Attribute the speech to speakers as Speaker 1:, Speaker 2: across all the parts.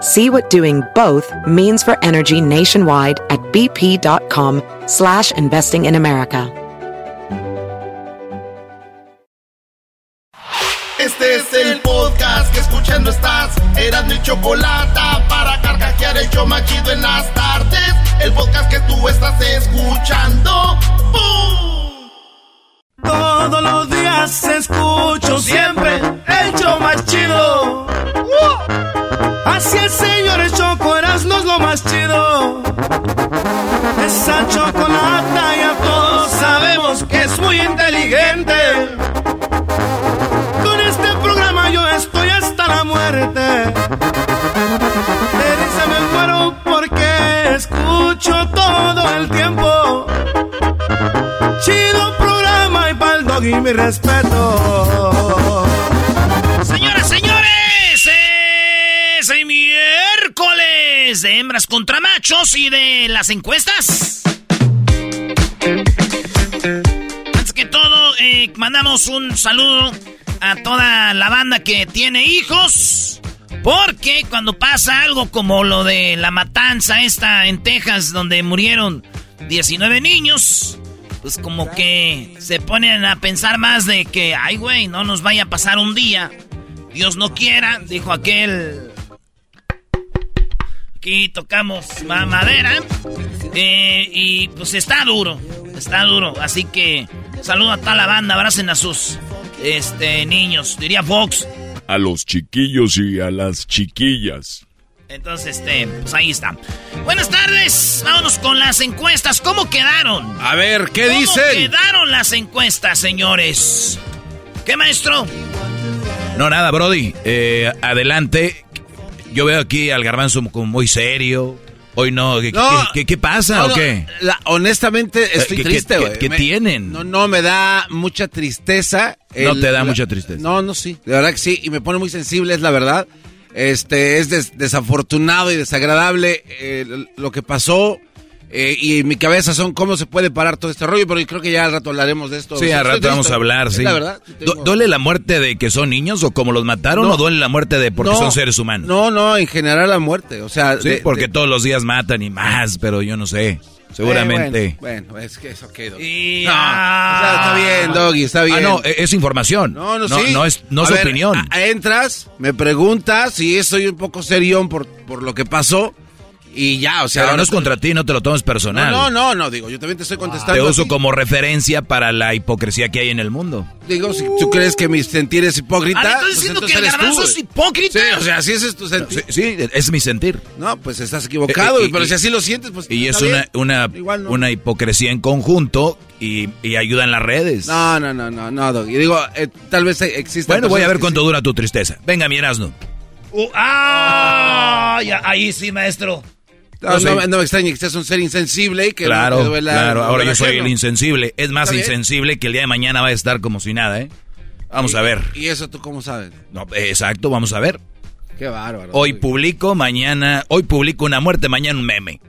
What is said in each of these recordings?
Speaker 1: See what doing both means for energy nationwide at bp.com slash investing in America.
Speaker 2: Este es el podcast que escuchando estás. Mi chocolate para carcajear el yo machido en las tardes. El podcast que tú estás escuchando. ¡Bum!
Speaker 3: Todos los días escucho siempre el show más chido. Así es, señores, Choco Erasmo es lo más chido. Esa chocolata ya todos sabemos que es muy inteligente. Con este programa yo estoy hasta la muerte. De risa me muero porque escucho todo el tiempo. Chido programa y pa'l doggy mi respeto.
Speaker 4: De hembras contra machos y de las encuestas. Antes que todo, eh, mandamos un saludo a toda la banda que tiene hijos. Porque cuando pasa algo como lo de la matanza esta en Texas, donde murieron 19 niños, pues como que se ponen a pensar más de que, ay güey, no nos vaya a pasar un día. Dios no quiera, dijo aquel. Aquí tocamos ma- madera. Eh, y pues está duro, está duro. Así que saludo a toda la banda, abracen a sus este, niños, diría Fox.
Speaker 5: A los chiquillos y a las chiquillas.
Speaker 4: Entonces, este, pues ahí está. Buenas tardes, vámonos con las encuestas. ¿Cómo quedaron?
Speaker 6: A ver, ¿qué
Speaker 4: ¿Cómo
Speaker 6: dicen?
Speaker 4: quedaron las encuestas, señores? ¿Qué maestro?
Speaker 7: No, nada, Brody. Eh, adelante. Yo veo aquí al garbanzo como muy serio. Hoy no. ¿Qué,
Speaker 6: No.
Speaker 7: qué- qué- qué pasa
Speaker 6: No,
Speaker 7: o qué?
Speaker 6: la- honestamente estoy
Speaker 7: ¿qué- qué-
Speaker 6: triste,
Speaker 7: qué-
Speaker 6: güey.
Speaker 7: qué
Speaker 6: Me-
Speaker 7: tienen?
Speaker 6: No, no, me da mucha tristeza.
Speaker 7: No te da mucha tristeza.
Speaker 6: No, no, sí. De verdad que sí. Y me pone muy sensible, es la verdad. Este, es des- desafortunado y desagradable eh, lo que pasó. Eh, y en mi cabeza son cómo se puede parar todo este rollo, pero yo creo que ya al rato hablaremos de esto.
Speaker 7: Sí, al rato vamos a hablar, sí.
Speaker 6: La verdad.
Speaker 7: Du- ¿Duele la muerte de que son niños o como los mataron
Speaker 6: No.
Speaker 7: o duele la muerte de porque
Speaker 6: No,
Speaker 7: son seres humanos?
Speaker 6: No, no, en general la muerte. O sea,
Speaker 7: Sí,
Speaker 6: de-
Speaker 7: porque
Speaker 6: de-
Speaker 7: todos los días matan y más, pero yo no sé. Seguramente.
Speaker 6: Eh, bueno, bueno, es que eso quedó.
Speaker 4: Y,
Speaker 6: No,
Speaker 4: ah,
Speaker 6: o sea, está bien, Doggy, está bien.
Speaker 7: Ah, no, e- es información.
Speaker 6: No, no, sí.
Speaker 7: no es, no es
Speaker 6: ver,
Speaker 7: opinión.
Speaker 6: a- entras, me preguntas y soy un poco serión por, por lo que pasó y ya, o sea.
Speaker 7: pero no es contra ti, no te lo tomes personal.
Speaker 6: No, no, no, no, digo, yo también te estoy contestando.
Speaker 7: Te uso como referencia para la hipocresía que hay en el mundo.
Speaker 6: Digo, si tú crees que mi sentir es hipócrita.
Speaker 4: Ah, ¿le estás
Speaker 6: pues
Speaker 4: diciendo
Speaker 6: entonces
Speaker 4: que el garbanzo es hipócrita?
Speaker 6: Sí, o sea, si ese es tu sentir.
Speaker 7: Sí, sí, es mi sentir.
Speaker 6: No, pues estás equivocado,
Speaker 7: Eh,
Speaker 6: pero
Speaker 7: y-
Speaker 6: si así lo sientes, pues.
Speaker 7: Y es
Speaker 6: está
Speaker 7: una,
Speaker 6: bien.
Speaker 7: una,
Speaker 6: Igual no.
Speaker 7: una hipocresía en conjunto y, y ayuda en las redes.
Speaker 6: No, no, no, no, no, Doggy. Digo, eh, tal vez exista.
Speaker 7: bueno, voy a ver cuánto dura tu tristeza. Venga, mi Erasmo.
Speaker 4: Uh, ah, ya, ahí sí, maestro.
Speaker 6: No,
Speaker 7: No
Speaker 6: no, no me extraña que seas un ser insensible y que no
Speaker 7: Claro,
Speaker 6: te duela.
Speaker 7: claro. Ahora yo soy el insensible. Es más insensible que el día de mañana va a estar como si nada, ¿eh? Vamos a ver.
Speaker 6: ¿Y eso tú cómo sabes?
Speaker 7: No, exacto, vamos a ver.
Speaker 6: Qué bárbaro.
Speaker 7: Hoy publico, mañana, hoy publico una muerte, mañana un meme.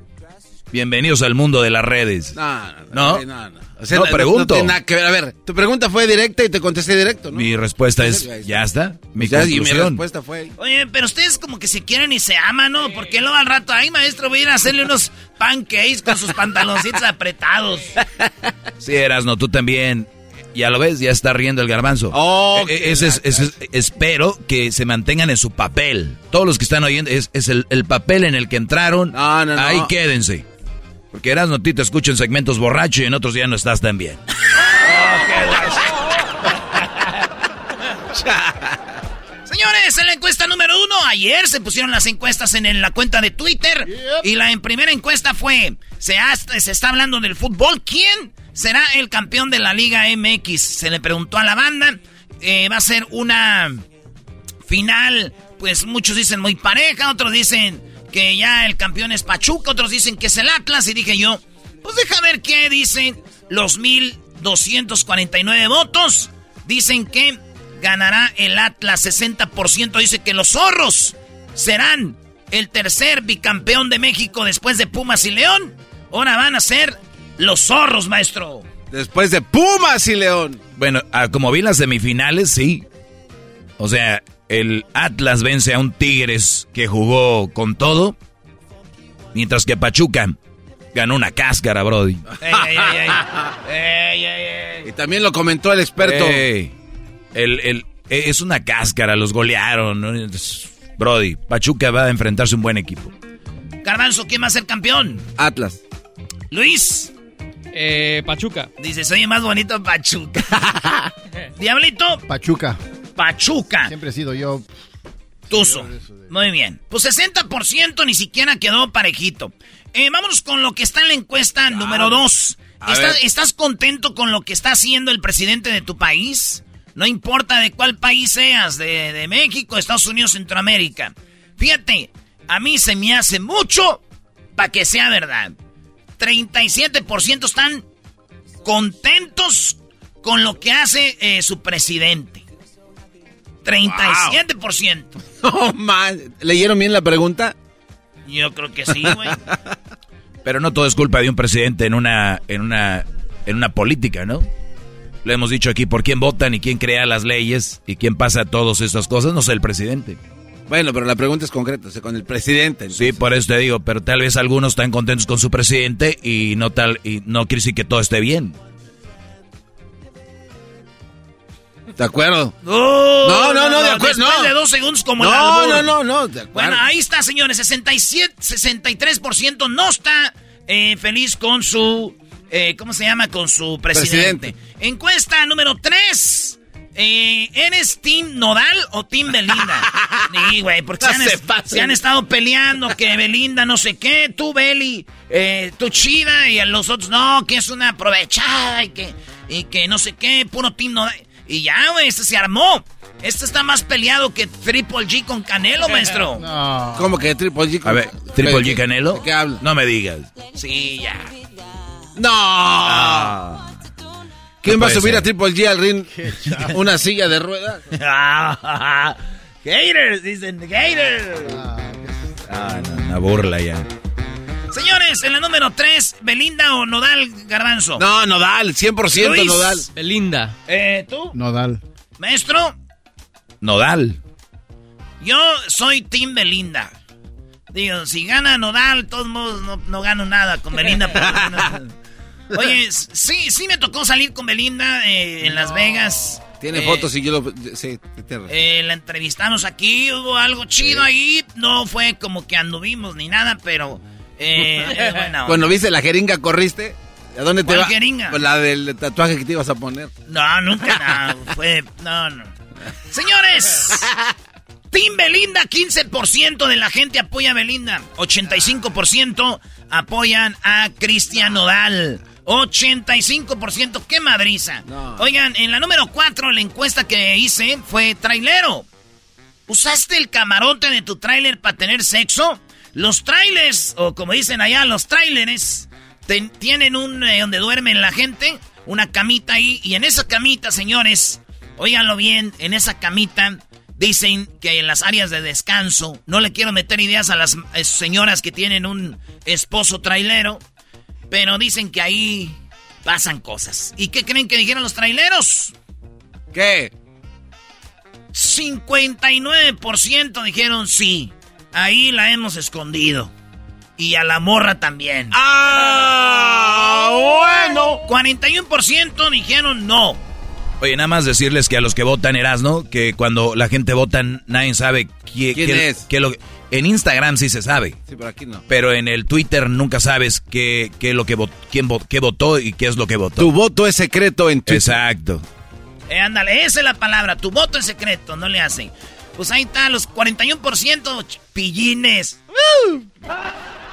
Speaker 7: Bienvenidos al mundo de las redes.
Speaker 6: No, no,
Speaker 7: ¿No?
Speaker 6: no. no, no.
Speaker 7: No, pregunto.
Speaker 6: tiene nada que ver. A ver, tu pregunta fue directa y te contesté directo, ¿no?
Speaker 7: Mi respuesta es, ya está. Mi
Speaker 6: Ya, y mi
Speaker 7: conclusión.
Speaker 6: respuesta fue.
Speaker 4: Oye, pero ustedes como que se quieren y se aman, ¿no? Porque luego al rato, ay, maestro, voy a ir a hacerle unos pancakes con sus pantaloncitos apretados.
Speaker 7: Sí, Erasno, tú también. Ya lo ves, ya está riendo el garbanzo.
Speaker 6: Oh, qué
Speaker 7: ese es- ese es- espero que se mantengan en su papel. Todos los que están oyendo, es, es el, el papel en el que entraron.
Speaker 6: No, no, no.
Speaker 7: Ahí quédense. Porque eras no te escucha en segmentos borracho y en otros ya no estás tan bien.
Speaker 4: Señores, en la encuesta número uno, ayer se pusieron las encuestas en, la cuenta de Twitter. Y la primera encuesta fue: se, está hablando del fútbol. ¿Quién será el campeón de la Liga MX? Se le preguntó a la banda. Eh, va a ser una final, pues muchos dicen muy pareja, otros dicen que ya el campeón es Pachuca, otros dicen que es el Atlas. Y dije yo, pues deja ver qué dicen los 1249 votos. Dicen que ganará el Atlas 60%. Dice que los zorros serán el tercer bicampeón de México después de Pumas y León. Ahora van a ser los zorros, maestro.
Speaker 6: Después de Pumas y León.
Speaker 7: Bueno, ah, como vi las semifinales, sí. O sea, el Atlas vence a un Tigres que jugó con todo. Mientras que Pachuca ganó una cáscara, Brody.
Speaker 6: y también lo comentó el experto.
Speaker 7: el, es una cáscara, los golearon. Brody, Pachuca va a enfrentarse a un buen equipo.
Speaker 4: Garbanzo, ¿quién va a ser campeón?
Speaker 6: Atlas.
Speaker 4: Luis.
Speaker 8: Eh, Pachuca.
Speaker 4: Dice, soy más bonito Pachuca. Diablito.
Speaker 9: Pachuca.
Speaker 4: Pachuca.
Speaker 9: Siempre he sido yo.
Speaker 4: Tuzo. Muy bien. Pues 60% ni siquiera quedó parejito. Eh, vámonos con lo que está en la encuesta número 2. ¿Estás, contento con lo que está haciendo el presidente de tu país? No importa de cuál país seas, de, de México, Estados Unidos, Centroamérica. Fíjate, a mí se me hace mucho para que sea verdad. 37% están contentos con lo que hace eh, su presidente. 37%.
Speaker 6: No man. ¿Leyeron bien la pregunta?
Speaker 4: Yo creo que sí, güey.
Speaker 7: Pero no todo es culpa de un presidente en una, en una, en una política, ¿no? Lo hemos dicho aquí, por quién votan y quién crea las leyes y quién pasa todas estas cosas, no sé el presidente.
Speaker 6: Bueno, pero la pregunta es concreta, o sea, con el presidente.
Speaker 7: Sí, por eso te digo, pero tal vez algunos están contentos con su presidente y no tal y no quiere decir que todo esté bien.
Speaker 6: De acuerdo.
Speaker 4: no, no, no, de acuerdo. Después de dos segundos como
Speaker 6: no, No, no, no, de acuerdo.
Speaker 4: Bueno, ahí está, señores. 67, 63% no está eh, feliz con su. Eh, ¿Cómo se llama? Con su presidente. Encuesta número 3. Eh, ¿Eres Team Nodal o Team Belinda? sí, güey, porque se, han, estado peleando que Belinda no sé qué, tú Beli, eh, tú chida y a los otros no, que es una aprovechada y que, y que no sé qué, puro Team Nodal. Y ya, güey, este se armó. Este está más peleado que Triple G con Canelo, maestro.
Speaker 6: No. ¿Cómo que Triple G con
Speaker 7: A ver, ¿Triple G Canelo?
Speaker 6: ¿De qué habla?
Speaker 7: No me digas.
Speaker 4: Sí, ya.
Speaker 6: ¡No! Ah. ¿Quién va a subir a Triple G al ring? ¿Una silla de ruedas?
Speaker 4: Gators, dicen Gators.
Speaker 7: Ah, no, una burla ya.
Speaker 4: Señores, en la número 3, Belinda o Nodal Garbanzo.
Speaker 6: No, Nodal, 100% Nodal.
Speaker 8: Belinda.
Speaker 4: Eh, ¿tú?
Speaker 9: Nodal.
Speaker 4: Maestro.
Speaker 7: Nodal.
Speaker 4: Yo soy Team Belinda. Digo, si gana Nodal, todos modos no, gano nada con Belinda. Oye, sí, sí me tocó salir con Belinda eh, en Las Vegas.
Speaker 6: Tiene fotos y yo lo... Sí,
Speaker 4: eh, la entrevistamos aquí, hubo algo chido ahí. No fue como que anduvimos ni nada, pero... Eh,
Speaker 6: Cuando viste la jeringa, ¿corriste? ¿A dónde te
Speaker 4: va? jeringa?
Speaker 6: Pues la del tatuaje que te ibas a poner.
Speaker 4: No, nunca nada. Fue. No, no. Señores, Team Belinda, 15% de la gente apoya a Belinda. 85% apoyan a Cristian Nodal. 85%, qué madriza. Oigan, en la número 4, la encuesta que hice fue trailero. ¿Usaste el camarote de tu trailer para tener sexo? Los trailers, o como dicen allá, los trailers, tienen un eh, donde duermen la gente, una camita ahí, y en esa camita, señores, óiganlo bien, en esa camita dicen que en las áreas de descanso, no le quiero meter ideas a las eh, señoras que tienen un esposo trailero, pero dicen que ahí pasan cosas. ¿Y qué creen que dijeron los traileros?
Speaker 6: ¿Qué?
Speaker 4: 59% dijeron sí. Ahí la hemos escondido. Y a la morra también.
Speaker 6: ¡Ah! Bueno.
Speaker 4: 41% dijeron no.
Speaker 7: Oye, nada más decirles que a los que votan Erasno, que cuando la gente vota nadie sabe quién, es. lo, en Instagram sí se sabe.
Speaker 6: Sí, pero aquí no.
Speaker 7: Pero en el Twitter nunca sabes qué, qué lo que quién qué votó y qué es lo que votó.
Speaker 6: Tu voto es secreto en Twitter.
Speaker 7: Exacto.
Speaker 4: Eh, ándale, esa es la palabra. Tu voto es secreto, no le hacen. Pues ahí está, los 41% pillines.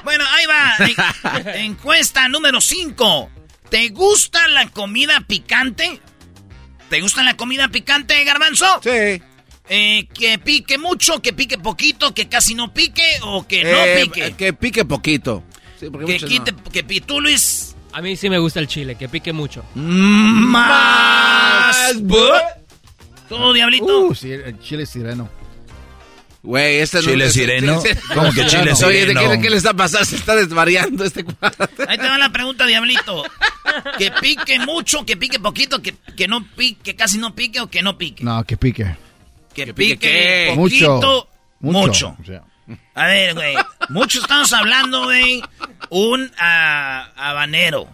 Speaker 4: Bueno, ahí va. Encuesta número 5. ¿Te gusta la comida picante? ¿Te gusta la comida picante, garbanzo?
Speaker 6: Sí.
Speaker 4: Eh, que pique mucho, que pique poquito, que casi no pique o que no
Speaker 6: Eh,
Speaker 4: pique.
Speaker 6: Que pique poquito. Sí, porque
Speaker 4: que quite,
Speaker 6: no.
Speaker 4: que tú, Luis.
Speaker 8: A mí sí me gusta el chile, que pique mucho.
Speaker 4: Más. ¿Tú, Diablito?
Speaker 9: Uh, sí, el chile sireno.
Speaker 6: Güey, este
Speaker 7: ¿Chile
Speaker 6: es-
Speaker 7: sireno? ¿Cómo que chile
Speaker 6: Oye, ¿de
Speaker 7: sireno?
Speaker 6: qué, de qué le está pasando? Se está desvariando este cuadro.
Speaker 4: Ahí te va la pregunta, Diablito. Que pique mucho, que pique poquito, que, que no pique, que casi no pique o que no pique.
Speaker 9: No, que pique.
Speaker 4: Que,
Speaker 6: que
Speaker 4: pique, poquito,
Speaker 9: Mucho.
Speaker 4: mucho.
Speaker 9: O sea,
Speaker 4: A ver, güey. Mucho estamos hablando, güey. Un ah, habanero.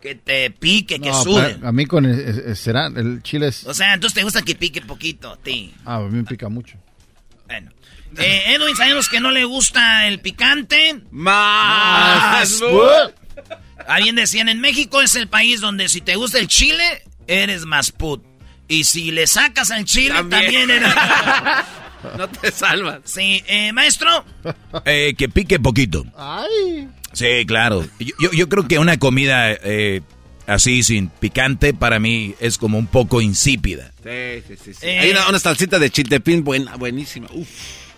Speaker 4: Que te pique, que
Speaker 9: no,
Speaker 4: sude.
Speaker 9: a mí con el, será- el chile es...
Speaker 4: O sea, entonces te gusta que pique poquito, a ti.
Speaker 9: Ah, a mí me pica mucho.
Speaker 4: Bueno. Eh, Edwin, sabemos que no le gusta el picante.
Speaker 6: Más.
Speaker 4: Alguien decían, en México es el país donde si te gusta el chile, eres más put. Y si le sacas al chile,
Speaker 6: También.
Speaker 4: también, eres...
Speaker 6: No te salvas.
Speaker 4: Sí, eh, maestro.
Speaker 7: Eh, que pique poquito.
Speaker 9: Ay.
Speaker 7: Sí, claro. Yo, yo- yo creo que una comida eh, así sin picante para mí es como un poco insípida.
Speaker 6: Sí, sí, sí. sí.
Speaker 4: Eh.
Speaker 6: Hay una, una salsita de chiltepín buena, buenísima. Uf.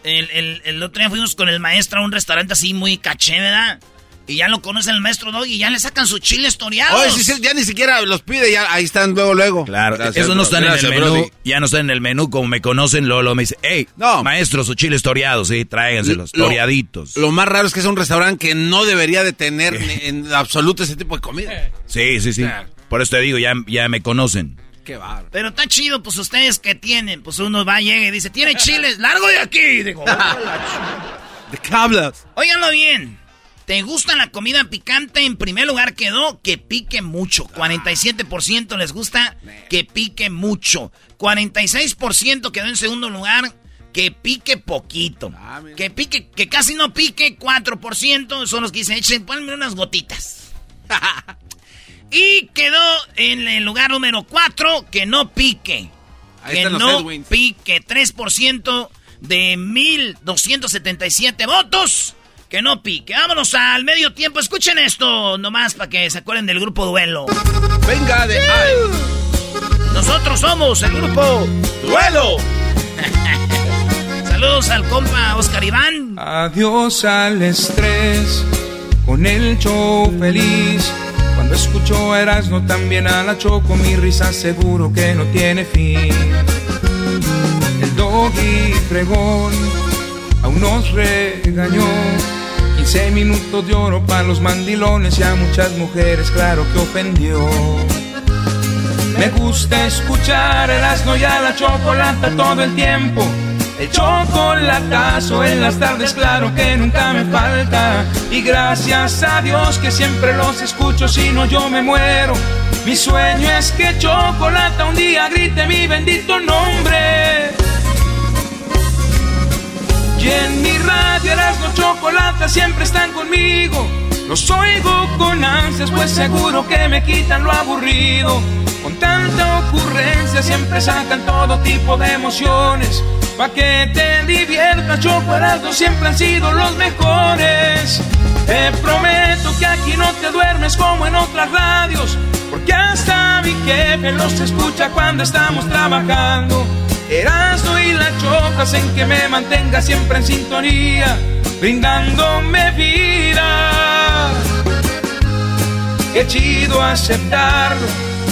Speaker 4: El, el- el otro día fuimos con el maestro a un restaurante así muy caché, ¿verdad? Y ya lo conoce el maestro Dog y ya le sacan sus chiles toreados.
Speaker 6: Oye, sí, sí, ya ni siquiera los pide, ya ahí están luego, luego.
Speaker 7: Claro,
Speaker 6: Gracias,
Speaker 7: esos no
Speaker 6: bro.
Speaker 7: están en el menú,
Speaker 6: Brody.
Speaker 7: ya no están en el menú, como me conocen, Lolo me dice, hey,
Speaker 6: No.
Speaker 7: maestro, sus chiles toreados, sí, tráiganselos,
Speaker 6: Lo-
Speaker 7: toreaditos.
Speaker 6: Lo más raro es que es un restaurante que no debería de tener en absoluto ese tipo de comida.
Speaker 7: Sí, sí, sí. Por eso te digo, ya, ya me conocen.
Speaker 6: Qué bárbaro.
Speaker 4: Pero está chido, pues ustedes que tienen. Pues uno va, llega y dice, ¿tiene chiles? ¡Largo de aquí! Digo,
Speaker 6: ¿De qué hablas?
Speaker 4: óiganlo bien. ¿Te gusta la comida picante? En primer lugar quedó que pique mucho. 47% les gusta que pique mucho. 46% quedó en segundo lugar que pique poquito.
Speaker 6: Ah.
Speaker 4: Que pique, que casi no pique. 4% son los que dicen, echen, ponme unas gotitas. y quedó en el lugar número 4 que no pique.
Speaker 6: Ahí
Speaker 4: que no pique. 3% de 1277 votos. Que no pique. Vámonos al medio tiempo. Escuchen esto nomás para que se acuerden del grupo Duelo.
Speaker 6: Venga de. Ay.
Speaker 4: Nosotros somos el grupo
Speaker 6: ¡Duelo!
Speaker 4: Saludos al compa Oscar Iván.
Speaker 10: Adiós al estrés, con el show feliz. Cuando escucho Erasmo también a la Choco, mi risa seguro que no tiene fin. El doggy fregón aún nos regañó. 15 minutos de oro para los mandilones y a muchas mujeres, claro que ofendió. Me gusta escuchar el asno y a la chocolata todo el tiempo. El chocolatazo en las tardes, claro que nunca me falta. Y gracias a Dios que siempre los escucho, si no yo me muero. Mi sueño es que chocolata un día grite mi bendito nombre. Y en mi radio Erasmo Chocolata siempre están conmigo. Los oigo con ansias, pues seguro que me quitan lo aburrido. Con tanta ocurrencia siempre sacan todo tipo de emociones. Pa' que te diviertas, Choco Erasmo siempre han sido los mejores. Te prometo que aquí no te duermes como en otras radios. Porque hasta mi jefe los escucha cuando estamos trabajando. Erasmo y la choca hacen que me mantenga siempre en sintonía, brindándome vida. Qué chido aceptarlo,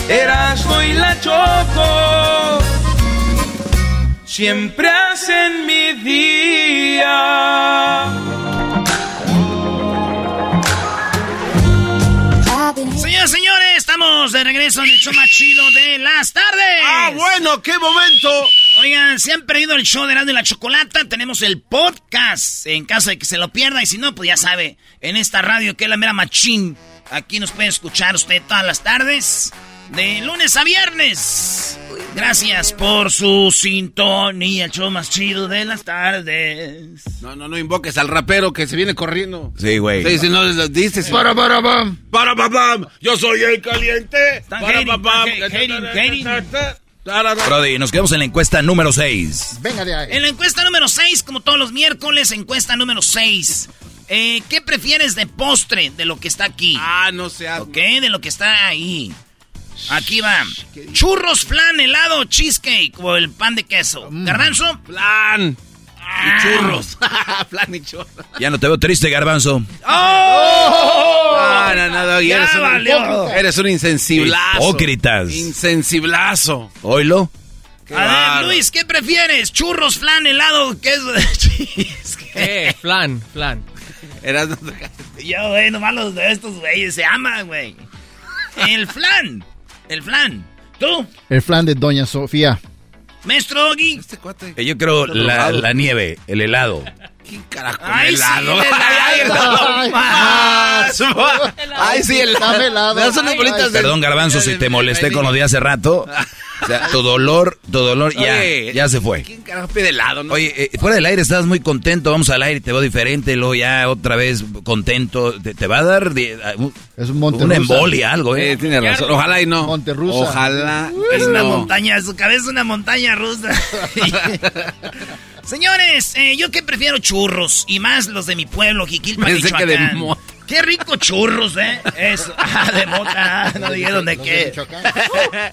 Speaker 10: Erasmo y la choco siempre hacen mi día.
Speaker 4: Señoras y señores, estamos de regreso en el show más chido de las tardes.
Speaker 6: ¡Ah, bueno! ¡Qué momento!
Speaker 4: Oigan, si han perdido el show de Erasmo y la Chocolata, tenemos el podcast en caso de que se lo pierda. Y si no, pues ya sabe, en esta radio que es la mera machín, aquí nos puede escuchar usted todas las tardes, de lunes a viernes. Gracias por su sintonía, el show más chido de las tardes.
Speaker 6: No, no, no invoques al rapero que se viene corriendo.
Speaker 7: Sí, güey.
Speaker 6: Sí, sí, no, lo dices.
Speaker 9: Para, para, pam.
Speaker 6: Para, pam. Yo soy el caliente. Para, pam,
Speaker 7: Brody, nos quedamos en la encuesta número 6.
Speaker 9: Venga de ahí.
Speaker 4: En la encuesta número 6, como todos los miércoles, encuesta número 6. Eh, ¿Qué prefieres de postre de lo que está aquí?
Speaker 6: Ah, no sé.
Speaker 4: ¿Ok? De lo que está ahí. Aquí va. Churros, flan, helado, cheesecake o el pan de queso. Garbanzo.
Speaker 6: Flan.
Speaker 4: Ah.
Speaker 6: Y churros. Flan y churros.
Speaker 7: Ya no te veo triste, Garbanzo.
Speaker 4: ¡Oh!
Speaker 6: Ah, no, no, Doggy,
Speaker 4: Ya
Speaker 6: eres, un,
Speaker 4: valió.
Speaker 6: eres un insensiblazo.
Speaker 7: Hipócritas.
Speaker 6: Insensiblazo.
Speaker 7: Oilo.
Speaker 6: Qué
Speaker 4: A ver. Luis, ¿qué prefieres? ¿Churros, flan, helado, de cheesecake?
Speaker 8: Eh, flan, flan.
Speaker 6: Eras-
Speaker 4: Yo, güey, nomás los de estos güeyes se aman, güey. El flan. El flan. ¿Tú?
Speaker 9: El flan de Doña Sofía.
Speaker 4: Maestro Doggy.
Speaker 6: Este cuate.
Speaker 7: Eh, Yo creo la nieve, el helado.
Speaker 6: ¿Quién carajo
Speaker 4: Ay, sí,
Speaker 6: helado?
Speaker 4: el helado.
Speaker 6: Ay, más. Ay, sí,
Speaker 9: helado.
Speaker 6: Das unas
Speaker 9: Ay,
Speaker 6: bolitas de...
Speaker 7: Perdón, Garbanzo, si te molesté con lo de hace rato. O sea, tu dolor, tu dolor ya,
Speaker 6: Oye,
Speaker 7: ya se fue.
Speaker 6: ¿Quién carajo pide helado? No?
Speaker 7: Oye, eh, fuera del aire estabas muy contento, vamos al aire y te veo diferente, luego ya otra vez contento. Te, te va a dar de- un-
Speaker 9: Es un monte
Speaker 7: una embolia, algo,
Speaker 6: Eh,
Speaker 7: ¿eh?
Speaker 6: tiene razón. Ojalá y no.
Speaker 9: Monterrusa.
Speaker 6: Ojalá.
Speaker 4: Es una
Speaker 6: no.
Speaker 4: montaña, su cabeza es una montaña rusa. Señores, eh, yo que prefiero churros y más los de mi pueblo, Jiquilpan,
Speaker 6: Pensé que de mota.
Speaker 4: Qué rico churros, ¿eh? Eso. Ah, de mota. No dijeron de
Speaker 9: Los de
Speaker 4: qué.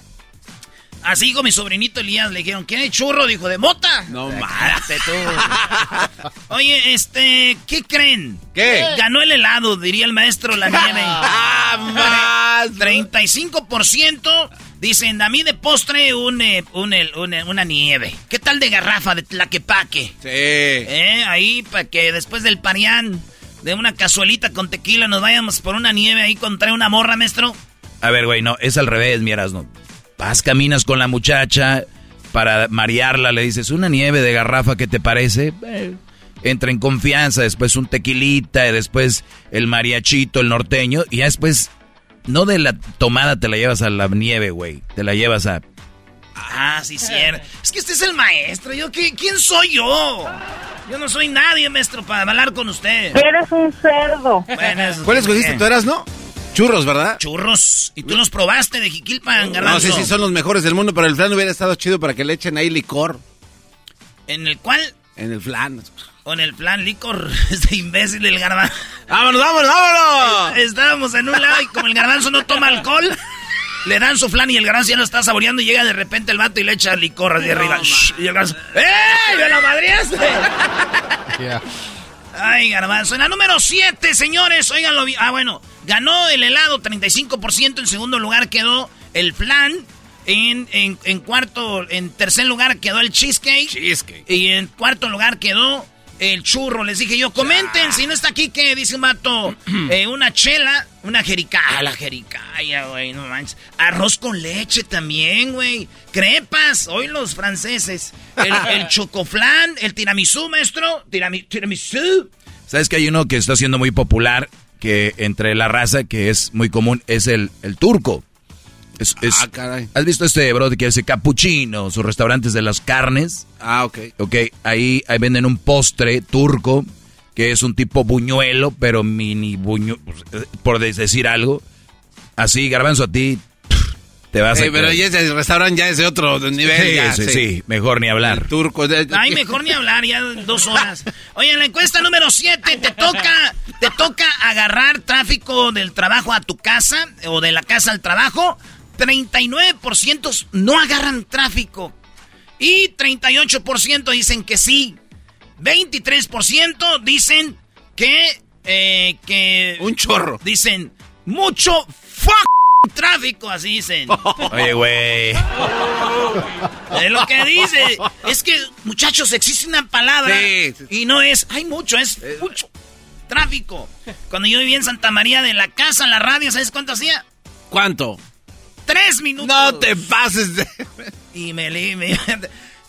Speaker 4: Así con mi sobrinito Elías le dijeron, ¿quiere churro? Dijo, ¿de mota?
Speaker 6: No
Speaker 4: Ah, cállate tú. Oye, este, ¿qué creen?
Speaker 6: ¿Qué?
Speaker 4: Ganó el helado, diría el maestro la nieve.
Speaker 6: Ah, más.
Speaker 4: 35% dicen, a mí de postre un, eh, un, una, una nieve. ¿Qué tal de garrafa de tlaquepaque?
Speaker 6: Sí.
Speaker 4: Eh, ahí para que después del parián de una cazuelita con tequila nos vayamos por una nieve ahí contra una morra, maestro.
Speaker 7: A ver, güey, no, es al revés, miras, no. Vas, caminas con la muchacha para marearla, le dices, una nieve de garrafa, ¿qué te parece? Eh, entra en confianza, después un tequilita, y después el mariachito, el norteño, y ya después, no de la tomada te la llevas a la nieve, güey, te la llevas a...
Speaker 4: Ah, sí, cierto. Es que usted es el maestro. ¿Yo qué, ¿Quién soy yo? Yo no soy nadie, maestro, para hablar con usted.
Speaker 11: Eres un cerdo.
Speaker 4: Bueno, eso-
Speaker 6: ¿Cuál escogiste?
Speaker 4: eh,
Speaker 6: ¿Tú eras, no? Churros, ¿verdad?
Speaker 4: Churros. ¿Y tú los probaste de Jiquilpan,
Speaker 6: No
Speaker 4: Garbanzo?
Speaker 6: sé si son los mejores del mundo, pero el flan hubiera estado chido para que le echen ahí licor
Speaker 4: ¿En el cual?
Speaker 6: en el flan.
Speaker 4: ¿O en el plan licor? Este imbécil del garbanzo.
Speaker 6: ¡Vámonos, vámonos, vámonos!
Speaker 4: Estábamos en un lado y como el garbanzo no toma alcohol, le dan su flan y el garbanzo ya lo está saboreando y llega de repente el vato y le echa licor así arriba. Shh, y el garbanzo, ¡eh! ¡Me la madreaste!
Speaker 9: Yeah.
Speaker 4: Ay, garbanzo. En la número 7, señores, óiganlo bien. Ah, bueno, ganó el helado 35%. En segundo lugar quedó el flan. En, en, en cuarto, en tercer lugar quedó el cheesecake.
Speaker 6: Cheesecake.
Speaker 4: Y en cuarto lugar quedó el churro. Les dije yo, comenten si no está aquí que dice un vato, eh, una chela, una jericaya. La jericaya, güey, no manches. Arroz con leche también, güey. Crepas, hoy los franceses. El, el chocoflán, el tiramisú, maestro. Tirami- tiramisú.
Speaker 7: ¿Sabes que hay uno que está siendo muy popular, que entre la raza, que es muy común, es el, el turco? Es, es-
Speaker 6: Ah, caray.
Speaker 7: ¿Has visto este bro que hace capuchino, sus restaurantes de las carnes?
Speaker 6: Ah, ok.
Speaker 7: Ok, ahí, ahí venden un postre turco que es un tipo buñuelo, pero mini buñuelo, por de- decir algo. Así, garbanzo, a ti te vas
Speaker 6: Sí,
Speaker 7: a...
Speaker 6: pero ya ese restaurante ya es de otro nivel.
Speaker 7: Sí,
Speaker 6: ya,
Speaker 7: sí, sí, mejor ni hablar.
Speaker 6: El turco. de-
Speaker 4: Ay, mejor ni hablar, ya dos horas. Oye, en la encuesta número 7 te toca, te toca agarrar tráfico del trabajo a tu casa o de la casa al trabajo. 39% no agarran tráfico. Y 38% dicen que sí. 23% dicen que, eh, que...
Speaker 6: Un chorro.
Speaker 4: Dicen, mucho fuck tráfico, así dicen.
Speaker 7: Oye, güey.
Speaker 4: Es lo que dice. Es que, muchachos, existe una palabra
Speaker 6: Sí, sí,
Speaker 4: y no es, hay mucho, es mucho. Tráfico. Cuando yo vivía en Santa María de la casa, la radio, ¿sabes cuánto hacía?
Speaker 6: ¿Cuánto?
Speaker 4: Tres minutos.
Speaker 6: No te pases de...
Speaker 4: Y me,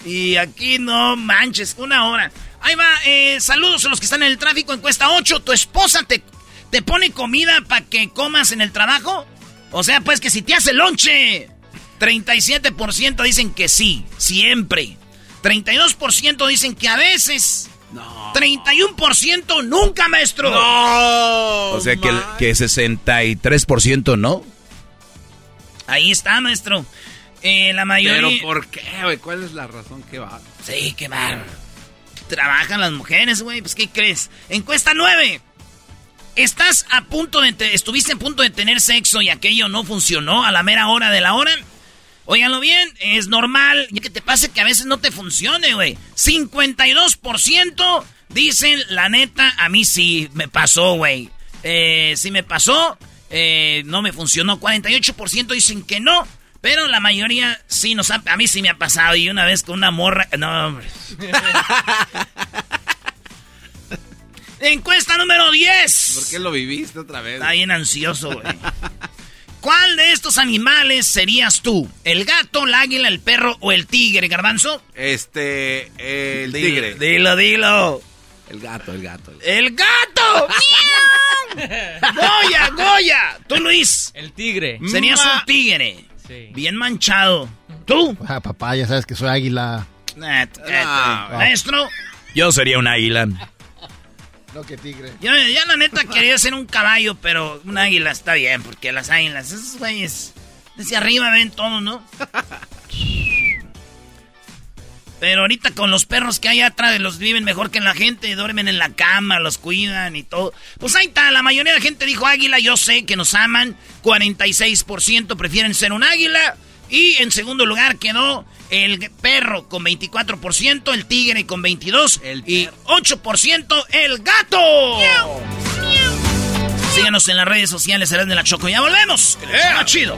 Speaker 4: Y aquí no manches, una hora. Ahí va, eh, saludos a los que están en el tráfico. Encuesta 8. ¿Tu esposa te, te pone comida para que comas en el trabajo? O sea, pues que si te hace lonche. 37% dicen que sí, siempre. 32% dicen que a veces.
Speaker 6: No.
Speaker 4: 31% nunca, maestro.
Speaker 6: No.
Speaker 7: O sea que, que 63% no.
Speaker 4: Ahí está, maestro. Eh, la mayoría...
Speaker 6: ¿Pero por qué, güey? ¿Cuál es la razón que va?
Speaker 4: Sí, qué bar. Trabajan las mujeres, güey. Pues, ¿qué crees? Encuesta 9. ¿Estás a punto de... estuviste a punto de tener sexo y aquello no funcionó a la mera hora de la hora? Óiganlo bien, es normal y que te pase que a veces no te funcione, güey. 52% dicen, la neta, a mí sí me pasó, güey. Eh, sí me pasó, eh, no me funcionó. 48% dicen que no, pero la mayoría sí nos ha... A mí sí me ha pasado y una vez con una morra... No, hombre. Encuesta número 10.
Speaker 6: ¿Por qué lo viviste otra vez?
Speaker 4: Está bien ansioso, güey. ¿Cuál de estos animales serías tú? ¿El gato, el águila, el perro o el tigre, garbanzo?
Speaker 6: Este, el tigre.
Speaker 4: Dilo, dilo.
Speaker 6: El gato, el gato.
Speaker 4: ¡El gato! ¡Goya, Goya! ¿Tú, Luis?
Speaker 8: El tigre.
Speaker 4: Serías un tigre. Sí. Bien manchado. ¿Tú?
Speaker 9: Ah, papá, ya sabes que soy águila.
Speaker 4: Ah, Maestro.
Speaker 7: Yo sería un águila.
Speaker 9: No, que tigre.
Speaker 4: Yo ya la neta quería ser un caballo, pero un águila está bien, porque las águilas, esos güeyes, desde arriba ven todo, ¿no? Pero ahorita con los perros que hay atrás, los viven mejor que la gente, duermen en la cama, los cuidan y todo. Pues ahí está, la mayoría de la gente dijo águila, yo sé que nos aman, 46% prefieren ser un águila. Y en segundo lugar quedó el perro con 24%, el tigre con 22% y 8% el gato. Síganos en las redes sociales, serán de la Choco. Ya volvemos. Que chido.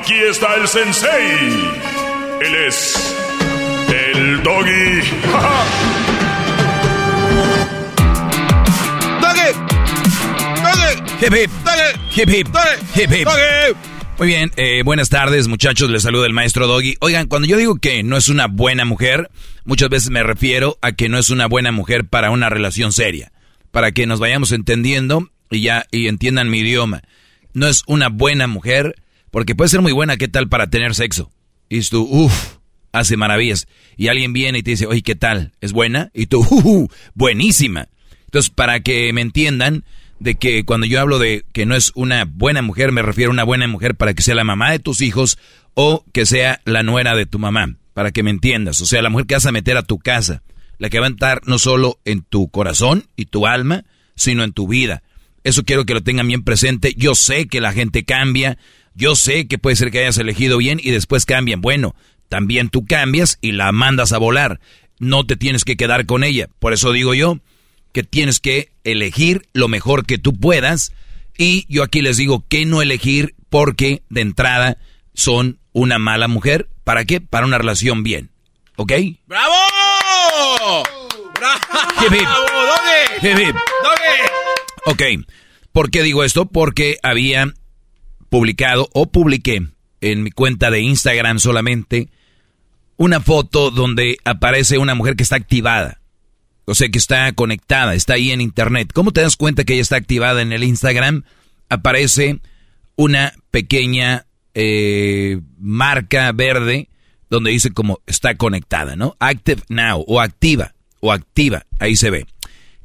Speaker 5: Aquí está el sensei. Él es el doggy.
Speaker 6: ¡Doggy! ¡Doggy!
Speaker 7: Hip hip.
Speaker 6: ¡Doggy!
Speaker 7: Hip hip.
Speaker 6: ¡Doggy!
Speaker 7: Hip hip.
Speaker 6: ¡Doggy!
Speaker 7: Muy bien, eh, buenas tardes muchachos, les saluda el maestro Doggy. Oigan, cuando yo digo que no es una buena mujer, muchas veces me refiero a que no es una buena mujer para una relación seria. Para que nos vayamos entendiendo y ya y entiendan mi idioma. No es una buena mujer, porque puede ser muy buena, ¿qué tal para tener sexo? Y tú, uff, hace maravillas. Y alguien viene y te dice, oye, ¿qué tal? ¿Es buena? Y tú, uh, buenísima. Entonces, para que me entiendan, de que cuando yo hablo de que no es una buena mujer, me refiero a una buena mujer para que sea la mamá de tus hijos o que sea la nuera de tu mamá, para que me entiendas. O sea, la mujer que vas a meter a tu casa, la que va a entrar no solo en tu corazón y tu alma, sino en tu vida. Eso quiero que lo tengan bien presente. Yo sé que la gente cambia, yo sé que puede ser que hayas elegido bien y después cambian. Bueno, también tú cambias y la mandas a volar. No te tienes que quedar con ella. Por eso digo yo, que tienes que elegir lo mejor que tú puedas. Y yo aquí les digo que no elegir porque de entrada son una mala mujer. ¿Para qué? Para una relación bien. ¿Ok?
Speaker 6: ¡Bravo! ¡Bravo!
Speaker 7: Hip, hip. Ok. ¿Por qué digo esto? Porque había publicado o publiqué en mi cuenta de Instagram solamente una foto donde aparece una mujer que está activada. O sea, que está conectada, está ahí en internet. ¿Cómo te das cuenta que ella está activada en el Instagram? Aparece una pequeña eh, marca verde donde dice como está conectada, ¿no? Active now o activa o activa, ahí se ve.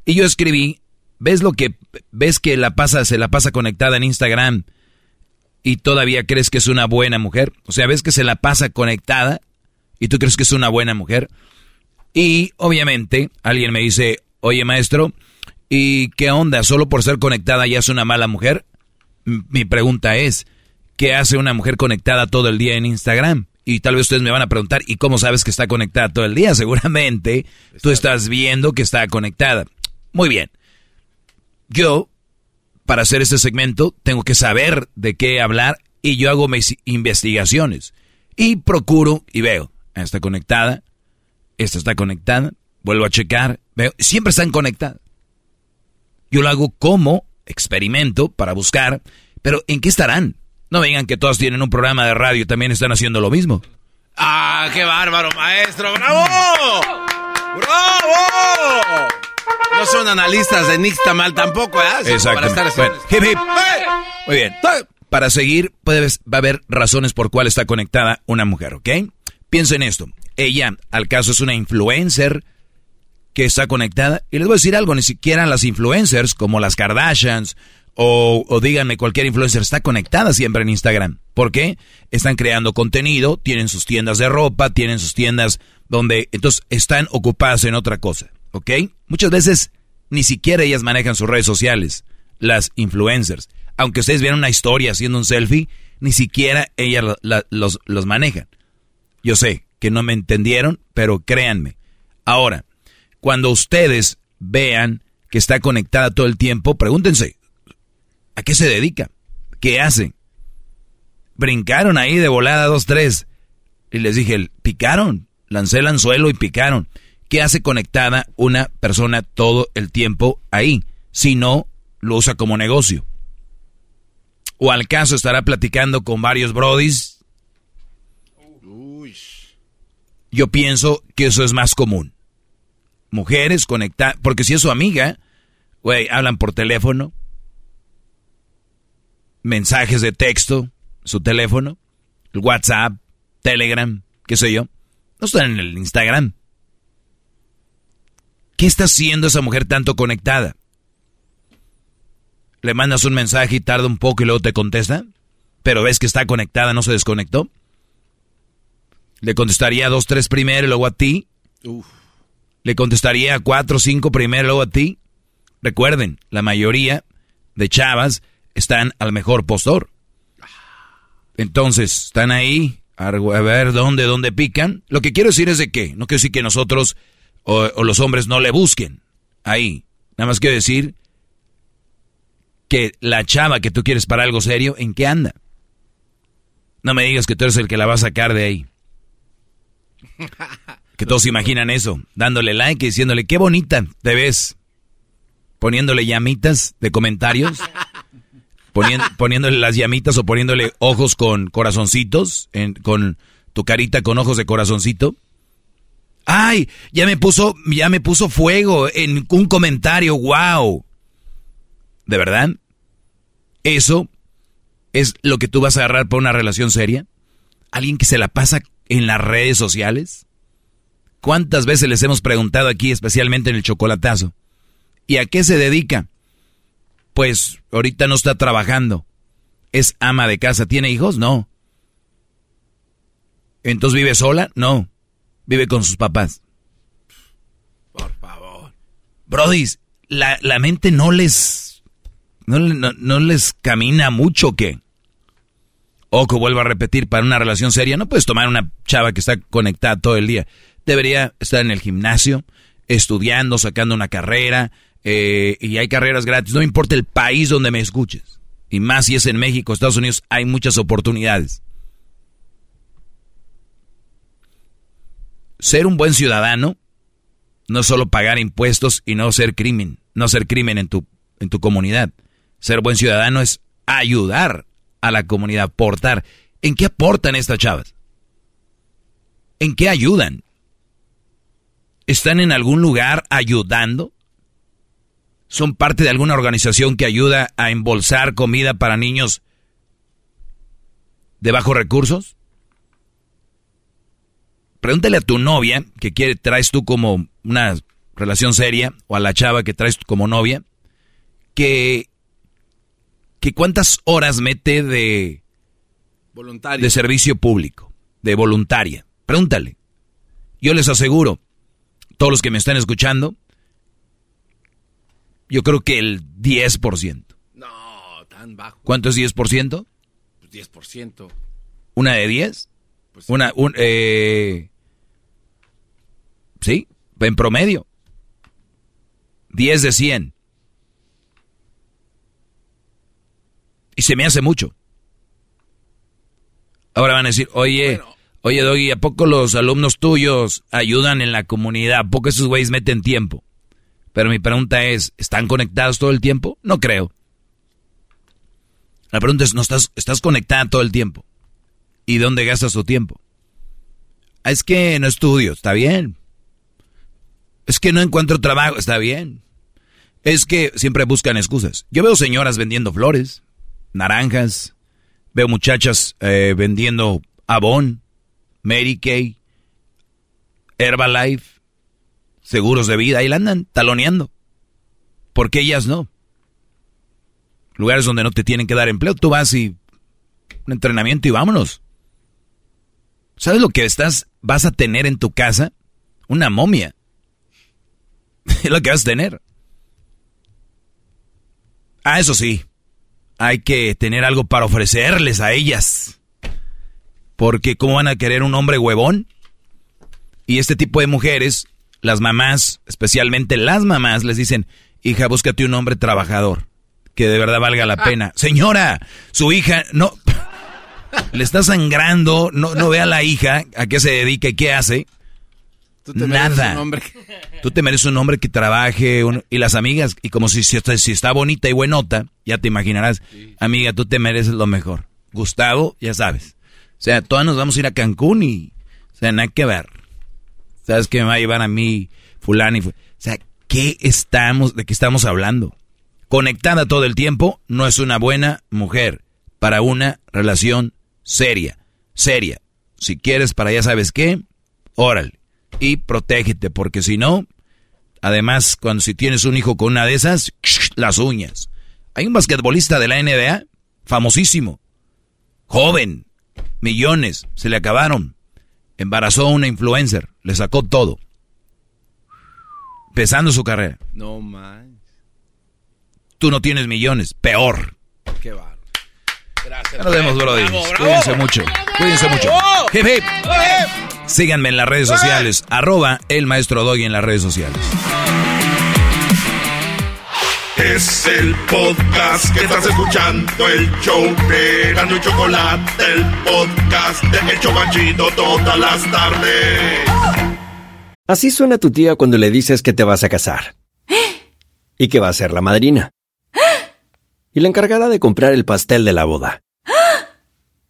Speaker 7: Y yo escribí, ¿ves lo que ves que la pasa se la pasa conectada en Instagram y todavía crees que es una buena mujer? O sea, ¿ves que se la pasa conectada y tú crees que es una buena mujer? Y obviamente alguien me dice, oye maestro, ¿y qué onda? ¿Solo por ser conectada ya es una mala mujer? Mi pregunta es, ¿qué hace una mujer conectada todo el día en Instagram? Y tal vez ustedes me van a preguntar, ¿y cómo sabes que está conectada todo el día? Seguramente tú estás viendo que está conectada. Muy bien. Yo, para hacer este segmento, tengo que saber de qué hablar y yo hago mis investigaciones. Y procuro y veo, está conectada, esta está conectada, vuelvo a checar, veo, siempre están conectadas. Yo lo hago como experimento para buscar, pero ¿en qué estarán? No vengan que todos tienen un programa de radio y también están haciendo lo mismo.
Speaker 6: ¡Ah, qué bárbaro, maestro! ¡Bravo! ¡Bravo! No son analistas de Nixtamal tampoco, ¿eh?
Speaker 7: Exacto. Bueno, Muy bien. Para seguir, puede, va a haber razones por cuál está conectada una mujer, ¿ok? Piensen en esto. Ella, al caso, es una influencer que está conectada. Y les voy a decir algo, ni siquiera las influencers como las Kardashians o, o, díganme cualquier influencer está conectada siempre en Instagram. ¿Por qué? Están creando contenido, tienen sus tiendas de ropa, tienen sus tiendas donde entonces están ocupadas en otra cosa, ¿ok? Muchas veces ni siquiera ellas manejan sus redes sociales, las influencers. Aunque ustedes vean una historia haciendo un selfie, ni siquiera ellas los, los manejan. Yo sé que no me entendieron, pero créanme. Ahora, cuando ustedes vean que está conectada todo el tiempo, pregúntense, ¿a qué se dedica? ¿Qué hace? Brincaron ahí de volada dos, tres. Y les dije, picaron, lancé el anzuelo y picaron. ¿Qué hace conectada una persona todo el tiempo ahí? Si no, lo usa como negocio. O al caso estará platicando con varios brodis. Yo pienso que eso es más común mujeres conectadas, porque si es su amiga, güey, hablan por teléfono, mensajes de texto, su teléfono, el WhatsApp, Telegram, qué sé yo, no están en el Instagram. ¿Qué está haciendo esa mujer tanto conectada? Le mandas un mensaje y tarda un poco y luego te contesta, pero ves que está conectada, no se desconectó. Le contestaría dos, tres primero y luego a ti. Uf le contestaría a cuatro o cinco primero, luego a ti. Recuerden, la mayoría de chavas están al mejor postor. Entonces, están ahí, a ver dónde, dónde pican. Lo que quiero decir es de que, no quiero decir que nosotros o, los hombres no le busquen ahí. Nada más quiero decir que la chava que tú quieres para algo serio, ¿en qué anda? No me digas que tú eres el que la va a sacar de ahí. Que todos imaginan eso, dándole like y diciéndole, qué bonita te ves. Poniéndole llamitas de comentarios. poniéndole las llamitas o poniéndole ojos con corazoncitos, con tu carita con ojos de corazoncito. Ay, ya me puso, ya me puso fuego en un comentario, wow. ¿De verdad? ¿Eso es lo que tú vas a agarrar para una relación seria? ¿Alguien que se la pasa en las redes sociales? ¿Cuántas veces les hemos preguntado aquí, especialmente en el chocolatazo? ¿Y a qué se dedica? Pues ahorita no está trabajando. ¿Es ama de casa? ¿Tiene hijos? No. ¿Entonces vive sola? No. Vive con sus papás. Por favor. Brody, la, la, mente no les... No, no, les camina mucho, ¿qué? O que vuelvo a repetir, para una relación seria no puedes tomar una chava que está conectada todo el día debería estar en el gimnasio, estudiando, sacando una carrera, eh, y hay carreras gratis, no importa el país donde me escuches. Y más si es en México, Estados Unidos, hay muchas oportunidades. Ser un buen ciudadano no es solo pagar impuestos y no ser crimen, no ser crimen en tu, en tu comunidad. Ser buen ciudadano es ayudar a la comunidad, aportar. ¿En qué aportan estas chavas? ¿En qué ayudan? ¿Están en algún lugar ayudando? ¿Son parte de alguna organización que ayuda a embolsar comida para niños de bajos recursos? Pregúntale a tu novia que quiere, traes tú como una relación seria, o a la chava que traes como novia, que, que cuántas horas mete de, de servicio público, de voluntaria. Pregúntale. Yo les aseguro, todos los que me están escuchando, yo creo que el 10%.
Speaker 6: No, tan bajo.
Speaker 7: ¿Cuánto es 10%?
Speaker 6: Pues 10%.
Speaker 7: ¿Una de 10? Pues Una, un, eh, sí, en promedio. 10 de 100. Y se me hace mucho. Ahora van a decir, oye, Oye, Doggy, ¿a poco los alumnos tuyos ayudan en la comunidad? ¿A poco esos güeyes meten tiempo? Pero mi pregunta es, ¿están conectados todo el tiempo? No creo. La pregunta es, ¿no estás, estás conectada todo el tiempo? ¿Y dónde gastas tu tiempo? Ah, es que no estudio, está bien. Es que no encuentro trabajo, está bien. Es que siempre buscan excusas. Yo veo señoras vendiendo flores, naranjas, veo muchachas eh, vendiendo Avon, Mary Kay, Herbalife, seguros de vida, ahí la andan taloneando. ¿Por qué ellas no? Lugares donde no te tienen que dar empleo, tú vas y un entrenamiento y vámonos. ¿Sabes lo que estás vas a tener en tu casa? Una momia. es lo que vas a tener. Ah, eso sí. Hay que tener algo para ofrecerles a ellas. Porque ¿cómo van a querer un hombre huevón? Y este tipo de mujeres, las mamás, especialmente las mamás, les dicen, hija, búscate un hombre trabajador, que de verdad valga la pena. Señora, su hija, no, le está sangrando, no, no ve a la hija a qué se dedica y qué hace. Nada. Tú te mereces un hombre que trabaje y las amigas, y como si, si, está, si está bonita y buenota, ya te imaginarás, amiga, tú te mereces lo mejor. Gustavo, ya sabes. O sea, todas nos vamos a ir a Cancún y, o sea, nada que ver. ¿Sabes qué me va a llevar a mí fulano? Y o sea, ¿qué estamos, de qué estamos hablando? Conectada todo el tiempo no es una buena mujer para una relación seria, seria. Si quieres para ya sabes qué, órale y protégete, porque si no, además, cuando si tienes un hijo con una de esas, las uñas. Hay un basquetbolista de la NBA, famosísimo, joven, millones, se le acabaron. Embarazó a una influencer, le sacó todo. Pesando su carrera.
Speaker 6: No más.
Speaker 7: Tú no tienes millones, peor.
Speaker 6: Qué barro.
Speaker 7: Gracias. nos vemos, Brody. Cuídense mucho. Cuídense mucho. Hip, hip. Síganme en las redes sociales, arroba el maestro Doggy en las redes sociales.
Speaker 2: Es el podcast que estás escuchando, el show de Gano y Chocolate, el podcast de El Chocachito todas las tardes.
Speaker 11: Así suena tu tía cuando le dices que te vas a casar. Y que va a ser la madrina. Y la encargada de comprar el pastel de la boda.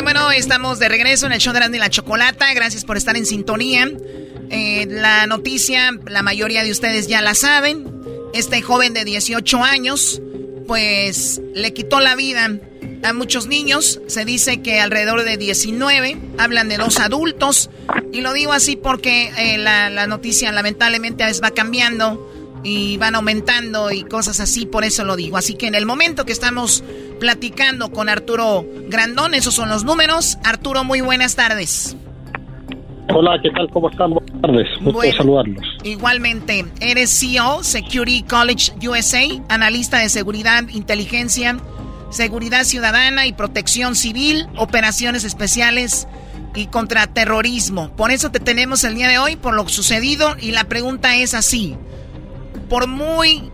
Speaker 4: bueno, estamos de regreso en el show de y la Chocolata. Gracias por estar en sintonía. Eh, la noticia, la mayoría de ustedes ya la saben. Este joven de 18 años, pues le quitó la vida a muchos niños. Se dice que alrededor de 19. Hablan de dos adultos. Y lo digo así porque eh, la, la noticia lamentablemente a veces va cambiando y van aumentando y cosas así, por eso lo digo. Así que en el momento que estamos platicando con Arturo Grandón, esos son los números. Arturo, muy buenas tardes.
Speaker 12: Hola, ¿qué tal? ¿Cómo estamos? tardes, gusto saludarlos.
Speaker 13: Igualmente, eres CEO, Security College USA, analista de seguridad, inteligencia, seguridad ciudadana y protección civil, operaciones especiales y contraterrorismo. Por eso te tenemos el día de hoy, por lo sucedido, y la pregunta es así. Por muy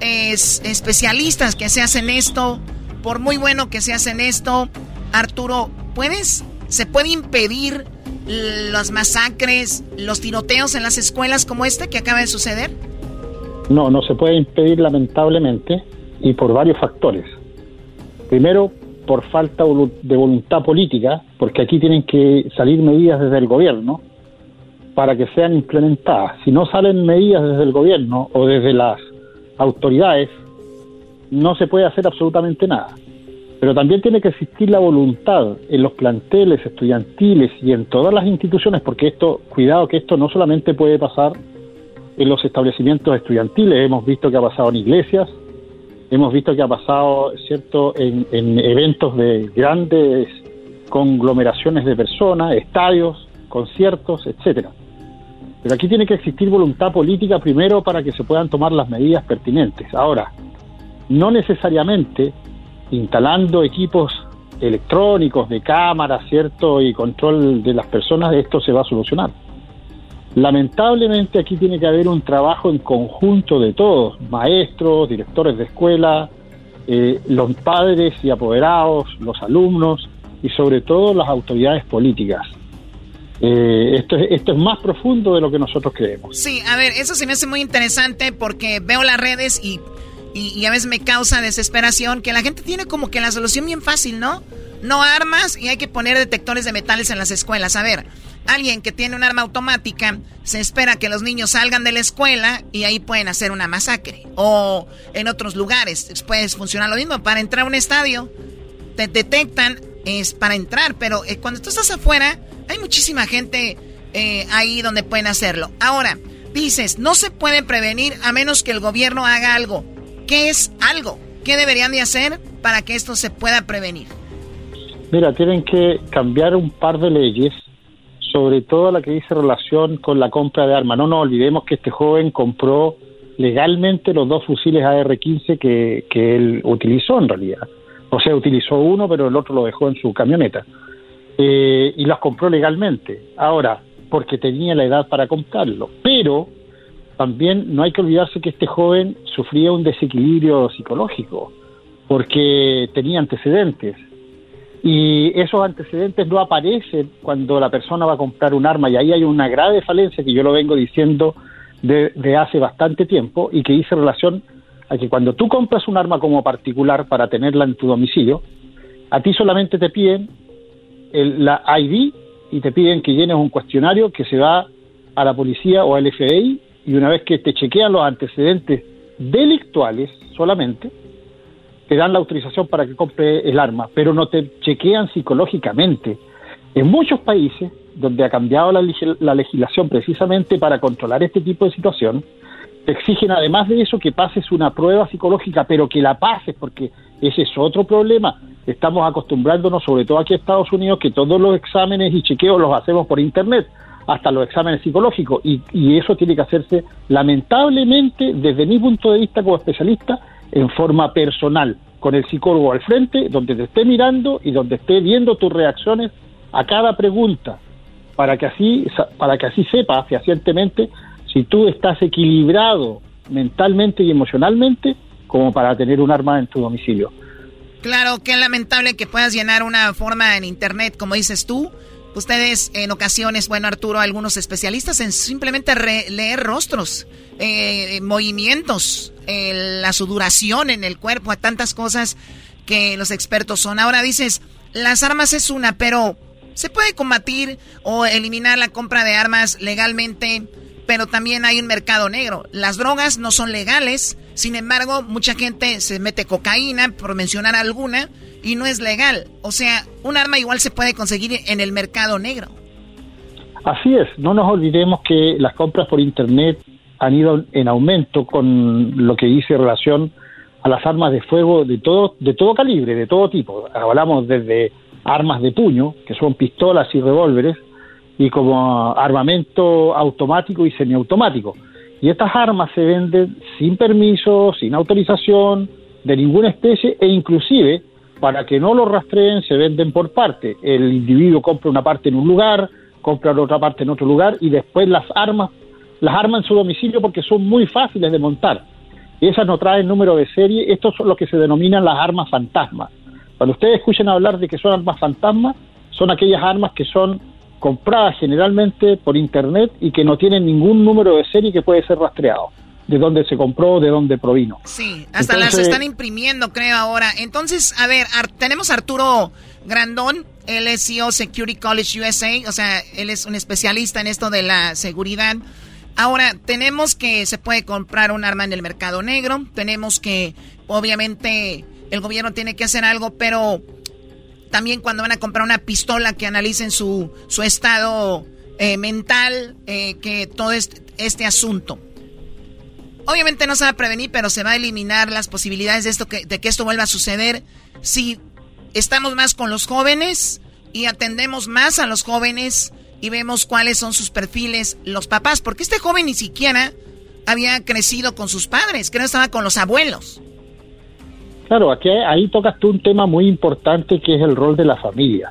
Speaker 13: especialistas que se hacen esto, por muy bueno que se hacen esto, Arturo, ¿puedes, se puede impedir las masacres, los tiroteos en las escuelas como este que acaba de suceder?
Speaker 12: No, no se puede impedir lamentablemente y por varios factores. Primero, por falta de voluntad política, porque aquí tienen que salir medidas desde el gobierno para que sean implementadas. Si no salen medidas desde el gobierno o desde las autoridades, no se puede hacer absolutamente nada. Pero también tiene que existir la voluntad en los planteles estudiantiles y en todas las instituciones, porque esto, cuidado que esto no solamente puede pasar en los establecimientos estudiantiles, hemos visto que ha pasado en iglesias, hemos visto que ha pasado, ¿cierto?, en, en eventos de grandes conglomeraciones de personas, estadios, conciertos, etcétera. Pero aquí tiene que existir voluntad política primero para que se puedan tomar las medidas pertinentes. Ahora, no necesariamente instalando equipos electrónicos de cámara, ¿cierto? Y control de las personas, esto se va a solucionar. Lamentablemente aquí tiene que haber un trabajo en conjunto de todos, maestros, directores de escuela, eh, los padres y apoderados, los alumnos y sobre todo las autoridades políticas. Eh, esto, es, más profundo de lo que nosotros creemos.
Speaker 13: Sí, a ver, eso se me hace muy interesante porque veo las redes y, y, a veces me causa desesperación que la gente tiene como que la solución bien fácil, ¿no? No armas y hay que poner detectores de metales en las escuelas. A ver, alguien que tiene un arma automática se espera que los niños salgan de la escuela y ahí pueden hacer una masacre. O en otros lugares puede funcionar lo mismo. Para entrar a un estadio, te detectan, es para entrar, pero eh, cuando tú estás afuera hay muchísima gente eh, ahí donde pueden hacerlo. Ahora, dices, no se puede prevenir a menos que el gobierno haga algo. ¿Qué es algo? ¿Qué deberían de hacer para que esto se pueda prevenir?
Speaker 12: Mira, tienen que cambiar un par de leyes, sobre todo la que dice relación con la compra de armas. No nos olvidemos que este joven compró legalmente los dos fusiles AR-15 que, que él utilizó en realidad. O sea, utilizó uno, pero el otro lo dejó en su camioneta. Eh, y las compró legalmente. Ahora, porque tenía la edad para comprarlo. Pero también no hay que olvidarse que este joven sufría un desequilibrio psicológico, porque tenía antecedentes. Y esos antecedentes no aparecen cuando la persona va a comprar un arma, y ahí hay una grave falencia que yo lo vengo diciendo de, de hace bastante tiempo y que hice relación a que cuando tú compras un arma como particular para tenerla en tu domicilio, a ti solamente te piden la ID y te piden que llenes un cuestionario que se va a la policía o al FBI y una vez que te chequean los antecedentes delictuales solamente, te dan la autorización para que compre el arma, pero no te chequean psicológicamente. En muchos países donde ha cambiado la, la legislación precisamente para controlar este tipo de situación, te exigen además de eso que pases una prueba psicológica, pero que la pases, porque ese es otro problema. Estamos acostumbrándonos, sobre todo aquí en Estados Unidos, que todos los exámenes y chequeos los hacemos por Internet, hasta los exámenes psicológicos, y, y eso tiene que hacerse, lamentablemente, desde mi punto de vista como especialista, en forma personal, con el psicólogo al frente, donde te esté mirando y donde esté viendo tus reacciones a cada pregunta, para que así, para que así sepa fehacientemente si tú estás equilibrado mentalmente y emocionalmente como para tener un arma en tu domicilio.
Speaker 13: Claro, qué lamentable que puedas llenar una forma en internet, como dices tú. Ustedes en ocasiones, bueno Arturo, algunos especialistas en simplemente leer rostros, eh, movimientos, la sudoración en el cuerpo, tantas cosas que los expertos son. Ahora dices, las armas es una, pero ¿se puede combatir o eliminar la compra de armas legalmente? Pero también hay un mercado negro. Las drogas no son legales, sin embargo, mucha gente se mete cocaína, por mencionar alguna, y no es legal. O sea, un arma igual se puede conseguir en el mercado negro.
Speaker 12: Así es, no nos olvidemos que las compras por Internet han ido en aumento con lo que dice relación a las armas de fuego de todo, de todo calibre, de todo tipo. Hablamos desde armas de puño, que son pistolas y revólveres, y como armamento automático y semiautomático. Y estas armas se venden sin permiso, sin autorización de ninguna especie e inclusive para que no lo rastreen se venden por parte. El individuo compra una parte en un lugar, compra otra parte en otro lugar y después las armas las arma en su domicilio porque son muy fáciles de montar. Esas no traen número de serie, estos son lo que se denominan las armas fantasmas. Cuando ustedes escuchen hablar de que son armas fantasmas, son aquellas armas que son compradas generalmente por internet y que no tienen ningún número de serie que puede ser rastreado de dónde se compró, de dónde provino.
Speaker 4: Sí, hasta las están imprimiendo, creo, ahora. Entonces, a ver, tenemos a Arturo Grandón, él es CEO Security College USA, o sea, él es un especialista en esto de la seguridad. Ahora, tenemos que se puede comprar un arma en el mercado negro, tenemos que, obviamente, el gobierno tiene que hacer algo, pero también cuando van a comprar una pistola que analicen su, su estado eh, mental, eh, que todo este, este, asunto. Obviamente no se va a prevenir, pero se va a eliminar las posibilidades de, esto que, de que esto vuelva a suceder si estamos más con los jóvenes y atendemos más a los jóvenes y vemos cuáles son sus perfiles los papás, porque este joven ni siquiera había crecido con sus padres, que no estaba con los abuelos.
Speaker 12: Claro, aquí ahí tocas tú un tema muy importante que es el rol de la familia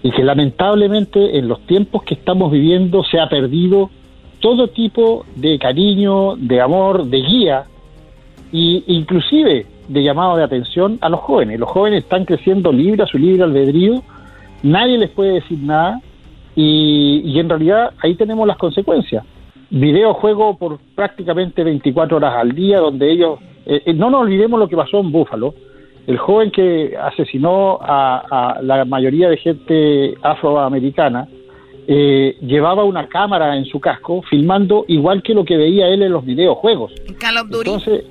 Speaker 12: y que lamentablemente en los tiempos que estamos viviendo se ha perdido todo tipo de cariño, de amor, de guía e inclusive de llamado de atención a los jóvenes. Los jóvenes están creciendo libre a su libre albedrío, nadie les puede decir nada y, en realidad ahí tenemos las consecuencias. Videojuego por prácticamente 24 horas al día, donde ellos... Eh, eh, no nos olvidemos lo que pasó en Búfalo. El joven que asesinó a, la mayoría de gente afroamericana eh, llevaba una cámara en su casco filmando igual que lo que veía él en los videojuegos. Entonces,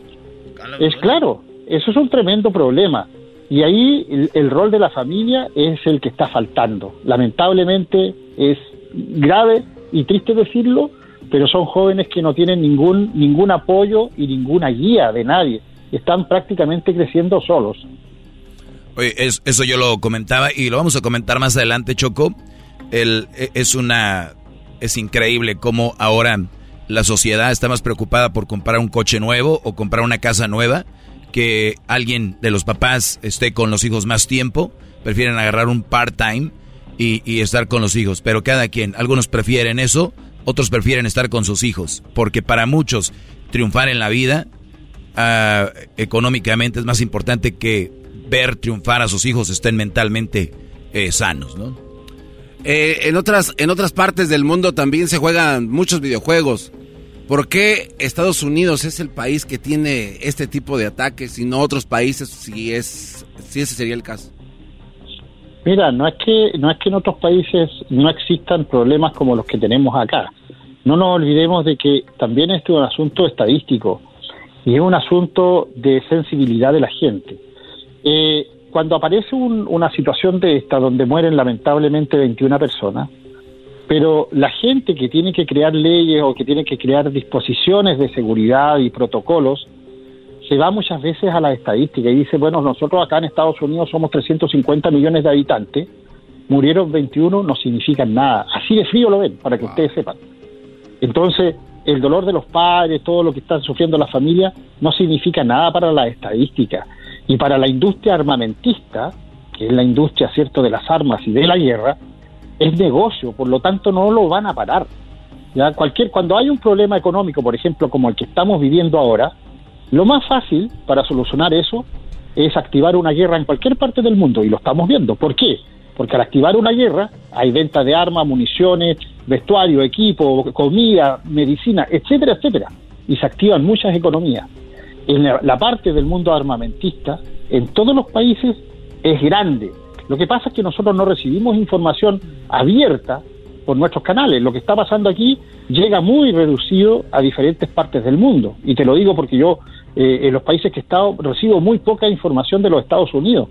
Speaker 12: es claro, eso es un tremendo problema. Y ahí el, rol de la familia es el que está faltando. Lamentablemente es grave y triste decirlo, pero son jóvenes que no tienen ningún, ningún apoyo y ninguna guía de nadie. Están prácticamente creciendo solos.
Speaker 7: Oye, eso yo lo comentaba y lo vamos a comentar más adelante, Choco. El, e, es una... Es increíble cómo ahora la sociedad está más preocupada por comprar un coche nuevo o comprar una casa nueva que alguien de los papás esté con los hijos más tiempo, prefieren agarrar un part-time y, estar con los hijos. Pero cada quien, algunos prefieren eso, otros prefieren estar con sus hijos, porque para muchos triunfar en la vida ah, económicamente es más importante que ver triunfar a sus hijos estén mentalmente eh, sanos, ¿no?
Speaker 6: Eh, en, otras, en otras partes del mundo también se juegan muchos videojuegos. ¿Por qué Estados Unidos es el país que tiene este tipo de ataques y no otros países si es si ese sería el caso?
Speaker 12: Mira, no es que no es que en otros países no existan problemas como los que tenemos acá. No nos olvidemos de que también este es un asunto estadístico y es un asunto de sensibilidad de la gente. Eh, cuando aparece una situación de esta donde mueren lamentablemente 21 personas, pero la gente que tiene que crear leyes o que tiene que crear disposiciones de seguridad y protocolos se va muchas veces a la estadística y dice, bueno, nosotros acá en Estados Unidos somos 350 millones de habitantes, murieron 21, no significan nada. Así de frío lo ven, para que ustedes sepan. Entonces, el dolor de los padres, todo lo que están sufriendo las familias, no significa nada para la estadística. Y para la industria armamentista, que es la industria, cierto, de las armas y de la guerra, es negocio, por lo tanto no lo van a parar. Ya cualquier cuando hay un problema económico, por ejemplo, como el que estamos viviendo ahora, lo más fácil para solucionar eso es activar una guerra en cualquier parte del mundo y lo estamos viendo. ¿Por qué? Porque al activar una guerra hay venta de armas, municiones, vestuario, equipo, comida, medicina, etcétera, etcétera, y se activan muchas economías. En la parte del mundo armamentista, en todos los países es grande, lo que pasa es que nosotros no recibimos información abierta por nuestros canales. Lo que está pasando aquí llega muy reducido a diferentes partes del mundo. Y te lo digo porque yo eh, en los países que he estado recibo muy poca información de los Estados Unidos.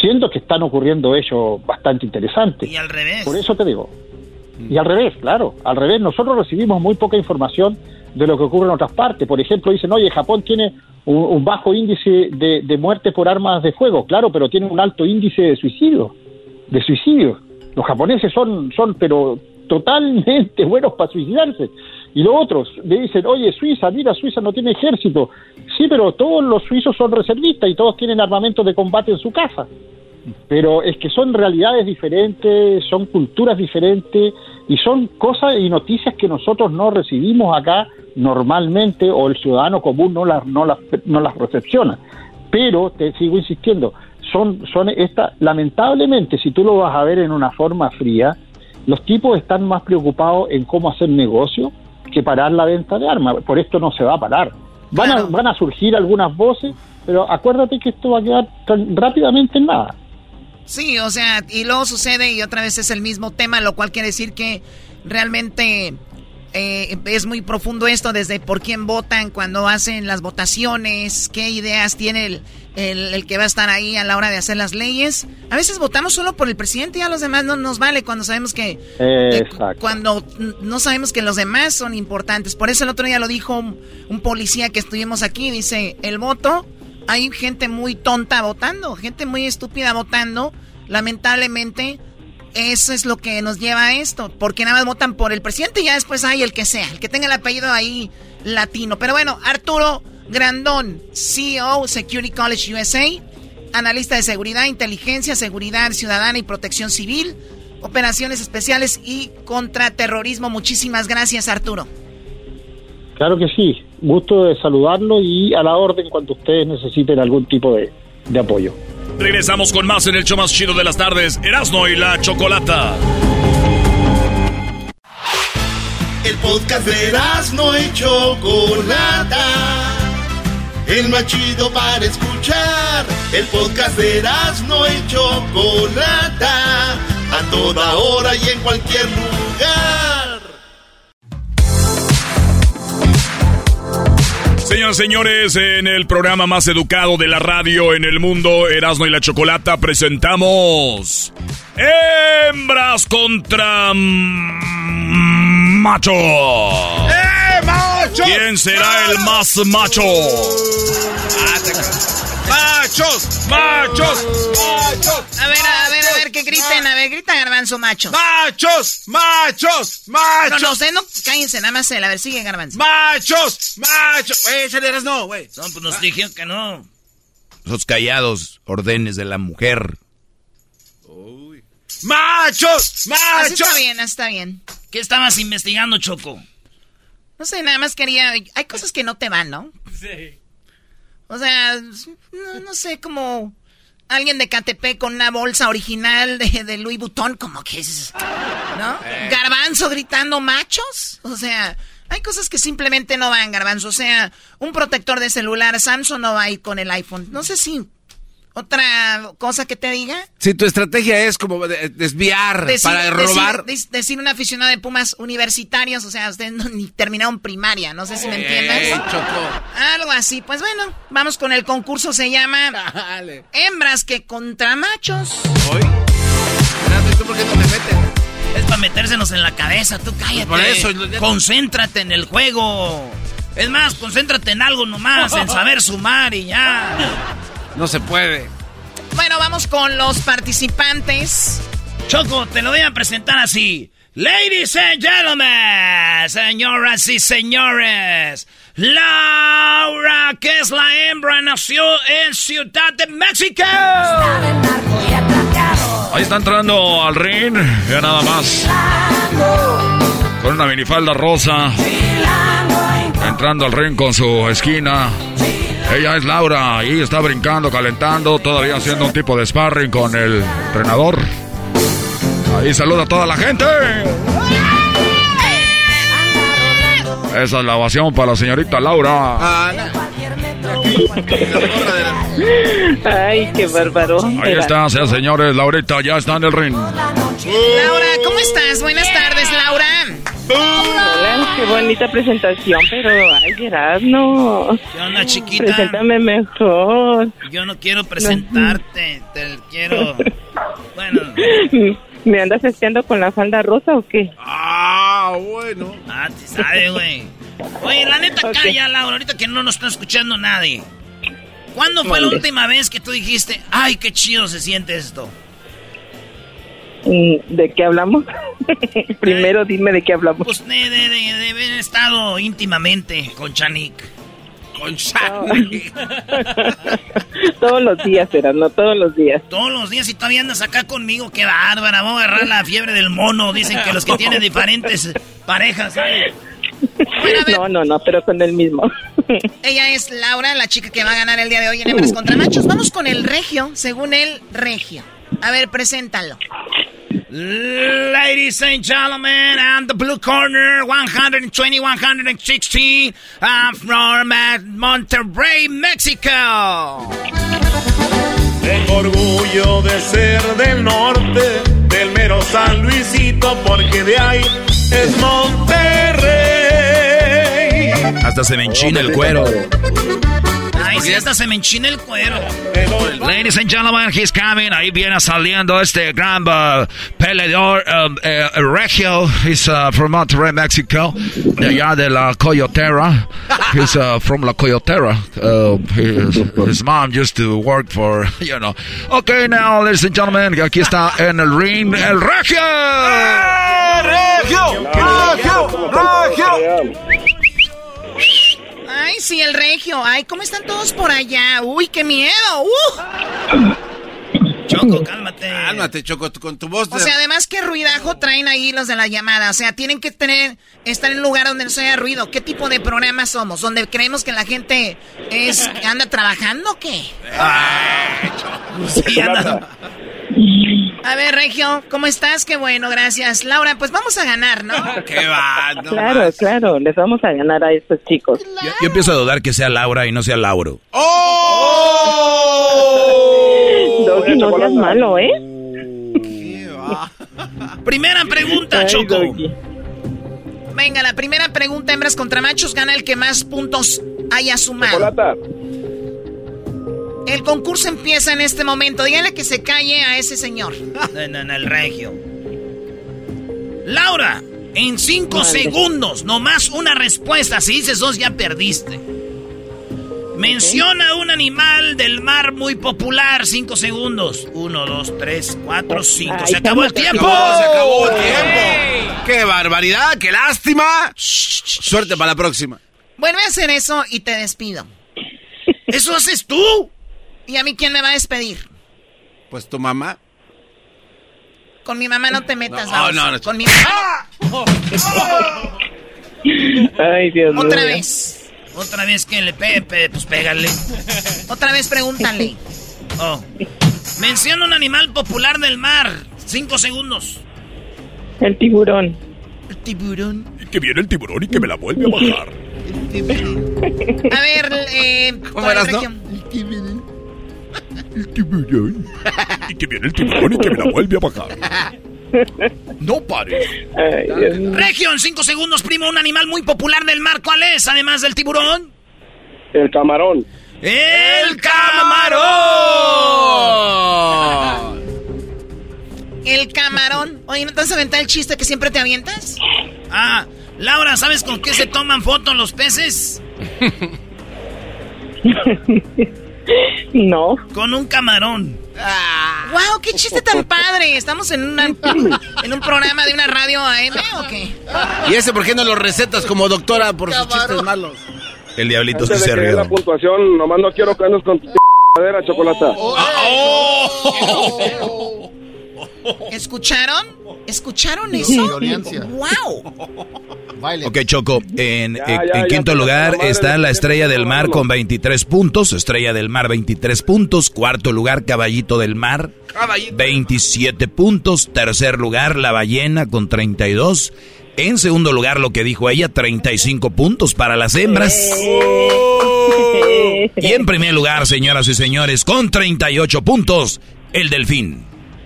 Speaker 12: Siento que están ocurriendo hechos bastante interesantes.
Speaker 4: Y al revés.
Speaker 12: Por eso te digo. Y al revés, claro. Al revés, nosotros recibimos muy poca información de lo que ocurre en otras partes. Por ejemplo, dicen, oye, Japón tiene un, bajo índice de, muerte por armas de fuego, claro, pero tiene un alto índice de suicidio, de suicidio. Los japoneses son, son pero totalmente buenos para suicidarse. Y los otros le dicen, oye, Suiza, mira, Suiza no tiene ejército. Sí, pero todos los suizos son reservistas y todos tienen armamento de combate en su casa. Pero es que son realidades diferentes, son culturas diferentes y son cosas y noticias que nosotros no recibimos acá normalmente o el ciudadano común no las, no las, no las recepciona. Pero te sigo insistiendo, son, son esta, lamentablemente, si tú lo vas a ver en una forma fría, los tipos están más preocupados en cómo hacer negocio que parar la venta de armas. Por esto no se va a parar. Van, a, van a surgir algunas voces, pero acuérdate que esto va a quedar tan rápidamente en nada.
Speaker 13: Sí, o sea, y luego sucede y otra vez es el mismo tema, lo cual quiere decir que realmente eh, es muy profundo esto, desde por quién votan, cuando hacen las votaciones, qué ideas tiene el, el, que va a estar ahí a la hora de hacer las leyes. A veces votamos solo por el presidente y a los demás no nos vale cuando sabemos que... Eh, cuando no sabemos que los demás son importantes. Por eso el otro día lo dijo un, un policía que estuvimos aquí, dice, el voto, hay gente muy tonta votando, gente muy estúpida votando, lamentablemente eso es lo que nos lleva a esto, porque nada más votan por el presidente y ya después hay el que sea, el que tenga el apellido ahí latino. Pero bueno, Arturo Grandón, CEO Security College USA, analista de seguridad, inteligencia, seguridad ciudadana y protección civil, operaciones especiales y contraterrorismo. Muchísimas gracias, Arturo.
Speaker 12: Claro que sí, gusto de saludarlo y a la orden cuando ustedes necesiten algún tipo de, de apoyo.
Speaker 5: Regresamos con más en el show más chido de las tardes, Erasmo y la Chocolata.
Speaker 2: El podcast de Erasmo y Chocolata. El más chido para escuchar. El podcast de Erasmo y Chocolata. A toda hora y en cualquier lugar.
Speaker 5: Señoras y señores, en el programa más educado de la radio en el mundo, Erasmo y la Chocolata, presentamos Hembras contra Macho.
Speaker 2: ¡Eh, macho!
Speaker 5: ¿Quién será el más macho?
Speaker 2: ¡Machos! ¡Machos! ¡Machos!
Speaker 13: A ver, a ver, a ver, que griten, a ver, grita garbanzo macho.
Speaker 2: ¡Machos! ¡Machos! ¡Machos!
Speaker 13: No, no, ustedes no, cállense, nada más él, a ver, sigue garbanzo.
Speaker 2: ¡Machos! ¡Machos! Güey, ese eres no, güey.
Speaker 4: No, pues nos dijeron que no. Los callados, órdenes de la mujer.
Speaker 2: ¡Machos! ¡Machos!
Speaker 13: Así está bien, así está bien.
Speaker 4: ¿Qué estabas investigando, Choco?
Speaker 13: No sé, nada más quería... Hay cosas que no te van, ¿no?
Speaker 14: Sí.
Speaker 13: O sea, no, no sé, como alguien de Catepec con una bolsa original de, de Louis Vuitton, como que es, ¿no? Garbanzo gritando machos. O sea, hay cosas que simplemente no van, Garbanzo. O sea, un protector de celular, Samsung no va a ir con el iPhone. No sé si otra cosa que te diga.
Speaker 6: Si tu estrategia es como de- desviar para robar.
Speaker 13: Decir, decir un aficionado de Pumas universitarios, o sea, ustedes no, ni terminaron primaria, no sé si me entiendes.
Speaker 6: Ey, Choco.
Speaker 13: Algo así. Pues bueno, vamos con el concurso. Se llama
Speaker 6: Dale.
Speaker 13: Hembras que contra machos.
Speaker 6: Hoy. Erasmo, ¿y tú por qué no te metes?
Speaker 4: Es para metérsenos en la cabeza, tú cállate.
Speaker 6: Por eso,
Speaker 4: Concéntrate en el juego. Es más, concéntrate en algo nomás, en saber sumar y ya.
Speaker 6: No se puede.
Speaker 13: Bueno, vamos con los participantes.
Speaker 4: Choco, te lo voy a presentar así. Ladies and gentlemen, señoras y señores, Laura, que es la hembra, nació en Ciudad de México.
Speaker 5: Ahí está entrando al ring, ya nada más. Con una minifalda rosa. Entrando al ring con su esquina. Ella es Laura y está brincando, calentando, todavía haciendo un tipo de sparring con el entrenador. Ahí saluda a toda la gente. Esa es la ovación para la señorita Laura.
Speaker 15: Ay, qué bárbaro.
Speaker 5: Ahí está, señores, Laurita ya está en el ring.
Speaker 13: Laura, ¿cómo estás? Buenas tardes.
Speaker 15: Hola, qué bonita presentación, pero ay, Gerardo.
Speaker 4: ¿Qué onda, chiquita?
Speaker 15: Preséntame mejor.
Speaker 4: Yo no quiero presentarte, te quiero... Bueno,
Speaker 15: ¿Me andas espiando con la falda rosa o qué?
Speaker 6: Ah, bueno.
Speaker 4: ah, te sabe, güey. Oye, la neta,
Speaker 15: Ok.
Speaker 4: calla, Laura, ahorita que no nos está escuchando nadie. ¿Cuándo fue la última vez que tú dijiste, ay, qué chido se siente esto?
Speaker 15: Mm, ¿De qué hablamos? Primero dime de qué hablamos.
Speaker 4: Pues de, de, de, de haber estado íntimamente con Chanik.
Speaker 6: Con Chanik.
Speaker 15: todos los días, eran, no todos los días.
Speaker 4: Todos los días y todavía andas acá conmigo, qué bárbara, vamos a agarrar la fiebre del mono. Dicen que los que tienen diferentes parejas. ¿sabes?
Speaker 15: No, no, no, pero con el mismo.
Speaker 13: Ella es Laura, la chica que va a ganar el día de hoy en Hembras contra Machos. Vamos con el regio, según el regio. A ver, preséntalo.
Speaker 4: Ladies and gentlemen, and the blue corner, 120, 160, I'm from Monterrey, Mexico.
Speaker 2: Tengo orgullo de ser del norte, del mero San Luisito, porque de ahí es Monterrey.
Speaker 7: Hasta se me enchina el cuero.
Speaker 4: Ay, sí, hasta se me enchina el cuero. Ladies and gentlemen, he's coming. Ahí viene saliendo este gran uh, peleador um, uh, regio. He's uh, from Monterrey, Mexico. De allá de la Coyotera. He's uh, from la Coyotera. Uh, his, his mom used to work for, you know. Okay, now, ladies and gentlemen, aquí está en el ring el regio.
Speaker 2: ¡Regio! ¡Regio! ¡Regio!
Speaker 13: Ay, sí, el regio. Ay, ¿cómo están todos por allá? Uy, qué miedo. Uh.
Speaker 4: Choco, cálmate.
Speaker 6: Cálmate, Choco, con tu voz.
Speaker 13: O sea, además, ¿qué ruidajo traen ahí los de la llamada? O sea, tienen que tener, estar en un lugar donde no se haya ruido. ¿Qué tipo de programa somos? ¿Donde creemos que la gente es anda trabajando o qué?
Speaker 4: Sí, anda.
Speaker 13: A ver, Regio, ¿cómo estás? Qué bueno, gracias. Laura, pues vamos a ganar, ¿no?
Speaker 6: ¿Qué va? No
Speaker 15: claro,
Speaker 6: más.
Speaker 15: claro, les vamos a ganar a estos chicos.
Speaker 7: Yo, yo empiezo a dudar que sea Laura y no sea Lauro.
Speaker 6: ¡Oh!
Speaker 15: Doggy, no seas malo, ¿eh?
Speaker 6: ¿Qué va?
Speaker 4: Primera pregunta,
Speaker 15: Ay,
Speaker 4: Choco.
Speaker 15: Doggy.
Speaker 13: Venga, la primera pregunta, hembras contra machos, gana el que más puntos haya sumado.
Speaker 16: Chocolata.
Speaker 13: El concurso empieza en este momento. Díganle que se calle a ese señor.
Speaker 4: No, no, no, el regio. Laura, en cinco
Speaker 15: Madre.
Speaker 4: segundos, nomás una respuesta. Si dices dos, ya perdiste. Menciona un animal del mar muy popular. Cinco segundos. Uno, dos, tres, cuatro, cinco.
Speaker 15: Ay,
Speaker 4: Se acabó el tiempo.
Speaker 6: No, se acabó el tiempo. ¡Qué barbaridad! ¡Qué lástima! Suerte para la próxima.
Speaker 13: Vuelve a hacer eso y te despido.
Speaker 4: ¿Eso haces tú?
Speaker 13: ¿Y a mí quién me va a despedir?
Speaker 6: Pues tu mamá.
Speaker 13: Con mi mamá no te metas,
Speaker 6: No,
Speaker 13: vamos.
Speaker 6: no, no.
Speaker 13: Con mi mamá.
Speaker 15: Ay, Dios mío.
Speaker 13: Otra vez.
Speaker 4: Otra vez que le pegue, pe- pues pégale.
Speaker 13: Otra vez pregúntale.
Speaker 4: Oh. Menciona un animal popular del mar. Cinco segundos.
Speaker 15: El tiburón.
Speaker 13: El tiburón.
Speaker 5: Que viene el tiburón y que me la vuelve a bajar.
Speaker 13: A ver, eh,
Speaker 6: ¿Cómo
Speaker 13: el
Speaker 6: eras, no?
Speaker 13: regio.
Speaker 5: El tiburón. Y que viene el tiburón y que me la vuelve a bajar. No pares.
Speaker 4: En cinco segundos, primo, un animal muy popular del mar. ¿Cuál es, además del tiburón?
Speaker 16: El camarón.
Speaker 4: ¡El camarón!
Speaker 13: El camarón. Oye, ¿no te vas a aventar el chiste que siempre te avientas?
Speaker 4: Ah, Laura, ¿sabes con qué se toman fotos los peces?
Speaker 15: No.
Speaker 4: Con un camarón.
Speaker 13: ¡Wow! ¡Qué chiste tan padre! ¿Estamos en, una- en un programa de una radio AM o qué?
Speaker 6: ¿Y ese por qué no lo recetas como doctora por sus chistes malos?
Speaker 7: El diablito sí
Speaker 16: Antes de
Speaker 7: se rió.
Speaker 16: la puntuación, nomás no quiero que andes con tu madera, chocolata.
Speaker 13: ¿Escucharon? ¿Escucharon eso? ¡Wow!
Speaker 9: Baile.
Speaker 7: Ok, Choco, en,
Speaker 16: Ya,
Speaker 7: en-
Speaker 16: ya,
Speaker 7: en
Speaker 16: ya,
Speaker 7: quinto
Speaker 16: ya,
Speaker 7: lugar
Speaker 16: la
Speaker 7: está la Estrella del Mar con 23 puntos. Estrella del Mar, 23 puntos. Cuarto lugar, Caballito del Mar, 27 puntos. Tercer lugar, La Ballena con 32. En segundo lugar, lo que dijo ella, 35 puntos para las hembras. Y en primer lugar, señoras y señores, con 38 puntos, el Delfín.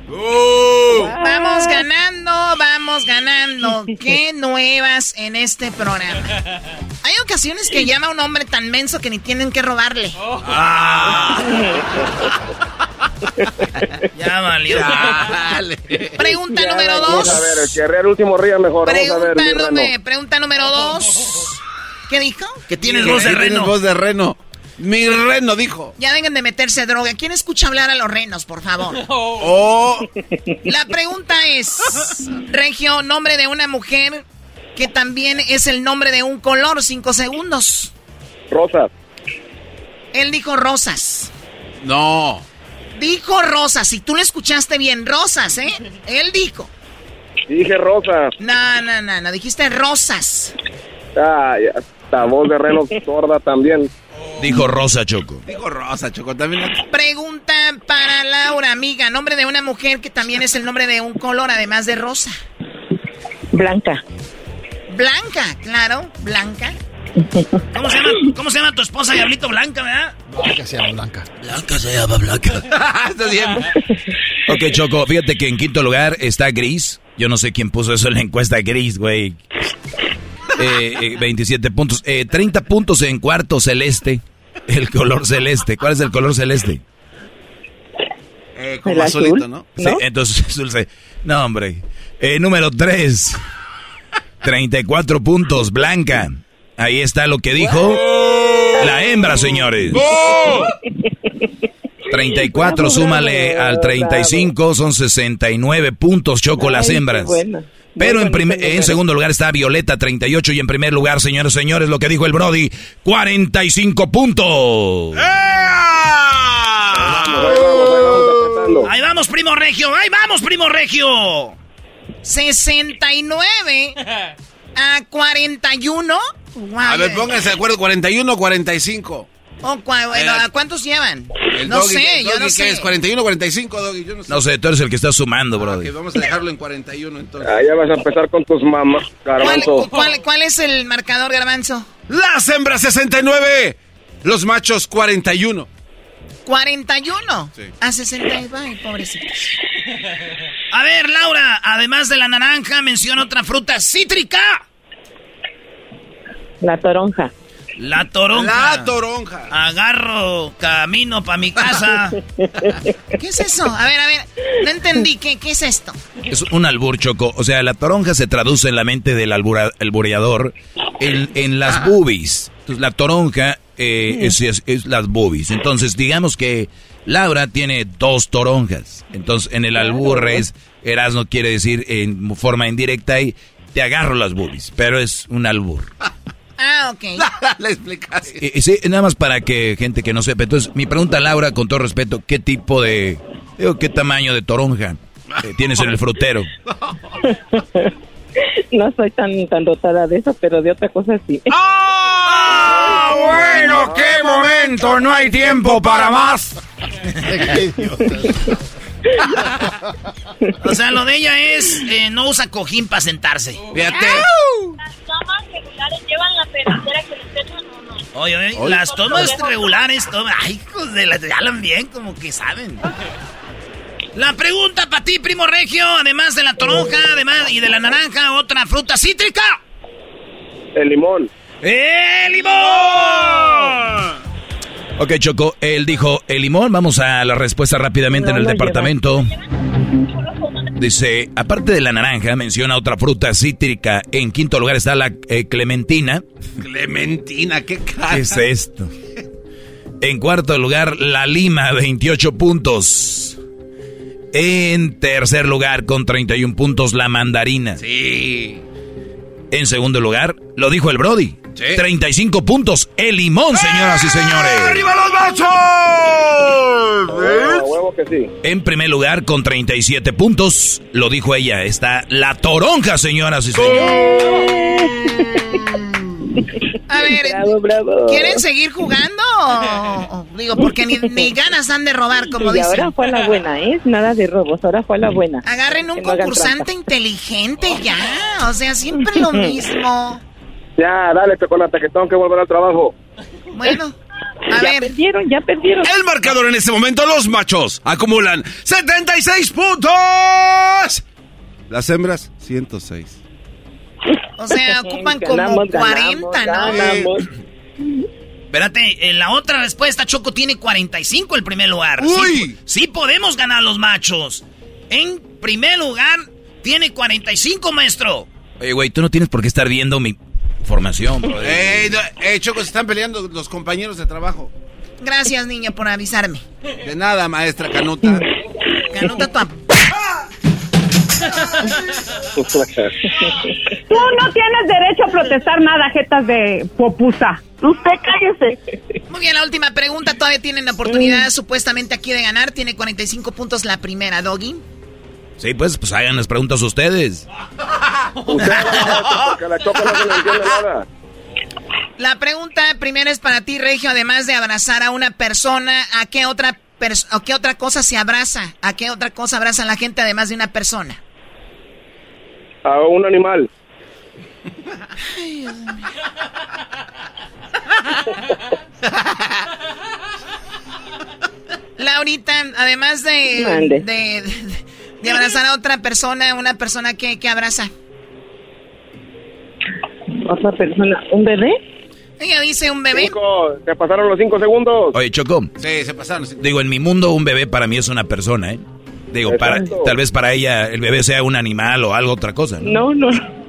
Speaker 13: Vamos ganando, vamos ganando. Qué nuevas en este programa. Hay ocasiones que llama a un hombre tan menso que ni tienen que robarle.
Speaker 4: Ya valió.
Speaker 13: Pregunta
Speaker 16: Ya,
Speaker 13: número
Speaker 16: Vamos
Speaker 13: dos.
Speaker 16: a ver, el que el último ría mejor. Vamos a ver,
Speaker 13: Pregunta, número, pregunta número dos. ¿Qué dijo?
Speaker 4: Que tienes voz de reno.
Speaker 6: voz de reno. Mi reno dijo.
Speaker 13: Ya vengan de meterse droga. ¿Quién escucha hablar a los renos, por favor?
Speaker 6: Oh.
Speaker 13: La pregunta es, Regio, nombre de una mujer que también es el nombre de un color, cinco segundos.
Speaker 16: Rosas.
Speaker 13: Él dijo rosas.
Speaker 6: No.
Speaker 13: Dijo rosas, si tú lo escuchaste bien, rosas, ¿eh? Él dijo.
Speaker 16: Dije rosas.
Speaker 13: No, no, no, no, dijiste rosas.
Speaker 16: Ah, ya. Esta voz de reno sorda también.
Speaker 7: Dijo Rosa Choco.
Speaker 6: Dijo Rosa Choco también.
Speaker 13: Pregunta para Laura, amiga. Nombre de una mujer que también es el nombre de un color, además de rosa.
Speaker 15: Blanca.
Speaker 13: Blanca, claro, Blanca.
Speaker 4: ¿Cómo se llama, cómo se llama tu esposa, Diablito Blanca, verdad?
Speaker 9: Blanca se llama Blanca.
Speaker 7: Blanca se llama Blanca.
Speaker 6: Está bien.
Speaker 7: ok, Choco, fíjate que en quinto lugar está Gris. Yo no sé quién puso eso en la encuesta Gris, güey. Eh, eh, 27 puntos. Eh, 30 puntos en cuarto celeste. El color celeste. ¿Cuál es el color celeste?
Speaker 6: Eh, como azulito, ¿no?
Speaker 7: Sí, entonces dulce. No, hombre. Eh, número 3. 34 puntos, Blanca. Ahí está lo que dijo la hembra, señores. 34, súmale al 35, son 69 puntos, Choco, las hembras. Pero en, primer, en segundo lugar está Violeta, 38. Y en primer lugar, señores, señores, lo que dijo el Brody, 45 puntos.
Speaker 4: Ahí vamos, primo regio. Ahí vamos, primo regio.
Speaker 13: 69 a 41.
Speaker 6: A ver, pónganse de acuerdo, 41 o 45.
Speaker 13: Oh, cua- bueno, ¿A cuántos llevan?
Speaker 6: El
Speaker 13: no
Speaker 6: doggy,
Speaker 13: sé,
Speaker 6: el
Speaker 13: yo
Speaker 6: doggy,
Speaker 13: no
Speaker 6: ¿qué
Speaker 13: sé.
Speaker 6: es? 41 o 45, Doggy, yo no sé.
Speaker 7: No sé, tú eres el que está sumando, Brody.
Speaker 6: Ok, vamos a dejarlo en 41 entonces.
Speaker 16: Ah, ya vas a empezar con tus mamás,
Speaker 13: ¿Cuál,
Speaker 16: garbanzo.
Speaker 13: cuál- cuál es el marcador, Garbanzo?
Speaker 6: Las hembras 69, los machos 41.
Speaker 13: 41
Speaker 6: Sí.
Speaker 13: a 60. Ay, pobrecitos.
Speaker 4: A ver, Laura, además de la naranja, menciona otra fruta cítrica.
Speaker 15: La toronja.
Speaker 4: La toronja.
Speaker 6: La toronja.
Speaker 4: Agarro camino para mi casa.
Speaker 13: ¿Qué es eso? A ver, a ver, no entendí. ¿Qué, qué es esto?
Speaker 7: Es un albur, Choco. O sea, la toronja se traduce en la mente del albura- albureador en, en las boobies. Entonces, la toronja eh, es, es- es las boobies. Entonces, digamos que Laura tiene dos toronjas. Entonces, en el albur es, Erasmo quiere decir en forma indirecta y te agarro las boobies. Pero es un albur.
Speaker 13: Ah, ok.
Speaker 6: La explicación.
Speaker 7: Eh, eh, sí, nada más para que gente que no sepa. Entonces, mi pregunta, Laura, con todo respeto, ¿qué tipo de, digo, qué tamaño de toronja eh, tienes en el frutero?
Speaker 15: No soy tan, tan dotada de eso, pero de otra cosa sí.
Speaker 5: ¡Ah, bueno! ¡Qué momento! No hay tiempo para más.
Speaker 4: O sea, lo de ella es eh, no usa cojín para sentarse.
Speaker 6: Fíjate.
Speaker 17: Las tomas regulares llevan la pedacera que les pesan o no.
Speaker 4: Oye, oye,
Speaker 6: Oye.
Speaker 4: las tomas regulares, tomas. Ay, hijos de la. hablan bien, como que saben. La pregunta para ti, primo regio, además de la toronja, además y de la naranja, otra fruta cítrica.
Speaker 16: El limón.
Speaker 4: ¡El limón!
Speaker 7: Ok, Choco, él dijo el limón. Vamos a la respuesta rápidamente en el departamento. Dice, aparte de la naranja, menciona otra fruta cítrica. En quinto lugar está la eh, clementina.
Speaker 6: Clementina, qué cara.
Speaker 7: ¿Qué es esto? En cuarto lugar, la lima, 28 puntos. En tercer lugar, con 31 puntos, la mandarina.
Speaker 6: Sí.
Speaker 7: En segundo lugar, lo dijo el Brody. 35 puntos, el limón, señoras y señores.
Speaker 5: ¡Arriba los machos!
Speaker 16: Huevo que sí.
Speaker 7: En primer lugar, con 37 puntos, lo dijo ella, está la toronja, señoras y señores.
Speaker 13: A ver,
Speaker 15: Bravo, bravo.
Speaker 13: ¿quieren seguir jugando? o- o- digo, porque ni, ni ganas han de robar, como
Speaker 15: y
Speaker 13: dicen.
Speaker 15: ahora fue a la buena, ¿eh? Nada de robos, ahora fue a la buena.
Speaker 13: Agarren un
Speaker 15: Que
Speaker 13: concursante inteligente ya. O sea, siempre lo mismo.
Speaker 16: Ya, dale, chocolate, que tengo que volver al trabajo.
Speaker 13: Bueno, a
Speaker 15: ya
Speaker 13: ver.
Speaker 15: perdieron, ya perdieron.
Speaker 6: El marcador en este momento, los machos acumulan 76 puntos. Las hembras, 106.
Speaker 13: O sea, ocupan como
Speaker 15: Ganamos,
Speaker 13: 40,
Speaker 15: ganamos,
Speaker 13: ¿no?
Speaker 15: ganamos.
Speaker 4: Espérate, en la otra respuesta, Choco tiene 45 el primer lugar.
Speaker 6: ¡Uy!
Speaker 4: Sí, sí podemos ganar los machos. En primer lugar, tiene 45, maestro.
Speaker 7: Oye, güey, tú no tienes por qué estar viendo mi formación, bro.
Speaker 6: Ey, no, ey, Choco, se están peleando los compañeros de trabajo.
Speaker 13: Gracias, niño, por avisarme.
Speaker 6: De nada, maestra Canuta.
Speaker 13: Canuta tu
Speaker 18: Tú no tienes derecho a protestar nada, jetas de popusa. Usted cállese.
Speaker 13: Muy bien, la última pregunta. Todavía tienen la oportunidad supuestamente aquí de ganar. Tiene 45 puntos la primera, Doggy.
Speaker 7: Sí, pues, pues hagan las preguntas ustedes.
Speaker 13: La pregunta primera es para ti, Regio. Además de abrazar a una persona, ¿a qué otra, ¿a qué otra cosa se abraza? ¿A qué otra cosa abraza la gente además de una persona?
Speaker 16: A un animal.
Speaker 13: Laurita, además de, de, de, de, abrazar a otra persona, una persona que, que abraza.
Speaker 18: ¿Otra persona? ¿Un bebé?
Speaker 13: Ella dice un bebé.
Speaker 16: Cinco, se pasaron los cinco segundos.
Speaker 7: Oye, Choco.
Speaker 6: Sí, se pasaron.
Speaker 7: Digo, en mi mundo un bebé para mí es una persona, ¿eh? Digo, para, tal vez para ella el bebé sea un animal o algo otra cosa.
Speaker 18: No, no. no.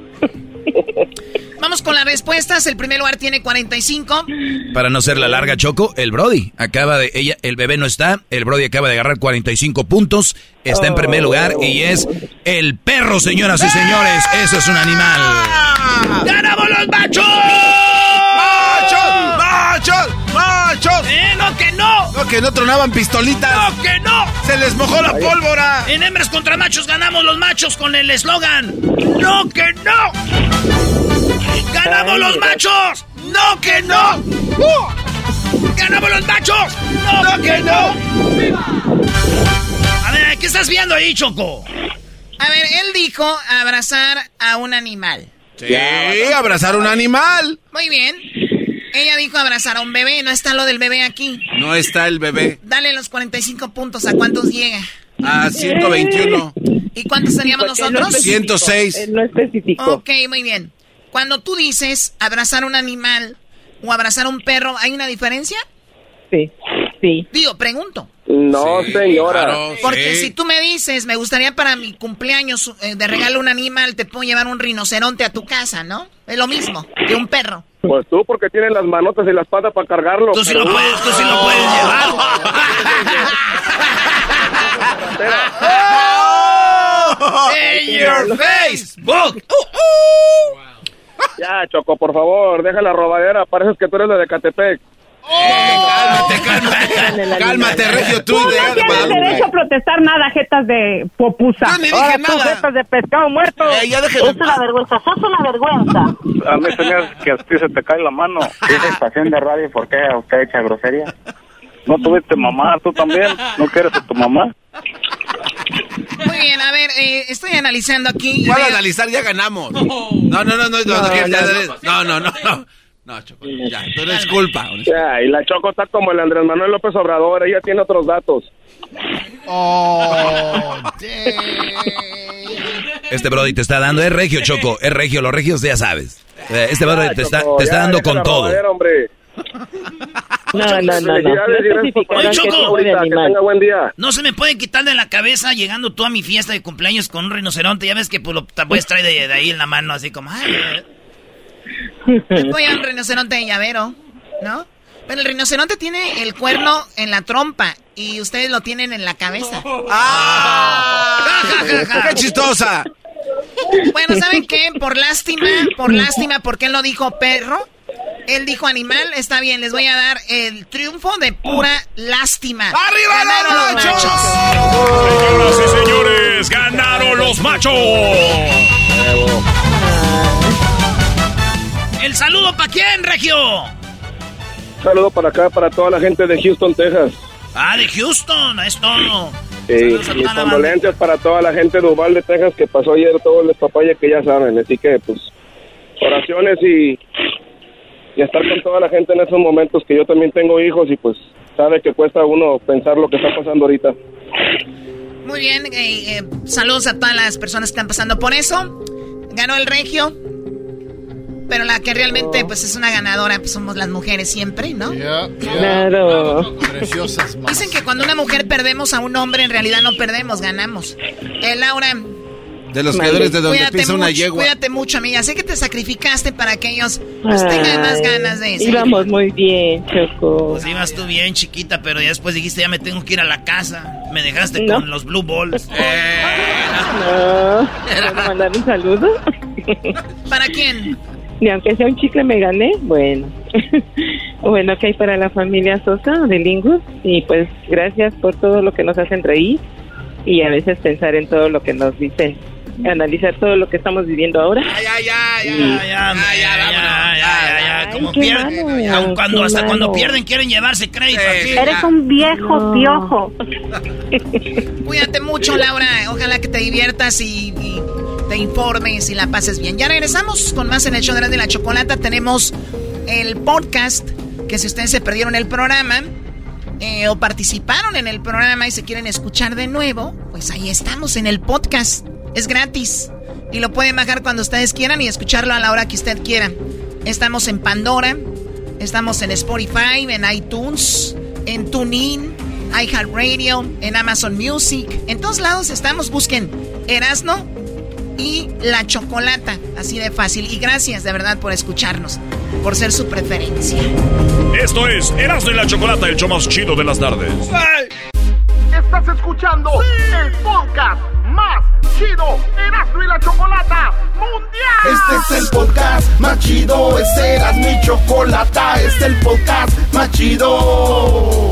Speaker 13: Vamos con las respuestas. El primer lugar tiene 45.
Speaker 7: Para no ser la larga, Choco, el Brody acaba de. ella El bebé no está. El Brody acaba de agarrar 45 puntos. Está en primer lugar y es el perro, señoras y señores. Eso es un animal.
Speaker 4: ¡Ganamos los machos!
Speaker 6: ¡Machos! ¡Machos!
Speaker 4: ¡Eh, no que no!
Speaker 6: No que no tronaban pistolitas.
Speaker 4: ¡No que no!
Speaker 6: ¡Se les mojó la pólvora!
Speaker 4: En hembras contra machos ganamos los machos con el eslogan ¡No que no! ¡Ganamos los machos! ¡No que no! ¡Ganamos los machos! ¡No, que no! A ver, ¿qué estás viendo ahí, Choco?
Speaker 13: A ver, él dijo abrazar a un animal.
Speaker 6: Sí, abrazar a un animal.
Speaker 13: Muy bien. Ella dijo abrazar a un bebé. No está lo del bebé aquí.
Speaker 6: No está el bebé.
Speaker 13: Dale los 45 puntos. ¿A cuántos llega?
Speaker 6: A 121.
Speaker 13: ¿Y cuántos seríamos nosotros?
Speaker 6: 106.
Speaker 18: No especificó.
Speaker 13: Ok, muy bien. Cuando tú dices abrazar a un animal o abrazar a un perro, ¿hay una diferencia?
Speaker 18: Sí, sí.
Speaker 13: Digo, pregunto.
Speaker 16: No,
Speaker 6: Sí,
Speaker 16: señora.
Speaker 6: claro,
Speaker 13: Porque
Speaker 6: sí.
Speaker 13: si tú me dices, me gustaría para mi cumpleaños eh, de regalo un animal, te puedo llevar un rinoceronte a tu casa, ¿no? Es lo mismo que un perro.
Speaker 16: Pues tú, porque tienes las manotas y las patas para cargarlo.
Speaker 4: Tú sí lo puedes, tú sí lo puedes llevar.
Speaker 6: In your Facebook.
Speaker 16: Ya, Choco, por favor, deja la robadera. Pareces que tú eres la de Catepec.
Speaker 6: Cálmate, cálmate. Cálmate, Regio, tú.
Speaker 18: No tienes derecho a protestar nada, jetas de popusa.
Speaker 6: Yo ni dije nada.
Speaker 18: jetas de pescado muerto.
Speaker 6: Eh, ya.
Speaker 18: Es una vergüenza, sos una vergüenza.
Speaker 19: A mí se me hace que a ti se te cae la mano. Es estación de radio, ¿por qué usted echa grosería? ¿No tuviste mamá? ¿Tú también? ¿No quieres a tu mamá?
Speaker 13: Muy bien, a ver, eh, estoy analizando aquí.
Speaker 6: ¿Cuál analizar? Ya ganamos. No, no, no, no, no, no, que- no, no, no, no. No, Choco, ya, tú no es culpa.
Speaker 16: Ya, y la Choco está como el Andrés Manuel López Obrador. Ella tiene otros datos.
Speaker 9: Oh,
Speaker 7: Este Brody te está dando, es regio, Choco, es regio, los regios ya sabes. Eh, Este Brody te está, te está dando con todo.
Speaker 16: hombre.
Speaker 18: No, no, no, no. No
Speaker 4: Oye, Choco.
Speaker 16: Que tenga buen día.
Speaker 4: No se me pueden quitar de la cabeza llegando tú a mi fiesta de cumpleaños con un rinoceronte. Ya ves que pues, lo te puedes traer de, de ahí en la mano, así como. Ay,
Speaker 13: Voy a un rinoceronte de llavero, ¿no? Pero el rinoceronte tiene el cuerno en la trompa y ustedes lo tienen en la cabeza.
Speaker 6: ¡Ah! ¡Qué chistosa!
Speaker 13: Bueno, ¿saben qué? Por lástima, por lástima, porque él no dijo perro, él dijo animal, está bien, les voy a dar el triunfo de pura lástima.
Speaker 6: ¡Arriba los machos!
Speaker 5: Señoras y señores, ganaron los machos.
Speaker 4: ¿El saludo para quién, Regio?
Speaker 16: Saludo para acá, para toda la gente de Houston, Texas.
Speaker 4: Ah, de Houston, es todo.
Speaker 16: Y
Speaker 4: toda la
Speaker 16: condolencias para toda la gente de Uvalde, Texas, que pasó ayer todo el despapalle que ya saben. Así que, pues, oraciones y, y estar con toda la gente en esos momentos que yo también tengo hijos y, pues, sabe que cuesta uno pensar lo que está pasando ahorita.
Speaker 13: Muy bien, eh, eh, saludos a todas las personas que están pasando por eso. Ganó el regio, pero la que realmente pues es una ganadora pues somos las mujeres siempre, ¿no?
Speaker 18: Claro.
Speaker 9: Preciosas
Speaker 13: Dicen que cuando una mujer perdemos a un hombre, en realidad no perdemos, ganamos. Eh, Laura,
Speaker 6: De los creadores de donde
Speaker 13: cuídate
Speaker 6: pisa una
Speaker 13: mucho,
Speaker 6: yegua.
Speaker 13: Cuídate mucho, amiga. Sé que te sacrificaste para que ellos pues, tengan más ganas de eso.
Speaker 15: Íbamos muy bien, Choco.
Speaker 4: Pues ibas tú bien, chiquita, pero ya después dijiste, ya me tengo que ir a la casa. Me dejaste
Speaker 15: No.
Speaker 4: con los Blue Balls.
Speaker 15: No, ¿puedo mandar un saludo?
Speaker 13: ¿Para quién?
Speaker 15: Y aunque sea un chicle me gané, bueno. bueno, que hay para la familia Sosa de Lingus. Y pues gracias por todo lo que nos hacen reír y a veces pensar en todo lo que nos dicen. Analizar todo lo que estamos viviendo ahora.
Speaker 4: Ya, ya, ya, ya, ya, ya, ya, ya, Como pierden, cuando, hasta cuando pierden quieren llevarse crédito.
Speaker 20: Eres un viejo piojo.
Speaker 13: Cuídate mucho, Laura. Ojalá que te diviertas y te informes y la pases bien. Ya regresamos con más en el show de la, chocolata. Tenemos el podcast, que si ustedes se perdieron el programa eh, o participaron en el programa y se quieren escuchar de nuevo, pues ahí estamos en el podcast. Es gratis. Y lo pueden bajar cuando ustedes quieran y escucharlo a la hora que usted quiera. Estamos en Pandora, estamos en Spotify, en iTunes, en TuneIn, iHeartRadio, en Amazon Music. En todos lados estamos. Busquen Erasno y La Chocolata. Así de fácil. Y gracias de verdad por escucharnos, por ser su preferencia.
Speaker 21: Esto es Erasmo y la Chocolata, el show más chido de las tardes.
Speaker 22: Estás escuchando el podcast más chido Erasmo y la Chocolata Mundial. Este es el podcast más chido, es Erasmo y Chocolata, este es el podcast más chido.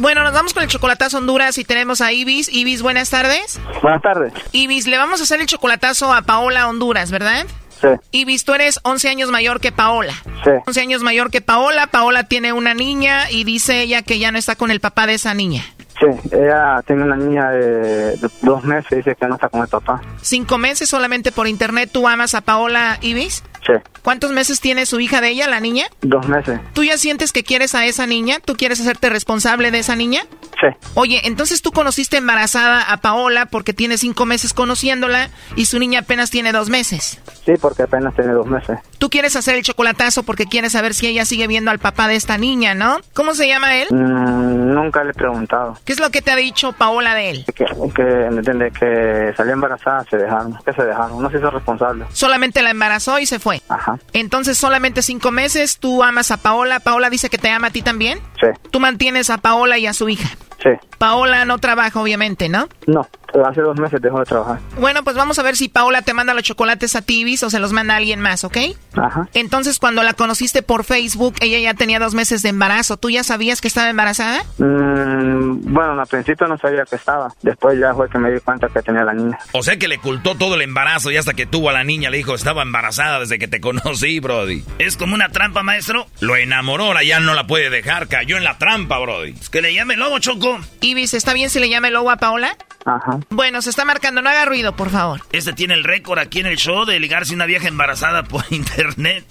Speaker 13: Bueno, nos vamos con el chocolatazo Honduras y tenemos a Ibis. Ibis, buenas tardes.
Speaker 23: Buenas tardes.
Speaker 13: Ibis, le vamos a hacer el chocolatazo a Paola Honduras, ¿verdad?
Speaker 23: Sí.
Speaker 13: Ibis, tú eres 11 años mayor que Paola.
Speaker 23: Sí.
Speaker 13: 11 años mayor que Paola. Paola tiene una niña y dice ella que ya no está con el papá de esa niña.
Speaker 23: Sí, ella tiene una niña de, de dos meses y dice que no está con el papá.
Speaker 13: Cinco meses solamente por internet. ¿Tú amas a Paola Ibis?
Speaker 23: Sí,
Speaker 13: ¿Cuántos meses tiene su hija de ella, la niña?
Speaker 23: dos meses.
Speaker 13: ¿Tú ya sientes que quieres a esa niña? ¿Tú quieres hacerte responsable de esa niña?
Speaker 23: Sí,
Speaker 13: Oye, entonces tú conociste embarazada a Paola porque tiene cinco meses conociéndola y su niña apenas tiene dos meses.
Speaker 23: sí, porque apenas tiene dos meses.
Speaker 13: Tú quieres hacer el chocolatazo porque quieres saber si ella sigue viendo al papá de esta niña, ¿no? ¿Cómo se llama él?
Speaker 23: Mm, nunca le he preguntado.
Speaker 13: ¿Qué es lo que te ha dicho Paola de él?
Speaker 23: Que, que, salió embarazada, se dejaron. Que se dejaron, no se hizo responsable.
Speaker 13: Solamente la embarazó y se fue.
Speaker 23: Ajá,
Speaker 13: Entonces solamente cinco meses, tú amas a Paola, Paola dice que te ama a ti también.
Speaker 23: sí,
Speaker 13: Tú mantienes a Paola y a su hija.
Speaker 23: Sí.
Speaker 13: Paola no trabaja, obviamente, ¿no?
Speaker 23: No, Hace dos meses dejó de trabajar.
Speaker 13: Bueno, pues vamos a ver si Paola te manda los chocolates a Tibis o se los manda a alguien más, ¿ok?
Speaker 23: Ajá.
Speaker 13: Entonces, cuando la conociste por Facebook, ella ya tenía dos meses de embarazo. ¿Tú ya sabías que estaba embarazada?
Speaker 23: Mm, bueno, al principio no sabía que estaba. Después ya fue que me di cuenta que tenía la niña.
Speaker 7: O sea que le ocultó todo el embarazo y hasta que tuvo a la niña le dijo, estaba embarazada desde que te conocí, Brody. Es como una trampa, maestro. Lo enamoró, ahora ya no la puede dejar. Cayó en la trampa, Brody. Es que le llame lobo, Choco.
Speaker 13: Ibis, ¿está bien si le llame lobo a Paola?
Speaker 23: Ajá.
Speaker 13: Bueno, se está marcando, no haga ruido, por favor.
Speaker 4: Este tiene el récord aquí en el show de ligarse una vieja embarazada por internet.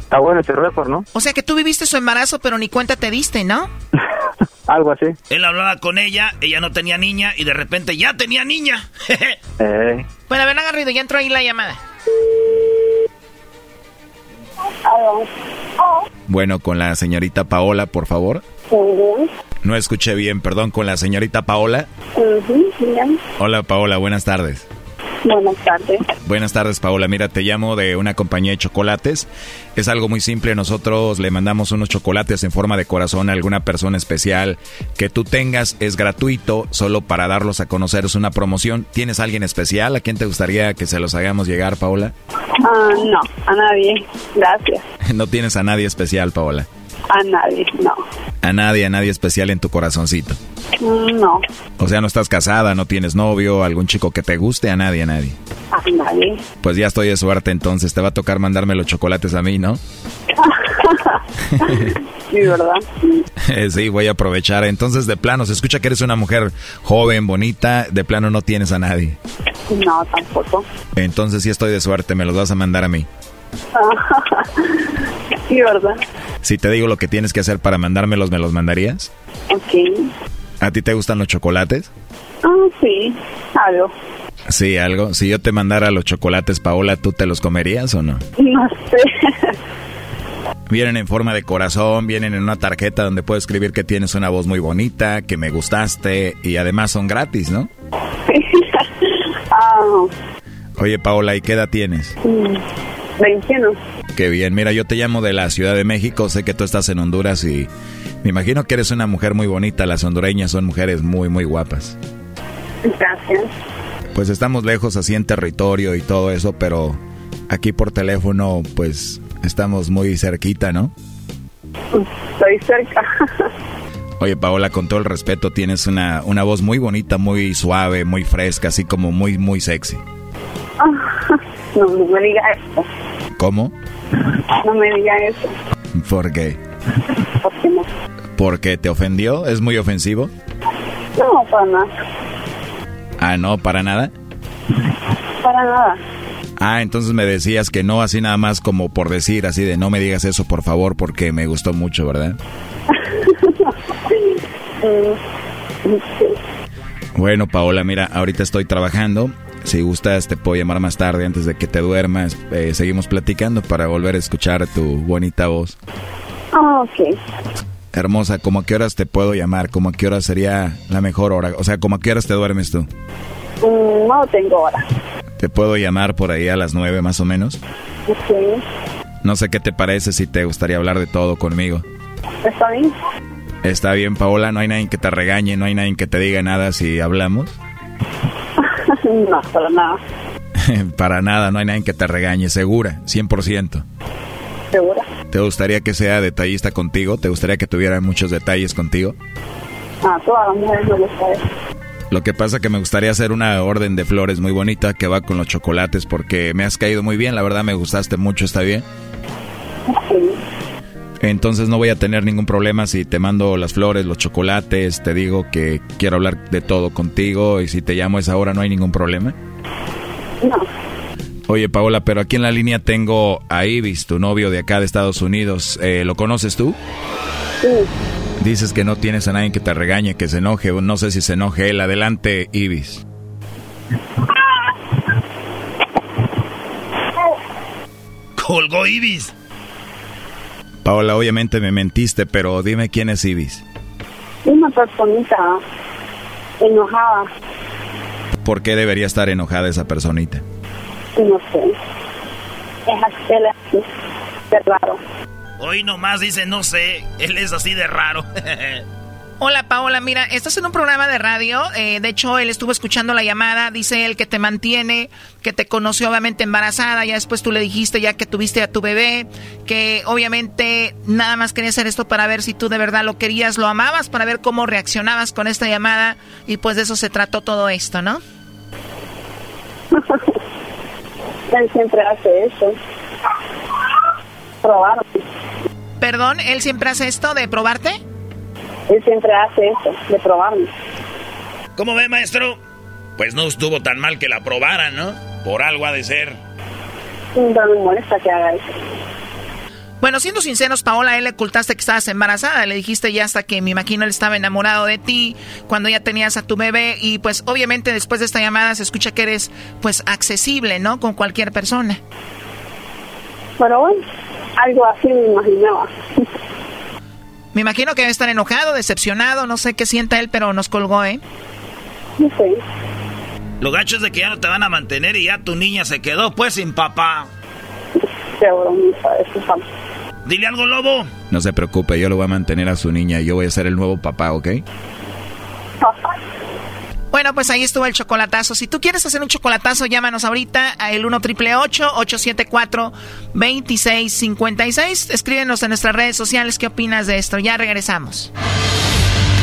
Speaker 23: Está bueno ese récord, ¿no?
Speaker 13: O sea que tú viviste su embarazo, pero ni cuenta te diste, ¿no?
Speaker 23: Algo así.
Speaker 4: Él hablaba con ella, ella no tenía niña y de repente ya tenía niña.
Speaker 23: eh.
Speaker 13: Bueno, a ver, no haga ruido, ya entró ahí la llamada.
Speaker 7: Bueno, con la señorita Paola, por favor. No escuché bien, perdón, con la señorita Paola. Hola Paola, buenas tardes.
Speaker 17: Buenas tardes.
Speaker 7: Buenas tardes, Paola. Mira, te llamo de una compañía de chocolates. Es algo muy simple. Nosotros le mandamos unos chocolates en forma de corazón a alguna persona especial que tú tengas. Es gratuito, solo para darlos a conocer. Es una promoción. ¿Tienes alguien especial? ¿A quién te gustaría que se los hagamos llegar, Paola?
Speaker 17: Ah, no, a nadie. Gracias.
Speaker 7: no tienes a nadie especial, Paola.
Speaker 17: A nadie, no.
Speaker 7: A nadie, a nadie especial en tu corazoncito.
Speaker 17: No.
Speaker 7: O sea, no estás casada, no tienes novio, algún chico que te guste, a nadie, a nadie.
Speaker 17: A nadie.
Speaker 7: Pues ya estoy de suerte entonces, te va a tocar mandarme los chocolates a mí, ¿no?
Speaker 17: sí, ¿verdad?
Speaker 7: sí, voy a aprovechar. Entonces, de plano, se escucha que eres una mujer joven, bonita, de plano no tienes a nadie.
Speaker 17: No, tampoco.
Speaker 7: Entonces sí estoy de suerte, me los vas a mandar a mí.
Speaker 17: sí, ¿verdad?
Speaker 7: Si te digo lo que tienes que hacer para mandármelos, ¿me los mandarías?
Speaker 17: Ok.
Speaker 7: ¿A ti te gustan los chocolates?
Speaker 17: Ah, sí, algo.
Speaker 7: Sí, algo. Si yo te mandara los chocolates, Paola, ¿tú te los comerías o no?
Speaker 17: No sé.
Speaker 7: Vienen en forma de corazón, vienen en una tarjeta donde puedo escribir que tienes una voz muy bonita, que me gustaste y además son gratis, ¿no?
Speaker 17: ah.
Speaker 7: Oye, Paola, ¿y qué edad tienes?
Speaker 17: 21.
Speaker 7: Qué bien, mira, yo te llamo de la Ciudad de México, sé que tú estás en Honduras y me imagino que eres una mujer muy bonita, las hondureñas son mujeres muy, muy guapas.
Speaker 17: Gracias.
Speaker 7: Pues estamos lejos así en territorio y todo eso, pero aquí por teléfono pues estamos muy cerquita, ¿no?
Speaker 17: Estoy cerca.
Speaker 7: Oye, Paola, con todo el respeto, tienes una, una voz muy bonita, muy suave, muy fresca, así como muy, muy sexy.
Speaker 17: no, no me digas eso.
Speaker 7: ¿Cómo?
Speaker 17: No me digas eso.
Speaker 7: ¿Por qué?
Speaker 17: ¿Por qué no?
Speaker 7: ¿Porque te ofendió? ¿Es muy ofensivo?
Speaker 17: No, para nada.
Speaker 7: Ah, no, para nada.
Speaker 17: Para nada.
Speaker 7: Ah, entonces me decías que no, así nada más como por decir, así de no me digas eso, por favor, porque me gustó mucho, ¿verdad? Bueno, Paola, mira, ahorita estoy trabajando. Si gustas, te puedo llamar más tarde antes de que te duermas. Eh, seguimos platicando para volver a escuchar tu bonita voz.
Speaker 17: Ah, ok.
Speaker 7: Hermosa, ¿cómo a qué horas te puedo llamar? ¿Cómo a qué hora sería la mejor hora? O sea, ¿cómo a qué horas te duermes tú?
Speaker 17: Mm, no tengo hora.
Speaker 7: ¿Te puedo llamar por ahí a las nueve más o menos?
Speaker 17: Sí.
Speaker 7: No sé qué te parece si te gustaría hablar de todo conmigo.
Speaker 17: ¿Está bien?
Speaker 7: Está bien, Paola, no hay nadie que te regañe, no hay nadie que te diga nada si hablamos.
Speaker 17: No, para nada.
Speaker 7: para nada, no hay nadie que te regañe, segura, 100%.
Speaker 17: ¿Segura?
Speaker 7: ¿Te gustaría que sea detallista contigo? ¿Te gustaría que tuviera muchos detalles contigo?
Speaker 17: Ah, todas las mujeres me.
Speaker 7: Lo que pasa que me gustaría hacer una orden de flores muy bonita que va con los chocolates porque me has caído muy bien, la verdad me gustaste mucho, ¿está bien?
Speaker 17: Sí.
Speaker 7: Entonces no voy a tener ningún problema si te mando las flores, los chocolates, te digo que quiero hablar de todo contigo y si te llamo a esa hora no hay ningún problema.
Speaker 17: No.
Speaker 7: Oye Paola, pero aquí en la línea tengo a Ibis, tu novio de acá de Estados Unidos. Eh, ¿Lo conoces tú?
Speaker 17: Sí.
Speaker 7: Dices que no tienes a nadie que te regañe, que se enoje. No sé si se enoje él. Adelante, Ibis.
Speaker 4: Colgó Ibis.
Speaker 7: Paola, obviamente me mentiste, pero dime quién es Ibis.
Speaker 17: Una personita enojada.
Speaker 7: ¿Por qué debería estar enojada esa personita?
Speaker 17: No sé. Es así, él es así, de raro.
Speaker 4: Hoy nomás dice no sé, él es así de raro.
Speaker 13: Hola Paola, mira, estás en un programa de radio, eh, de hecho él estuvo escuchando la llamada, dice él que te mantiene, que te conoció obviamente embarazada, ya después tú le dijiste ya que tuviste a tu bebé, que obviamente nada más quería hacer esto para ver si tú de verdad lo querías, lo amabas, para ver cómo reaccionabas con esta llamada y pues de eso se trató todo esto, ¿no?
Speaker 18: él siempre hace eso. Probar.
Speaker 13: Perdón, él siempre hace esto de probarte.
Speaker 18: Él siempre hace eso, de probarme.
Speaker 7: ¿Cómo ve, maestro? Pues no estuvo tan mal que la probara, ¿no? Por algo ha de ser.
Speaker 18: No me molesta que haga eso.
Speaker 13: Bueno, siendo sinceros, Paola, él le ocultaste que estabas embarazada. Le dijiste ya hasta que me imagino él estaba enamorado de ti cuando ya tenías a tu bebé. Y pues obviamente después de esta llamada se escucha que eres pues accesible, ¿no? Con cualquier persona.
Speaker 18: Pero bueno, algo así me imaginaba.
Speaker 13: Me imagino que debe estar enojado, decepcionado, no sé qué sienta él, pero nos colgó, ¿eh?
Speaker 18: No sé.
Speaker 7: Lo gacho es de que ya no te van a mantener y ya tu niña se quedó pues sin papá.
Speaker 18: Qué bromita, eso
Speaker 7: Dile algo, lobo. No se preocupe, yo lo voy a mantener a su niña y yo voy a ser el nuevo papá, ¿ok?
Speaker 18: Papá.
Speaker 13: Bueno, pues ahí estuvo el chocolatazo. Si tú quieres hacer un chocolatazo, llámanos ahorita a el 1 triple 874 2656. Escríbenos en nuestras redes sociales qué opinas de esto. Ya regresamos.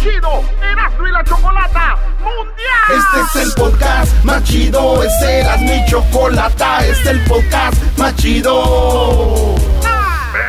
Speaker 2: chido Erasmo y la Chocolata Mundial. Este es el podcast más chido, este era mi chocolata, este es el podcast más chido.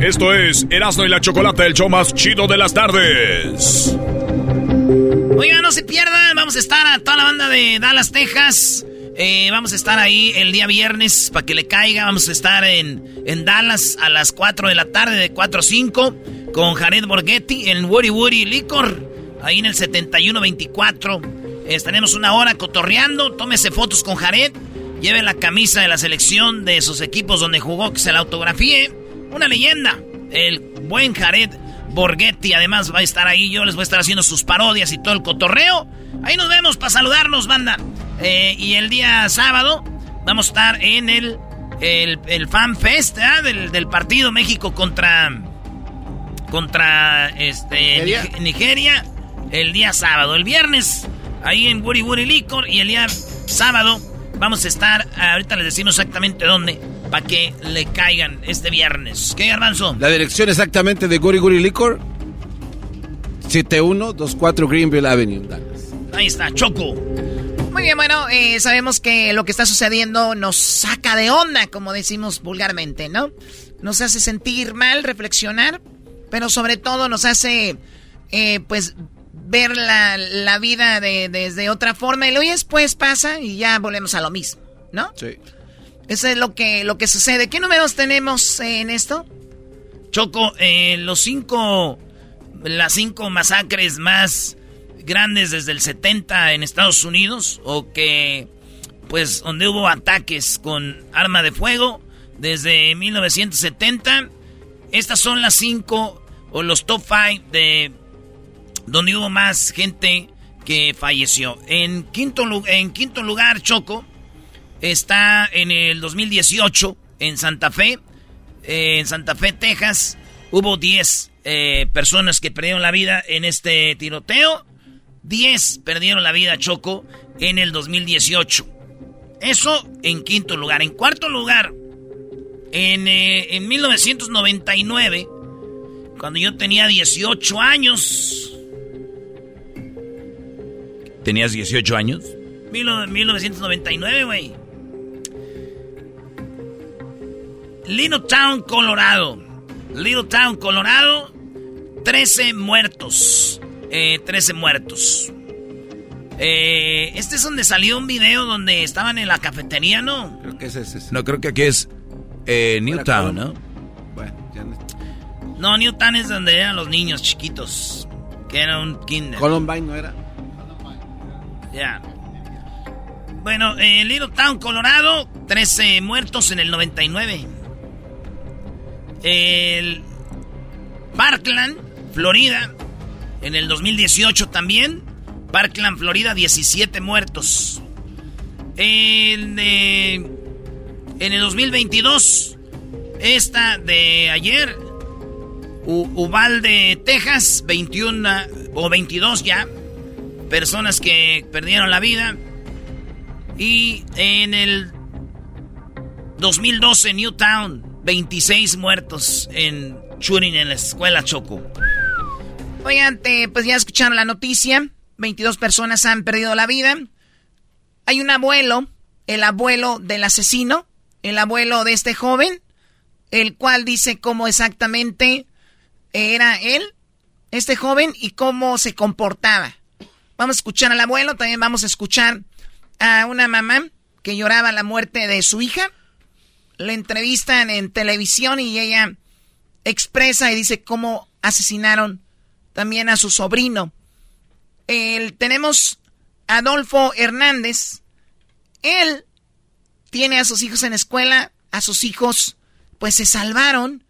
Speaker 21: Esto es Erasmo y la Chocolate, el show más chido de las tardes.
Speaker 4: Oigan, no se pierdan, vamos a estar a toda la banda de Dallas, Texas. Eh, vamos a estar ahí el día viernes para que le caiga. Vamos a estar en, en Dallas a las 4 de la tarde, de 4 a 5, con Jared Borghetti en Woody Woody Licor, ahí en el 7124. Estaremos una hora cotorreando. Tómese fotos con Jared. Lleve la camisa de la selección de sus equipos donde jugó, que se la autografíe. Una leyenda. El buen Jared Borghetti además va a estar ahí. Yo les voy a estar haciendo sus parodias y todo el cotorreo. Ahí nos vemos para saludarnos, banda. Eh, y el día sábado vamos a estar en el, el, Fan Fest del, partido México contra, contra este, ¿Nigeria? El día sábado. El viernes ahí en Woody Woody Licor. Y el día sábado vamos a estar, ahorita les decimos exactamente dónde para que le caigan este viernes. ¿Qué, Garbanzo?
Speaker 6: La dirección exactamente de Guri Guri Liquor. 7124 Greenville Avenue,
Speaker 4: Ahí está, Choco.
Speaker 13: Muy bien, bueno, eh, sabemos que lo que está sucediendo nos saca de onda, como decimos vulgarmente, ¿no? Nos hace sentir mal, reflexionar, pero sobre todo nos hace, eh, pues, ver la, la vida de, desde otra forma. Y luego después pasa y ya volvemos a lo mismo, ¿no?
Speaker 6: Sí.
Speaker 13: Eso es lo que, lo que sucede. ¿Qué números tenemos en esto?
Speaker 4: Choco, eh, los cinco, las cinco masacres más grandes desde el 70 en Estados Unidos, o que, pues, donde hubo ataques con arma de fuego desde 1970. Estas son las cinco, o los top five de donde hubo más gente que falleció. En quinto, en quinto lugar, Choco, está en el 2018 en Santa Fe, eh, en Santa Fe, Texas. Hubo 10 eh, personas que perdieron la vida en este tiroteo. 10 perdieron la vida, Choco, en el 2018. Eso en quinto lugar. En cuarto lugar, en, eh, en 1999, cuando yo tenía 18 años,
Speaker 7: ¿Tenías 18 años?
Speaker 13: 1999, güey. Little Town, Colorado. Little Town, Colorado. 13 muertos. Eh, 13 muertos. Eh, este es donde salió un video donde estaban en la cafetería, ¿no?
Speaker 6: Creo que es ese.
Speaker 7: No, creo que aquí es eh, Newtown, ¿no?
Speaker 6: Bueno, ya no.
Speaker 13: No, Newtown es donde eran los niños chiquitos. Que era un kinder.
Speaker 6: Columbine no era.
Speaker 13: Ya. Bueno, en Little Town, Colorado, 13 muertos en el 99. El Parkland, Florida, en el 2018 también. Parkland, Florida, 17 muertos. En, el 2022, esta de ayer, U Uvalde, Texas, 21 o 22 ya, personas que perdieron la vida. Y en el 2012, Newtown, 26 muertos en shooting en la escuela Choco. Oigan, pues ya escucharon la noticia. 22 personas han perdido la vida. Hay un abuelo, el abuelo del asesino, el abuelo de este joven, el cual dice cómo exactamente era él, este joven, y cómo se comportaba. Vamos a escuchar al abuelo, también vamos a escuchar a una mamá que lloraba la muerte de su hija. Le entrevistan en televisión y ella expresa y dice cómo asesinaron también a su sobrino. El, tenemos Adolfo Hernández. Él tiene a sus hijos en escuela, a sus hijos pues se salvaron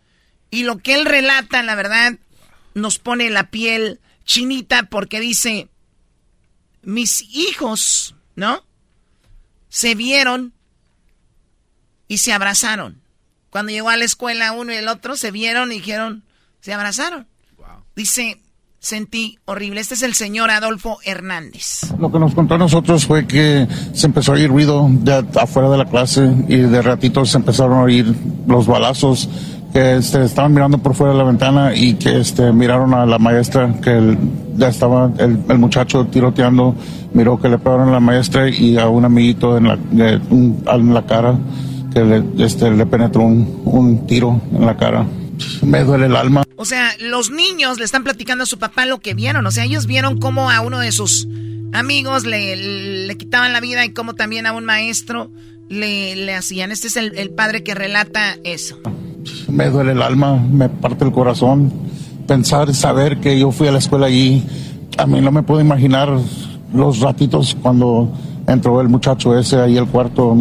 Speaker 13: y lo que él relata, la verdad, nos pone la piel chinita porque dice, mis hijos, ¿no? Se vieron y se abrazaron. Cuando llegó a la escuela uno y el otro, se vieron y dijeron, se abrazaron. Dice, sentí horrible. Este es el señor Adolfo Hernández.
Speaker 24: Lo que nos contó a nosotros fue que se empezó a oír ruido de afuera de la clase y de ratito se empezaron a oír los balazos que este, estaban mirando por fuera de la ventana y que este, miraron a la maestra que ya estaba el, muchacho tiroteando, miró que le pegaron a la maestra y a un amiguito en la, en la cara que le, este, le penetró un, un tiro en la cara. Me duele el alma.
Speaker 13: O sea, los niños le están platicando a su papá lo que vieron. O sea, ellos vieron cómo a uno de sus amigos le, le quitaban la vida y cómo también a un maestro le, le hacían. Este es el, el padre que relata eso
Speaker 24: me duele el alma, me parte el corazón. Pensar, saber que yo fui a la escuela allí, a mí no me puedo imaginar los ratitos cuando entró el muchacho ese ahí al cuarto,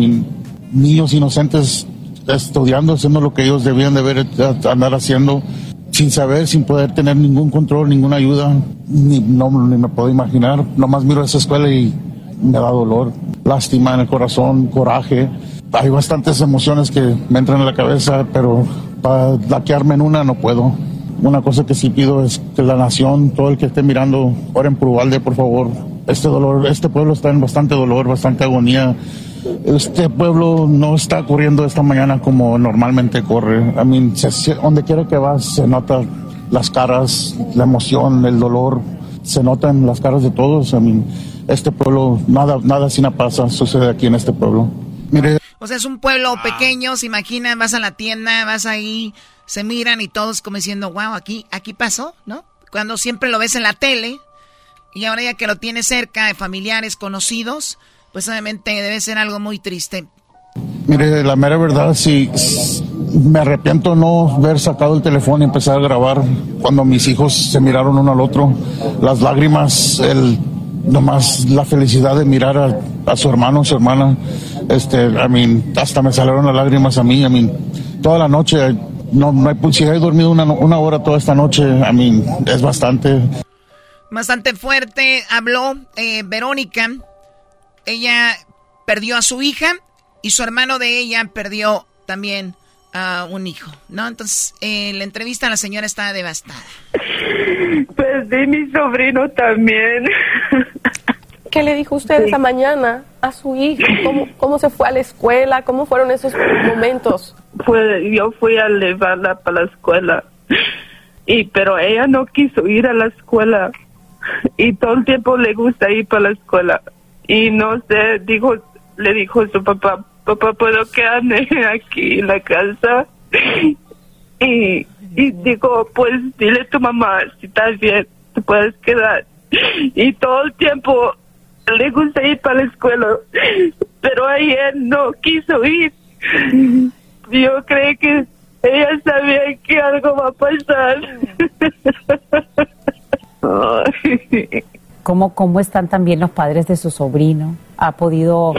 Speaker 24: niños inocentes estudiando, haciendo lo que ellos debían de ver, andar haciendo, sin saber, sin poder tener ningún control, ninguna ayuda, ni, no, ni me puedo imaginar. Nomás miro esa escuela y me da dolor, lástima en el corazón, coraje hay bastantes emociones que me entran en la cabeza, pero para laquearme en una no puedo. Una cosa que sí pido es que la nación, todo el que esté mirando, oren por Ubalde, por favor. Este dolor, este pueblo está en bastante dolor, bastante agonía. Este pueblo no está corriendo esta mañana como normalmente corre. A mí, donde quiera que vas, se nota las caras, la emoción, el dolor, se nota en las caras de todos. A mí, este pueblo, nada, nada sin pasa sucede aquí en este pueblo. Mire,
Speaker 13: o sea, es un pueblo pequeño, se imaginan, vas a la tienda, vas ahí, se miran y todos como diciendo, wow, aquí, aquí pasó, ¿no? Cuando siempre lo ves en la tele y ahora ya que lo tienes cerca familiares, conocidos, pues obviamente debe ser algo muy triste.
Speaker 24: Mire, la mera verdad, sí, me arrepiento no haber sacado el teléfono y empezar a grabar cuando mis hijos se miraron uno al otro. Las lágrimas, el nomás la felicidad de mirar a, su hermano, su hermana, este, a mí, hasta me salieron las lágrimas a mí, a mí, toda la noche, no, si he dormido una, una hora toda esta noche, a mí, es bastante.
Speaker 13: Bastante fuerte, habló eh, Verónica, ella perdió a su hija y su hermano de ella perdió también a un hijo, ¿no? Entonces, en la entrevista la señora está devastada.
Speaker 18: Pues de mi sobrino también.
Speaker 25: ¿Qué le dijo usted esa mañana a su hijo? ¿Cómo, ¿Cómo se fue a la escuela? ¿Cómo fueron esos momentos?
Speaker 18: Pues yo fui a llevarla para la escuela, y pero ella no quiso ir a la escuela. y todo el tiempo le gusta ir para la escuela. Y no sé, dijo, le dijo su papá, papá, ¿puedo quedarme aquí en la casa? Y, y digo, pues dile a tu mamá, si estás bien, te puedes quedar. Y todo el tiempo le gusta ir para la escuela, pero ayer no quiso ir. Yo creo que ella sabía que algo va a pasar.
Speaker 26: ¿Cómo, ¿Cómo están también los padres de su sobrino? ¿Ha podido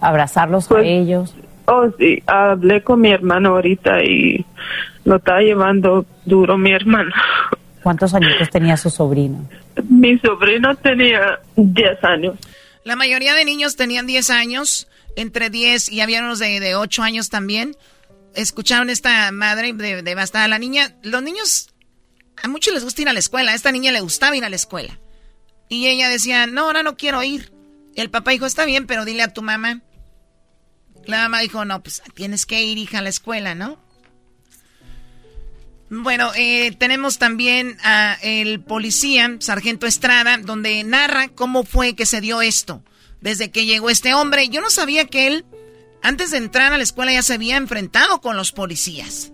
Speaker 26: abrazarlos a
Speaker 18: Pues,
Speaker 26: ellos?
Speaker 18: Oh, sí, hablé con mi hermano ahorita y lo está llevando duro mi hermano.
Speaker 26: ¿Cuántos añitos tenía su sobrino?
Speaker 18: Mi sobrino tenía 10 años.
Speaker 13: La mayoría de niños tenían 10 años, entre 10 y había unos de, de 8 años también. Escucharon esta madre de- devastada. La niña, los niños, a muchos les gusta ir a la escuela. A esta niña le gustaba ir a la escuela. Y ella decía, no, ahora no quiero ir. El papá dijo, está bien, pero dile a tu mamá. La mamá dijo, no, pues tienes que ir, hija, a la escuela, ¿no? Bueno, eh, tenemos también a el policía, Sargento Estrada, donde narra cómo fue que se dio esto. Desde que llegó este hombre, yo no sabía que él, antes de entrar a la escuela, ya se había enfrentado con los policías.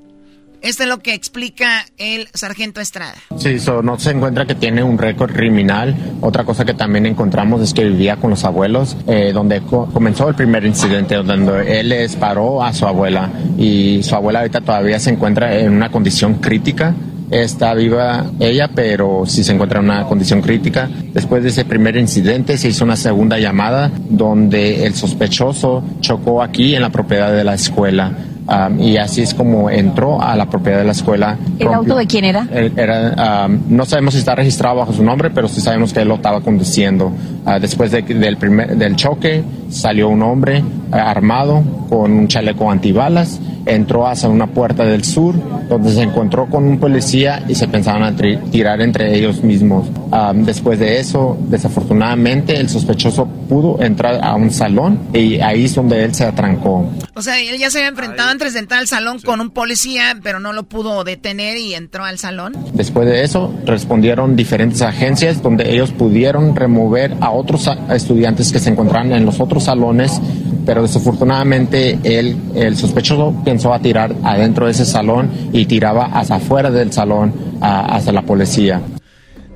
Speaker 13: Esto es lo que explica el Sargento Estrada.
Speaker 27: Sí, so, no se encuentra que tiene un récord criminal. Otra cosa que también encontramos es que vivía con los abuelos, eh, donde co- comenzó el primer incidente, donde él le disparó a su abuela y su abuela ahorita todavía se encuentra en una condición crítica. Está viva ella, pero sí se encuentra en una condición crítica. Después de ese primer incidente se hizo una segunda llamada donde el sospechoso chocó aquí en la propiedad de la escuela. Um, y así es como entró a la propiedad de la escuela.
Speaker 26: ¿El auto de quién era?
Speaker 27: Él era, um, no sabemos si está registrado bajo su nombre, pero sí sabemos que él lo estaba conduciendo. Ah, después de- del, primer, del choque salió un hombre ah, armado con un chaleco antibalas, entró hacia una puerta del sur donde se encontró con un policía y se pensaban a tirar entre ellos mismos. Ah, después de eso, desafortunadamente, el sospechoso pudo entrar a un salón y ahí es donde él se atrancó.
Speaker 13: O sea, él ya se había enfrentado antes de entrar al salón con un policía, pero no lo pudo detener y entró al salón.
Speaker 27: Después de eso, respondieron diferentes agencias donde ellos pudieron remover a otros estudiantes que se encontraban en los otros salones, pero desafortunadamente él, el sospechoso pensó a tirar adentro de ese salón y tiraba hacia afuera del salón, a- hacia la policía.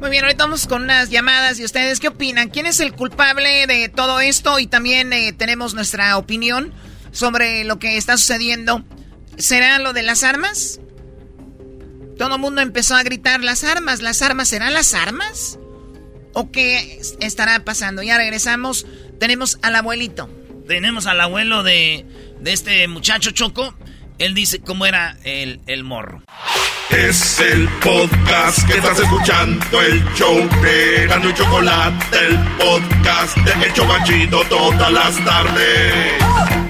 Speaker 13: Muy bien, ahorita vamos con unas llamadas y ustedes qué opinan. ¿Quién es el culpable de todo esto? Y también eh, tenemos nuestra opinión sobre lo que está sucediendo. ¿Será lo de las armas? Todo el mundo empezó a gritar las armas, las armas, ¿serán las armas? ¿O qué estará pasando? Ya regresamos, tenemos al abuelito.
Speaker 4: Tenemos al abuelo de, de este muchacho Choco. Él dice cómo era el, el morro.
Speaker 2: Es el podcast que estás escuchando, el show de y Chocolate, el podcast de El Chobachito todas las tardes.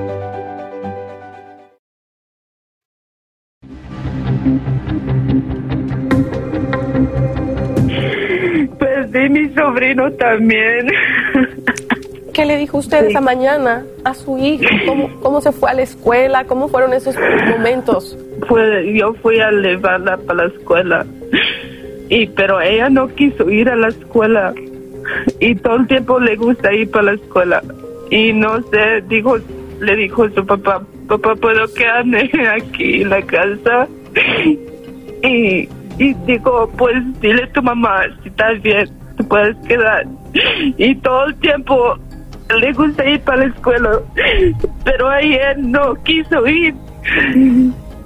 Speaker 18: Perdí mi sobrino también.
Speaker 28: ¿Qué le dijo usted esa mañana a su hijo? ¿Cómo, ¿Cómo se fue a la escuela? ¿Cómo fueron esos momentos?
Speaker 18: Fue, yo fui a llevarla para la escuela. Y pero ella no quiso ir a la escuela. Y todo el tiempo le gusta ir para la escuela. Y no sé, dijo, le dijo su papá, papá, ¿puedo quedarme aquí en la casa? Y, y digo, pues dile a tu mamá, si estás bien, puedes quedar. Y todo el tiempo le gusta ir para la escuela, pero ayer no quiso ir.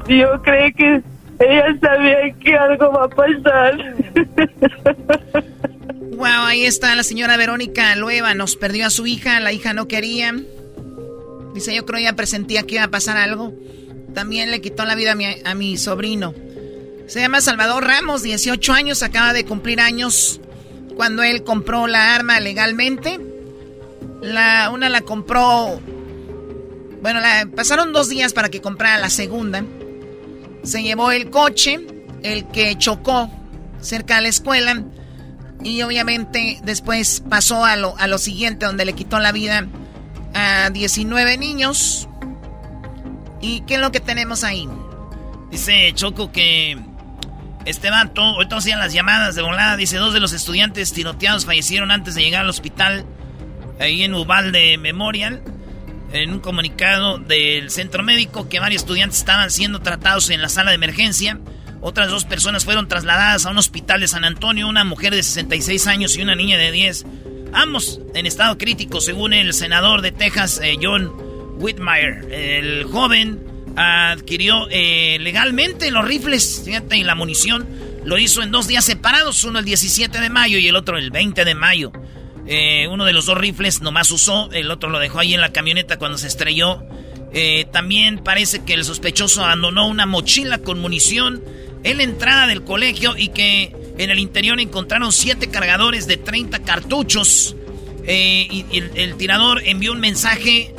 Speaker 18: Yo creo que ella sabía que algo va a pasar.
Speaker 13: Wow, ahí está la señora Verónica Lueva. Nos perdió a su hija, la hija no quería. Dice, yo creo ya presentía que iba a pasar algo. También le quitó la vida a mi, a mi sobrino. Se llama Salvador Ramos, 18 años, acaba de cumplir años cuando él compró la arma legalmente. La, una la compró, bueno, la, pasaron dos días para que comprara la segunda. Se llevó el coche, el que chocó cerca de la escuela. Y obviamente después pasó a lo, a lo siguiente, donde le quitó la vida a 19 niños. ¿Y qué es lo que tenemos ahí?
Speaker 4: Dice Choco que este vato, ahorita hacían las llamadas de volada, dice, dos de los estudiantes tiroteados fallecieron antes de llegar al hospital, ahí en Uvalde Memorial, en un comunicado del centro médico que varios estudiantes estaban siendo tratados en la sala de emergencia. Otras dos personas fueron trasladadas a un hospital de San Antonio, una mujer de 66 años y una niña de 10. Ambos en estado crítico, según el senador de Texas, eh, John Whitmire. El joven adquirió eh, legalmente los rifles y la munición. Lo hizo en dos días separados, uno el 17 de mayo y el otro el 20 de mayo. Eh, uno de los dos rifles nomás usó, el otro lo dejó ahí en la camioneta cuando se estrelló. también parece que el sospechoso abandonó una mochila con munición en la entrada del colegio y que en el interior encontraron siete cargadores de 30 cartuchos. Eh, y, el, tirador envió un mensaje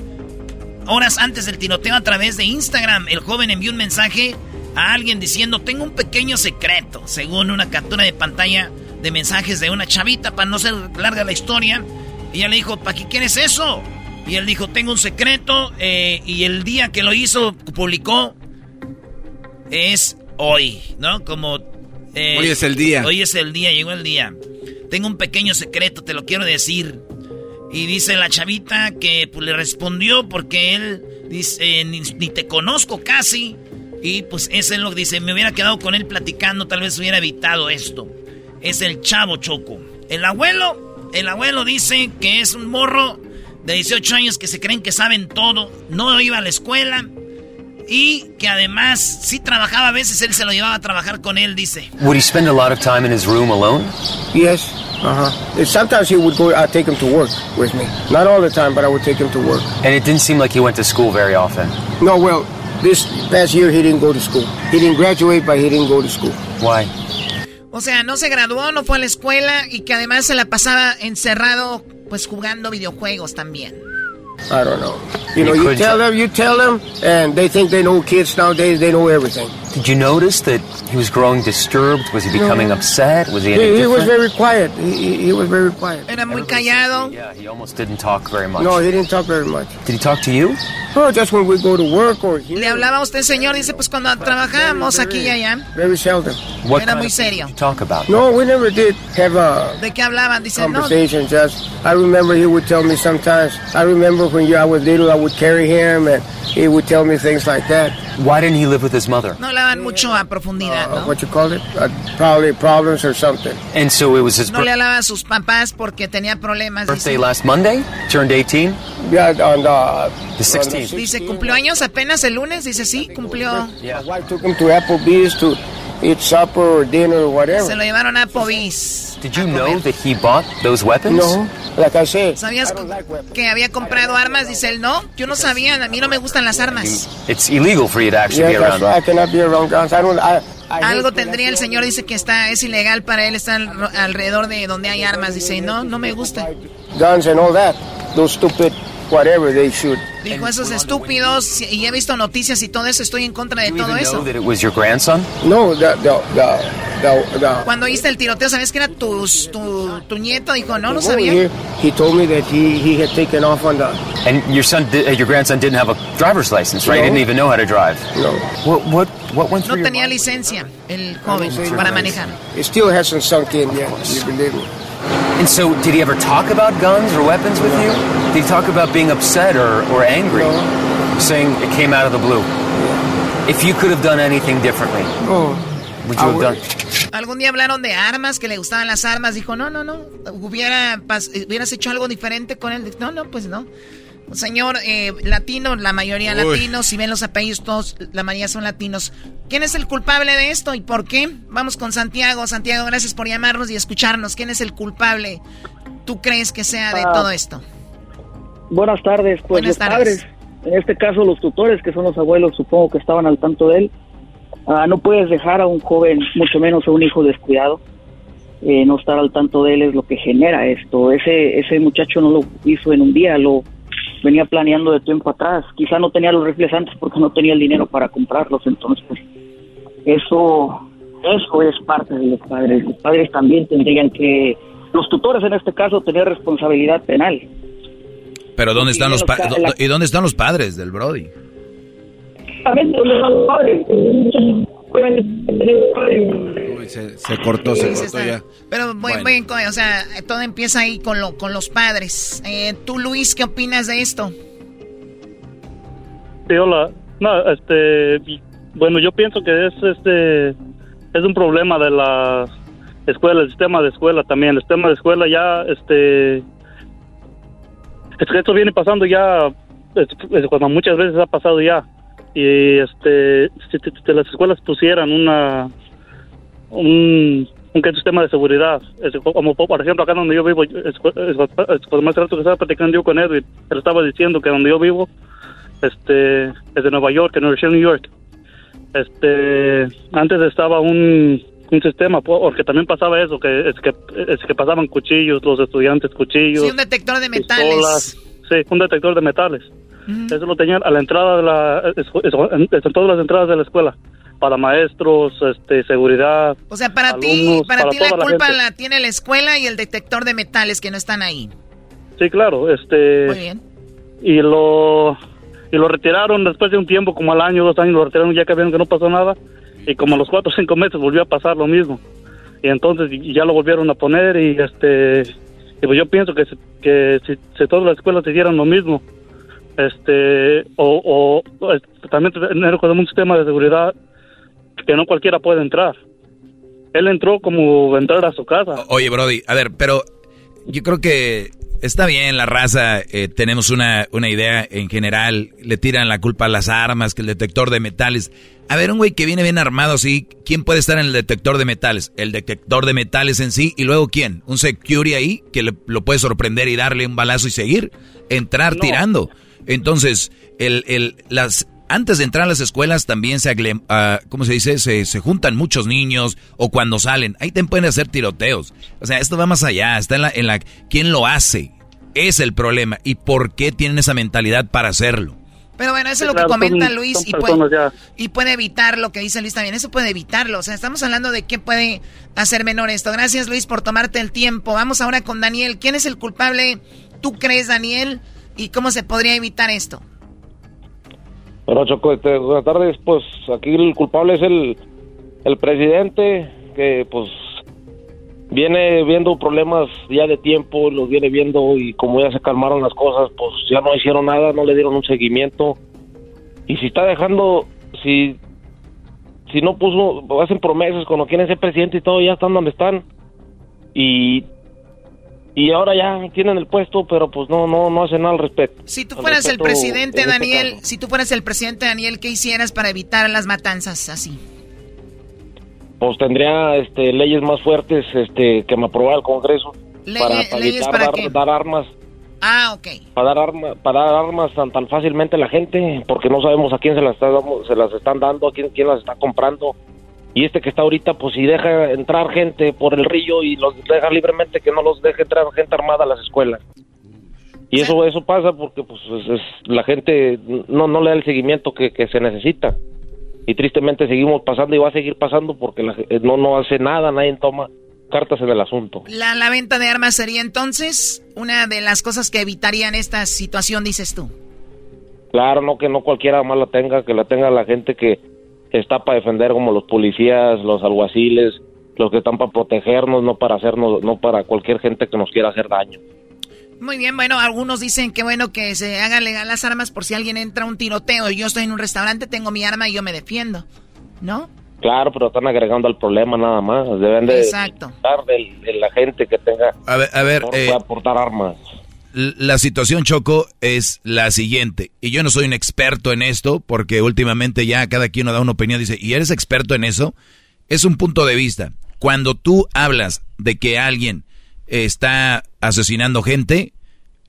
Speaker 4: horas antes del tiroteo a través de Instagram. El joven envió un mensaje a alguien diciendo, tengo un pequeño secreto, según una captura de pantalla de mensajes de una chavita, para no ser larga la historia. Y ella le dijo, ¿para qué quieres eso? Y él dijo, tengo un secreto. Eh, y el día que lo hizo, publicó, es hoy, ¿no? Como...
Speaker 6: Eh, hoy es el día.
Speaker 4: Hoy es el día, llegó el día. Tengo un pequeño secreto, te lo quiero decir. Y dice la chavita que pues, le respondió porque él dice, ni, te conozco casi. Y pues ese es lo que dice, me hubiera quedado con él platicando, tal vez hubiera evitado esto. Es el chavo Choco. El abuelo, el abuelo dice que es un morro de 18 años que se creen que saben todo. No iba a la escuela y que además sí trabajaba a veces, él se lo llevaba a trabajar con él, dice.
Speaker 29: Would he spend a lot of time in his room alone?
Speaker 30: Yes. Uh-huh. Sometimes he would go, I'd take him to work with me. Not all the time, but I would take him to work.
Speaker 29: And it didn't seem like he went to school very often.
Speaker 30: No, well, this past year he didn't go to school. He didn't graduate, but he didn't go to school.
Speaker 29: Why?
Speaker 13: O sea, no se graduó, no fue a la escuela y que además se la pasaba encerrado pues jugando videojuegos también.
Speaker 30: I don't know. You know, you tell them, you tell them, and they think they know kids nowadays. They know everything.
Speaker 29: Did you notice that he was growing disturbed? Was he becoming no. upset? Was he?
Speaker 30: He, he was very quiet. He, he, was very quiet.
Speaker 13: Era muy callado.
Speaker 29: Yeah, he almost didn't talk very much.
Speaker 30: No, he didn't talk very much.
Speaker 29: Did he talk to you?
Speaker 30: Oh, just when we go to work or. Here.
Speaker 13: Le hablaba a usted, señor. Dice, pues cuando trabajamos aquí y allá.
Speaker 30: Very seldom.
Speaker 29: What
Speaker 13: Era muy serio.
Speaker 29: Talk about.
Speaker 30: No, we never did have a.
Speaker 13: ¿De qué hablaban? Dice,
Speaker 30: conversation. No. Just, I remember he would tell me sometimes. I remember when I was little, I would carry him, and he would tell me things like that.
Speaker 29: Why didn't he live with his mother?
Speaker 13: No hablaban mucho a profundidad,
Speaker 30: uh, ¿no? What you call it? Uh, probably problems or something.
Speaker 29: And so it was his.
Speaker 13: No le hablaba a sus papás porque tenía problemas.
Speaker 29: Birthday last Monday. Turned 18.
Speaker 30: Yeah, on the.
Speaker 29: The 16th.
Speaker 13: Dice cumplió años apenas el lunes. Dice sí, cumplió.
Speaker 30: Eat supper or dinner or whatever.
Speaker 13: Se lo llevaron a Applebee's.
Speaker 29: Did you know that he bought those weapons?
Speaker 30: No, like I said.
Speaker 13: ¿Sabías like que había comprado armas? Dice él, no, yo no sabía, a mí no me gustan las armas.
Speaker 29: It's illegal for you to actually
Speaker 30: yeah,
Speaker 29: be around.
Speaker 30: Right. I cannot be around guns. I don't, I,
Speaker 13: Algo tendría el señor, dice que está es ilegal para él estar alrededor de donde hay armas. Dice, no, no me gusta.
Speaker 30: Guns and all that. Those stupid whatever they should.
Speaker 13: Dijo esos estúpidos y he visto noticias y todo eso. Estoy en contra de todo eso.
Speaker 29: That it was your grandson?
Speaker 30: No, the, the, the, the,
Speaker 13: Cuando oíste el tiroteo, ¿sabes que era tu, tu, tu nieto? Dijo, no, no sabía.
Speaker 30: He, he told me that he, he had taken off on the.
Speaker 29: And your son, your grandson didn't have a driver's license, right?
Speaker 30: No.
Speaker 29: He didn't even know how to drive.
Speaker 30: No.
Speaker 29: What what what went through
Speaker 13: No
Speaker 29: your
Speaker 13: tenía licencia el joven para manejar.
Speaker 30: It still hasn't sunk in yet. You believe me?
Speaker 29: And so, did he ever talk about guns or weapons with you? Did he talk about being upset or, or angry?
Speaker 30: No.
Speaker 29: Saying it came out of the blue. If you could have done anything differently,
Speaker 30: Oh.
Speaker 29: would you have done?
Speaker 13: Algún día hablaron de armas, que le gustaban las armas. Dijo, no, no, no. Hubiera, hubieras hecho algo diferente con él. No, no, pues no. Señor eh, latino, la mayoría
Speaker 6: Uy.
Speaker 13: latinos, si ven los apellidos, todos, la mayoría son latinos. ¿Quién es el culpable de esto y por qué? Vamos con Santiago. Santiago, gracias por llamarnos y escucharnos. ¿Quién es el culpable? ¿Tú crees que sea de
Speaker 31: Ah.
Speaker 13: todo esto?
Speaker 31: Buenas tardes, pues
Speaker 13: Buenas
Speaker 31: los
Speaker 13: tardes.
Speaker 31: padres, en este caso los tutores, que son los abuelos, supongo que estaban al tanto de él. Ah, no puedes dejar a un joven, mucho menos a un hijo descuidado, eh, no estar al tanto de él es lo que genera esto. Ese, ese muchacho no lo hizo en un día, lo venía planeando de tiempo atrás. Quizá no tenía los rifles antes porque no tenía el dinero para comprarlos, entonces pues, eso, eso es parte de los padres. Los padres también tendrían que, los tutores en este caso, tener responsabilidad penal.
Speaker 7: Pero ¿dónde están los pa- ¿Y dónde están los padres del Brody?
Speaker 6: Uy, se, se cortó, se cortó
Speaker 13: está-
Speaker 6: ya.
Speaker 13: Pero buen,
Speaker 6: Bueno.
Speaker 13: buen co- o sea, todo empieza ahí con, lo, con los padres. Eh, Tú, Luis, ¿qué opinas de esto?
Speaker 32: Sí, hola. No, este, bueno, yo pienso que es este es un problema de la escuela, el sistema de escuela también, el sistema de escuela ya este es que esto viene pasando ya es- es cuando muchas veces ha pasado ya y este si, las escuelas pusieran una un, un sistema de seguridad como por ejemplo acá donde yo vivo por más rato que estaba platicando yo con Edwin él estaba diciendo que donde yo vivo este es de Nueva York, en New York. Este antes estaba un, un sistema po- porque también pasaba eso que es que es que pasaban cuchillos los estudiantes cuchillos
Speaker 13: Sí, un detector de metales.
Speaker 32: pistolas, sí un detector de metales eso lo tenían a la entrada de la en, en todas las entradas de la escuela para maestros este seguridad
Speaker 13: O sea, para ti,
Speaker 32: alumnos,
Speaker 13: para, ti la culpa la tiene la escuela y el detector de metales que no están ahí.
Speaker 32: Sí, claro, este.
Speaker 13: Muy bien.
Speaker 32: Y lo y lo retiraron después de un tiempo, como al año, dos años, lo retiraron ya que vieron que no pasó nada. Y como a los cuatro o cinco meses volvió a pasar lo mismo. Y entonces y ya lo volvieron a poner y este. Y pues yo pienso que, que si, si todas las escuelas hicieran lo mismo, este. O, o también tener un sistema de seguridad que no cualquiera puede entrar. Él entró como entrar a su casa.
Speaker 7: Oye, Brody, a ver, pero yo creo que está bien la raza, eh, tenemos una, una idea en general, le tiran la culpa a las armas, que el detector de metales. A ver, un güey que viene bien armado así, ¿quién puede estar en el detector de metales? El detector de metales en sí, y luego ¿quién? Un security ahí que le- lo puede sorprender y darle un balazo y seguir, entrar tirando. Entonces, el, el, las, antes de entrar a las escuelas también se, agle- ah, ¿cómo se dice? Se, se juntan muchos niños o cuando salen. Ahí te pueden hacer tiroteos. O sea, esto va más allá. Está en la, en la... ¿Quién lo hace? Es el problema. ¿Y por qué tienen esa mentalidad para hacerlo?
Speaker 13: Pero bueno, eso es lo
Speaker 32: Claro,
Speaker 13: que comenta
Speaker 32: son-
Speaker 13: Luis
Speaker 32: son
Speaker 13: y puede, y puede evitar lo que dice Luis también. Eso puede evitarlo. O sea, estamos hablando de qué puede hacer menor esto. Gracias, Luis, por tomarte el tiempo. Vamos ahora con Daniel. ¿Quién es el culpable? ¿Tú crees, Daniel? ¿Y cómo se podría evitar esto?
Speaker 33: Bueno, Choco, este, buenas tardes. Pues aquí el culpable es el, el presidente que pues viene viendo problemas ya de tiempo, los viene viendo y como ya se calmaron las cosas, pues ya no hicieron nada, no le dieron un seguimiento. Y si está dejando, si si no puso, hacen promesas cuando quieren ser presidente y todo, ya están donde están. Y y ahora ya tienen el puesto, pero pues no no no hacen nada al respecto.
Speaker 13: Si tú fueras el presidente,
Speaker 33: en este
Speaker 13: Daniel,
Speaker 33: caso.
Speaker 13: si tú fueras el presidente, Daniel, ¿qué hicieras para evitar las matanzas así?
Speaker 33: pues tendría este leyes más fuertes este que me aprobara el Congreso
Speaker 13: Leye-
Speaker 33: para, para
Speaker 13: leyes
Speaker 33: evitar
Speaker 13: para
Speaker 33: dar,
Speaker 13: qué?
Speaker 33: dar armas
Speaker 13: Ah, ok.
Speaker 33: para dar arma, para dar armas tan tan fácilmente a la gente porque no sabemos a quién se las está se las están dando a quién quién las está comprando y este que está ahorita pues si deja entrar gente por el río y los deja libremente que no los deje entrar gente armada a las escuelas. Y eso eso pasa porque pues es- es- la gente no no le da el seguimiento que, que se necesita. Y tristemente seguimos pasando y va a seguir pasando porque la ge- no no hace nada nadie toma cartas en el asunto.
Speaker 13: La, la venta de armas sería entonces una de las cosas que evitarían esta situación, dices tú.
Speaker 33: claro no que no cualquiera más la tenga que la tenga la gente que está para defender como los policías los alguaciles los que están para protegernos no para hacernos no para cualquier gente que nos quiera hacer daño
Speaker 13: Muy bien, bueno, algunos dicen que bueno que se hagan legal las armas por si alguien entra a un tiroteo y yo estoy en un restaurante, tengo mi arma y yo me defiendo, ¿no?
Speaker 33: claro pero están agregando al problema nada más deben de
Speaker 13: Exacto.
Speaker 33: de, de la gente que tenga
Speaker 7: A ver, a ver, eh,
Speaker 33: pueda portar armas
Speaker 7: La situación, Choco, es la siguiente. Y yo no soy un experto en esto, porque últimamente ya cada quien da una opinión. Dice, ¿y eres experto en eso? Es un punto de vista. Cuando tú hablas de que alguien está asesinando gente,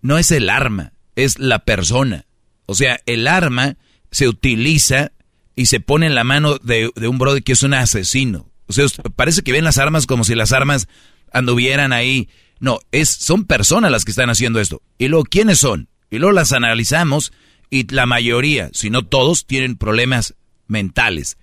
Speaker 7: no es el arma, es la persona. O sea, el arma se utiliza y se pone en la mano de, un brother que es un asesino. O sea, parece que ven las armas como si las armas anduvieran ahí. No, es, son personas las que están haciendo esto. Y luego, ¿quiénes son? Y luego las analizamos y la mayoría, si no todos, tienen problemas mentales.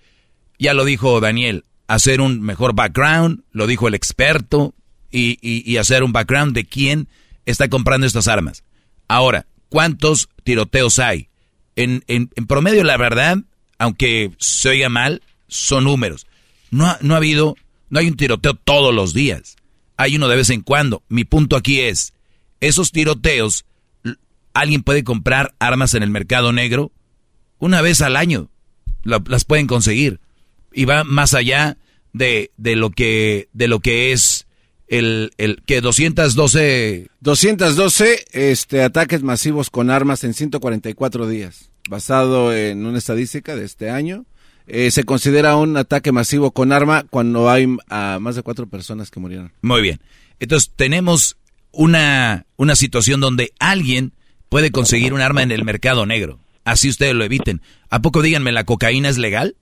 Speaker 7: Ya lo dijo Daniel, hacer un mejor background, lo dijo el experto, y, y, hacer un background de quién está comprando estas armas. Ahora, ¿cuántos tiroteos hay? En, en, en promedio, la verdad, aunque se oiga mal, son números. No ha, no ha habido, no hay un tiroteo todos los días. Hay uno de vez en cuando. Mi punto aquí es, esos tiroteos, alguien puede comprar armas en el mercado negro una vez al año. las pueden conseguir. Y va más allá de, de, lo, que, de lo que es el, el que 212...
Speaker 6: 212 este, ataques masivos con armas en 144 días, basado en una estadística de este año. Eh, se considera un ataque masivo con arma cuando hay a más de cuatro personas que murieron.
Speaker 7: Muy bien. Entonces tenemos una, una situación donde alguien puede conseguir un arma en el mercado negro. Así ustedes lo eviten. ¿A poco díganme, la cocaína es legal?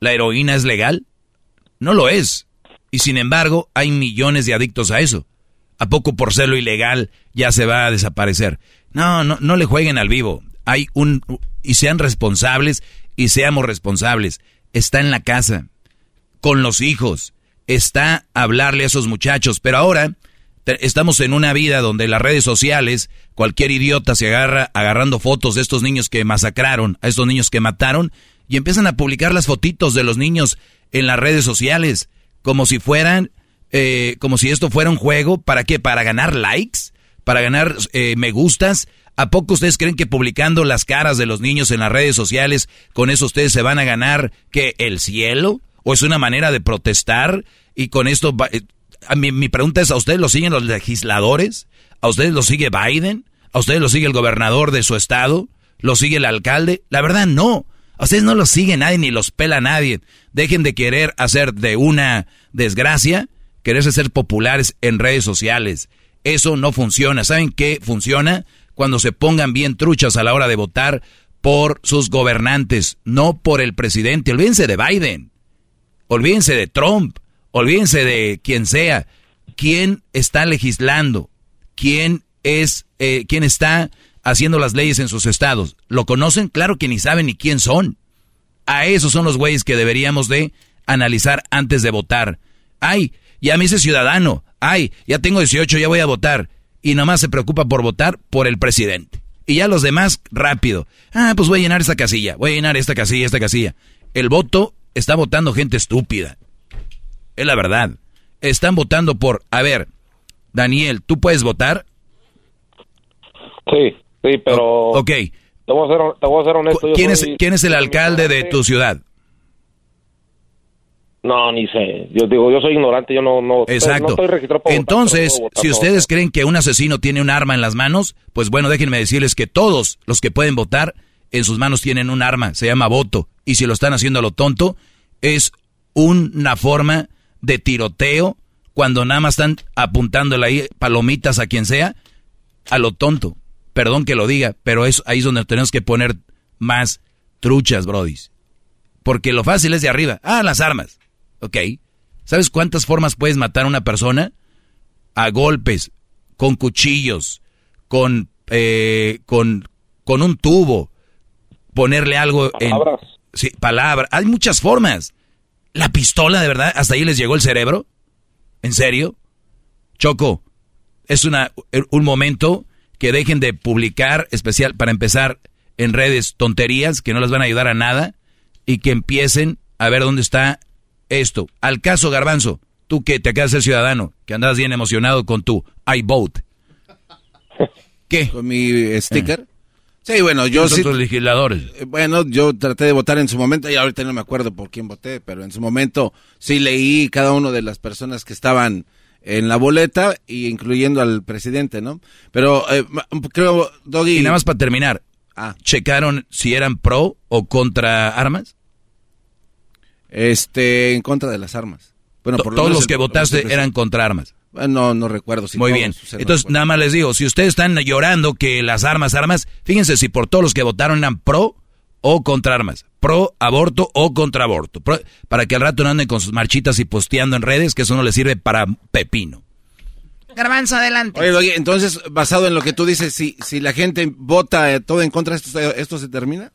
Speaker 7: ¿La heroína es legal? No lo es. Y sin embargo, hay millones de adictos a eso. ¿A poco por serlo ilegal ya se va a desaparecer? No, no, no le jueguen al vivo. Hay un y sean responsables y seamos responsables. Está en la casa, con los hijos, está hablarle a esos muchachos, pero ahora estamos en una vida donde las redes sociales, cualquier idiota se agarra agarrando fotos de estos niños que masacraron, a estos niños que mataron, y empiezan a publicar las fotitos de los niños en las redes sociales como si fueran, eh, como si esto fuera un juego, ¿para qué? ¿Para ganar likes? ¿Para ganar eh, me gustas? ¿A poco ustedes creen que publicando las caras de los niños en las redes sociales, con eso ustedes se van a ganar que el cielo? ¿O es una manera de protestar? Y con esto, eh, mi, mi pregunta es, ¿a ustedes lo siguen los legisladores? ¿A ustedes lo sigue Biden? ¿A ustedes lo sigue el gobernador de su estado? ¿Lo sigue el alcalde? La verdad no. A ustedes no los sigue nadie ni los pela nadie. Dejen de querer hacer de una desgracia, quererse ser populares en redes sociales. Eso no funciona. ¿Saben qué funciona? Cuando se pongan bien truchas a la hora de votar por sus gobernantes, no por el presidente. Olvídense de Biden. Olvídense de Trump. Olvídense de quien sea. ¿Quién está legislando? ¿Quién es, eh, quién está haciendo las leyes en sus estados. ¿Lo conocen? Claro que ni saben ni quién son. A esos son los güeyes que deberíamos de analizar antes de votar. Ay, ya me hice ciudadano. Ay, ya tengo 18, ya voy a votar. Y nomás se preocupa por votar por el presidente. Y ya los demás, rápido. Ah, pues voy a llenar esta casilla, voy a llenar esta casilla, esta casilla. El voto está votando gente estúpida. Es la verdad. Están votando por, a ver, Daniel, ¿tú puedes votar?
Speaker 33: Sí. Sí, pero...
Speaker 7: Ok.
Speaker 33: Te voy a ser, te voy a ser honesto.
Speaker 7: ¿Quién, es, ¿Quién es el alcalde de tu ciudad?
Speaker 33: No, ni sé. Yo digo, yo soy ignorante, yo no, no,
Speaker 7: Exacto.
Speaker 33: estoy registrado para
Speaker 7: Entonces, si ustedes creen que un asesino tiene un arma en las manos, pues bueno, déjenme decirles que todos los que pueden votar en sus manos tienen un arma, se llama voto. Y si lo están haciendo a lo tonto, es una forma de tiroteo cuando nada más están apuntándole ahí palomitas a quien sea, a lo tonto perdón que lo diga, pero es ahí es donde tenemos que poner más truchas, brodis. Porque lo fácil es de arriba. Ah, las armas. Ok. ¿Sabes cuántas formas puedes matar a una persona? A golpes, con cuchillos, con, eh, con, con un tubo, ponerle algo
Speaker 33: palabras.
Speaker 7: en... Sí, palabras. Hay muchas formas. La pistola, de verdad, hasta ahí les llegó el cerebro. ¿En serio? Choco, es una, un momento que dejen de publicar, especial para empezar en redes tonterías que no les van a ayudar a nada y que empiecen a ver dónde está esto. Al caso Garbanzo, tú que te acabas de ser ciudadano, que andas bien emocionado con tu I vote. ¿Qué?
Speaker 6: Con mi sticker. Sí, bueno, yo
Speaker 7: sí. legisladores?
Speaker 6: Eh, bueno, yo traté de votar en su momento y ahorita no me acuerdo por quién voté, pero en su momento sí leí cada una de las personas que estaban en la boleta y incluyendo al presidente, ¿no? Pero eh, creo, Doggy...
Speaker 7: Y nada más para terminar, ah. ¿checaron si eran pro o contra armas?
Speaker 6: Este, en contra de las armas.
Speaker 7: Bueno, por todos los que votaste eran contra armas.
Speaker 6: No, no recuerdo. Si
Speaker 7: Muy bien. Entonces, nada más les digo, si ustedes están llorando que las armas, armas, fíjense si por todos los que votaron eran pro o contra armas. Pro aborto o contra aborto. para que al rato no anden con sus marchitas y posteando en redes, que eso no le sirve para pepino.
Speaker 13: Garbanzo, adelante.
Speaker 6: Oye, entonces, basado en lo que tú dices, si, si la gente vota todo en contra, ¿esto, esto se termina?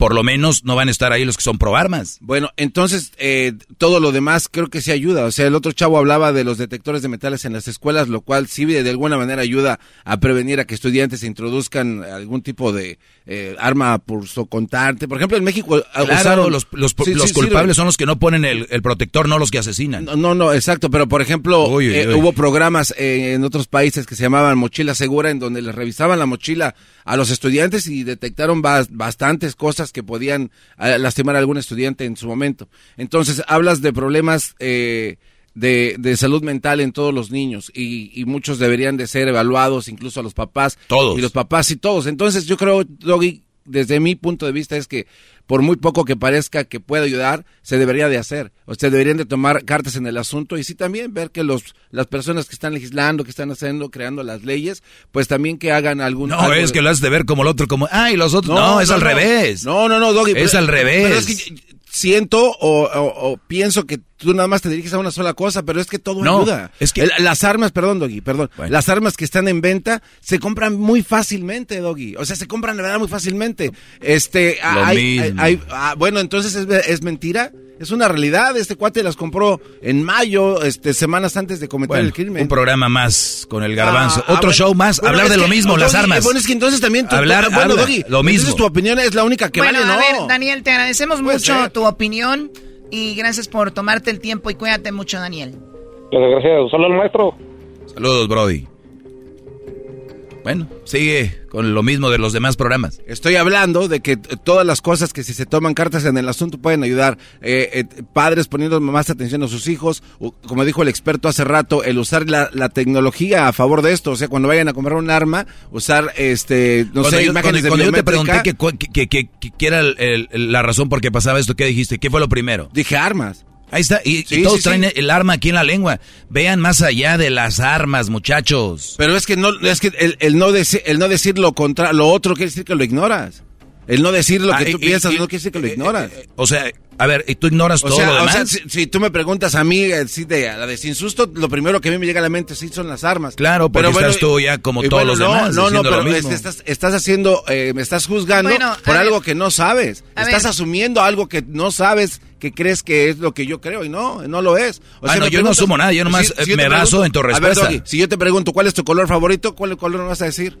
Speaker 7: Por lo menos no van a estar ahí los que son pro armas.
Speaker 6: Bueno, entonces eh, todo lo demás creo que sí ayuda. O sea, el otro chavo hablaba de los detectores de metales en las escuelas, lo cual sí de alguna manera ayuda a prevenir a que estudiantes introduzcan algún tipo de eh, arma por socontarte. Por ejemplo, en México
Speaker 7: claro, los, los, culpables son los que no ponen el, protector, no los que asesinan.
Speaker 6: No, no, exacto. Pero por ejemplo, eh, hubo programas en otros países que se llamaban mochila segura, en donde les revisaban la mochila a los estudiantes y detectaron bastantes cosas que podían eh, lastimar a algún estudiante en su momento. Entonces, hablas de problemas eh, de, de, salud mental en todos los niños y, y, muchos deberían de ser evaluados, incluso a los papás.
Speaker 7: Todos.
Speaker 6: Y los papás y todos. Entonces, yo creo, Doggy, desde mi punto de vista es que por muy poco que parezca que pueda ayudar, se debería de hacer. O sea, deberían de tomar cartas en el asunto y sí también ver que los las personas que están legislando, que están haciendo, creando las leyes, pues también que hagan algún...
Speaker 7: No, es que lo has de ver como el otro, como, ay, los otros... No, es al revés.
Speaker 6: No, no, no, Doggy.
Speaker 7: Es al revés
Speaker 6: siento o, pienso que tú nada más te diriges a una sola cosa, pero es que todo ayuda.
Speaker 7: Es que
Speaker 6: las armas, perdón, Doggy, perdón, las armas que están en venta se compran muy fácilmente, Doggy. O sea, se compran de verdad muy fácilmente. Este, hay, ah, bueno, entonces es, es mentira. Es una realidad, este cuate las compró en mayo, este, semanas antes de cometer el crimen.
Speaker 7: Un programa más con el garbanzo. Ah, Otro show más, hablar de lo mismo, las armas.
Speaker 6: Bueno, es que entonces también
Speaker 7: hablar, bueno, Doggy,
Speaker 6: lo mismo. Entonces tu opinión es la única que vale, ¿no?
Speaker 13: A ver, Daniel, te agradecemos mucho tu opinión y gracias por tomarte el tiempo y cuídate mucho, Daniel.
Speaker 33: Gracias, saludos maestro.
Speaker 7: Saludos, Brody. Bueno, sigue con lo mismo de los demás programas.
Speaker 6: Estoy hablando de que todas las cosas que si se toman cartas en el asunto pueden ayudar. Eh, eh, padres poniendo más atención a sus hijos, como dijo el experto hace rato, el usar la, tecnología a favor de esto. O sea, cuando vayan a comprar un arma, usar, este, no sé, imágenes
Speaker 7: cuando, yo te pregunté que, que, era la razón por qué pasaba esto, ¿qué dijiste? ¿Qué fue lo primero?
Speaker 6: Dije armas.
Speaker 7: Ahí está, y, todos traen el arma aquí en la lengua. Vean más allá de las armas, muchachos.
Speaker 6: Pero es que no, es que el, no, decir, el no decir lo contra, lo otro quiere decir que lo ignoras. El no decir lo que ah, tú piensas no quiere decir que lo eh, ignoras.
Speaker 7: Eh, o sea, a ver, ¿y tú ignoras todo lo demás? O sea,
Speaker 6: si, tú me preguntas a mí, eh, de, a la de sin susto, lo primero que a mí me llega a la mente sí son las armas.
Speaker 7: Claro, pero estás tú ya como todos los demás.
Speaker 6: No, no, pero estás, estás haciendo, me estás juzgando por algo que no sabes. Estás asumiendo algo que no sabes que crees que es lo que yo creo y no, no lo es.
Speaker 7: O sea, yo no asumo nada, yo nomás me baso en tu respuesta. A ver,
Speaker 6: si yo te pregunto cuál es tu color favorito, ¿cuál color me vas a decir?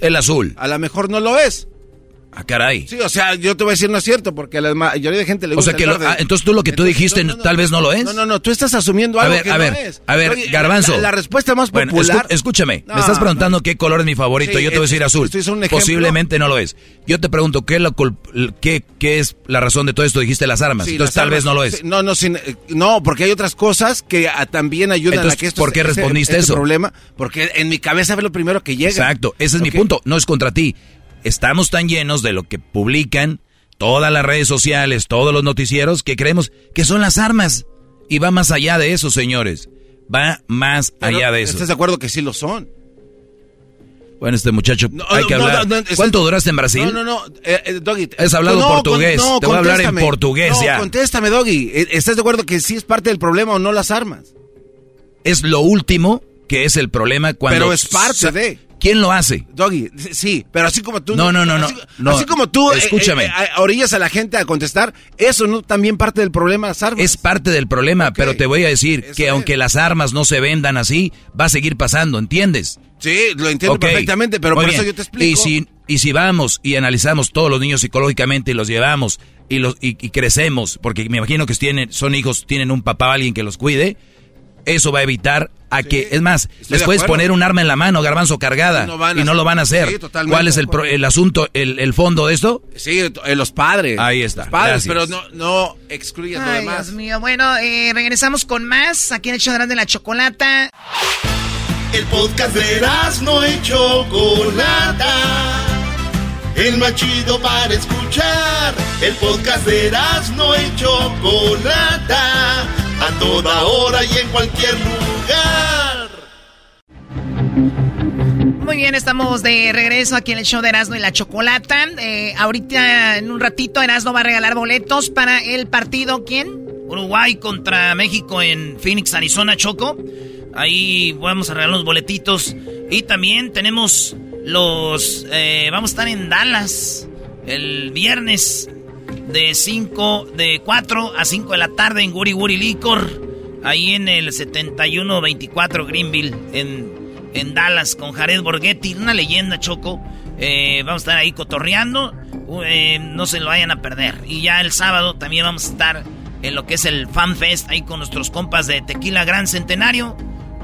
Speaker 7: El azul.
Speaker 6: A lo mejor no lo es.
Speaker 7: Ah, caray.
Speaker 6: Sí, o sea, yo te voy a decir no es cierto, porque a la mayoría de gente le gusta.
Speaker 7: O sea, que ah, entonces tú lo que tú dijiste tal vez no lo es.
Speaker 6: No, no, no, tú estás asumiendo algo a ver,
Speaker 7: que a ver,
Speaker 6: es.
Speaker 7: A ver, Garbanzo.
Speaker 6: La, respuesta más popular.
Speaker 7: escúchame, me estás preguntando qué color es mi favorito, yo te voy a decir azul. Posiblemente no lo es. Yo te pregunto, ¿qué, qué, ¿qué es la razón de todo esto? Dijiste las armas, entonces tal vez no lo es.
Speaker 6: no, no, sin, no, porque hay otras cosas que también ayudan a que esto
Speaker 7: ¿Por qué respondiste
Speaker 6: ese,
Speaker 7: eso?
Speaker 6: problema, porque en mi cabeza es lo primero que llega.
Speaker 7: Exacto, ese es mi punto, no es contra ti estamos tan llenos de lo que publican todas las redes sociales, todos los noticieros, que creemos que son las armas. Y va más allá de eso, señores. Va más allá de eso.
Speaker 6: ¿Estás de acuerdo que sí lo son?
Speaker 7: Bueno, este muchacho, hay que hablar. ¿Cuánto duraste en Brasil?
Speaker 6: No, no, no, eh, eh, Doggy.
Speaker 7: Has hablado portugués. Te voy a hablar en portugués ya.
Speaker 6: contéstame, Doggy. Eh, ¿Estás de acuerdo que sí es parte del problema o no las armas?
Speaker 7: Es lo último que es el problema cuando...
Speaker 6: Pero es parte de...
Speaker 7: ¿Quién lo hace?
Speaker 6: Doggy, sí, pero así como tú.
Speaker 7: No, no, no, no.
Speaker 6: Así, como tú.
Speaker 7: Eh, escúchame.
Speaker 6: Eh, eh, orillas a la gente a contestar. Eso no también parte del problema las armas.
Speaker 7: Es parte del problema, pero te voy a decir que aunque las armas no se vendan así, va a seguir pasando, ¿entiendes?
Speaker 6: Sí, lo entiendo perfectamente, pero por eso yo te explico.
Speaker 7: Y si, y si vamos y analizamos todos los niños psicológicamente y los llevamos y los y, crecemos, porque me imagino que tienen, son hijos, tienen un papá o alguien que los cuide eso va a evitar a que, es más, les puedes poner un arma en la mano, garbanzo cargada, y no lo van a hacer. ¿Cuál es el, el asunto, el, el, fondo de esto?
Speaker 6: Sí, eh, los padres.
Speaker 7: Ahí está.
Speaker 6: Los padres, pero no, no excluyes lo demás.
Speaker 13: Dios mío, bueno, eh, regresamos con más. Aquí en el show de la chocolata.
Speaker 2: El podcast de no hecho Chocolata. El más chido para escuchar. El podcast de no hecho Chocolata a toda hora y en cualquier lugar.
Speaker 13: Muy bien, estamos de regreso aquí en el show de Erasmo y la Chocolata. Eh, ahorita, en un ratito, Erasmo va a regalar boletos para el partido. ¿Quién?
Speaker 4: Uruguay contra México en Phoenix, Arizona, Choco. Ahí vamos a regalar los boletitos. Y también tenemos los... Eh, vamos a estar en Dallas el viernes de 5, de 4 a 5 de la tarde en Guri Guri Licor. Ahí en el 7124 Greenville, en, en Dallas, con Jared Borghetti, una leyenda, Choco. Eh, vamos a estar ahí cotorreando. Eh, no se lo vayan a perder. Y ya el sábado también vamos a estar en lo que es el Fan Fest, ahí con nuestros compas de Tequila Gran Centenario.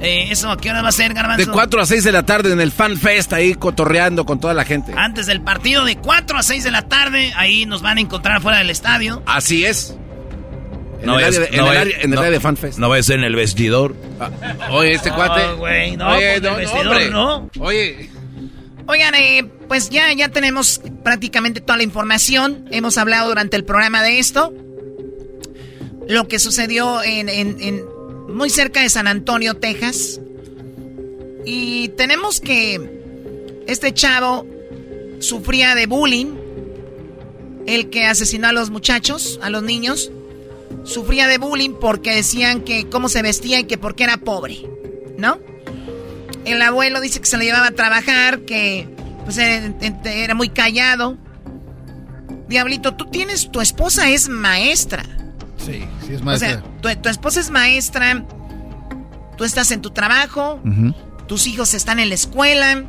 Speaker 4: Eh, ¿Eso a qué hora va a ser, Garbanzo?
Speaker 6: De 4 a 6 de la tarde en el Fan Fest, ahí cotorreando con toda la gente.
Speaker 4: Antes del partido, de 4 a 6 de la tarde, ahí nos van a encontrar fuera del estadio.
Speaker 6: Así es. En
Speaker 7: No
Speaker 6: el
Speaker 7: es-
Speaker 6: área de- en
Speaker 7: no
Speaker 6: el
Speaker 7: es-
Speaker 6: área- en el
Speaker 7: no-
Speaker 6: área de Fan Fest.
Speaker 7: No va a ser en el vestidor.
Speaker 6: Oye, este cuate.
Speaker 4: No, güey, no,
Speaker 6: Oye,
Speaker 4: pues, el vestidor,
Speaker 6: hombre.
Speaker 4: no.
Speaker 6: Oye.
Speaker 13: Oigan, eh, pues ya, ya tenemos prácticamente toda la información. Hemos hablado durante el programa de esto. Lo que sucedió en, en- en- muy cerca de San Antonio, Texas. Y tenemos que este chavo sufría de bullying. El que asesinó a los muchachos, a los niños. Sufría de bullying porque decían que cómo se vestía y que porque era pobre. ¿No? El abuelo dice que se le llevaba a trabajar, que pues era, era muy callado. Diablito, tú tienes, tu esposa es maestra.
Speaker 34: Sí, sí es
Speaker 13: O
Speaker 34: maestra.
Speaker 13: sea, tu, tu esposa es maestra, tú estás en tu trabajo, tus hijos están en la escuela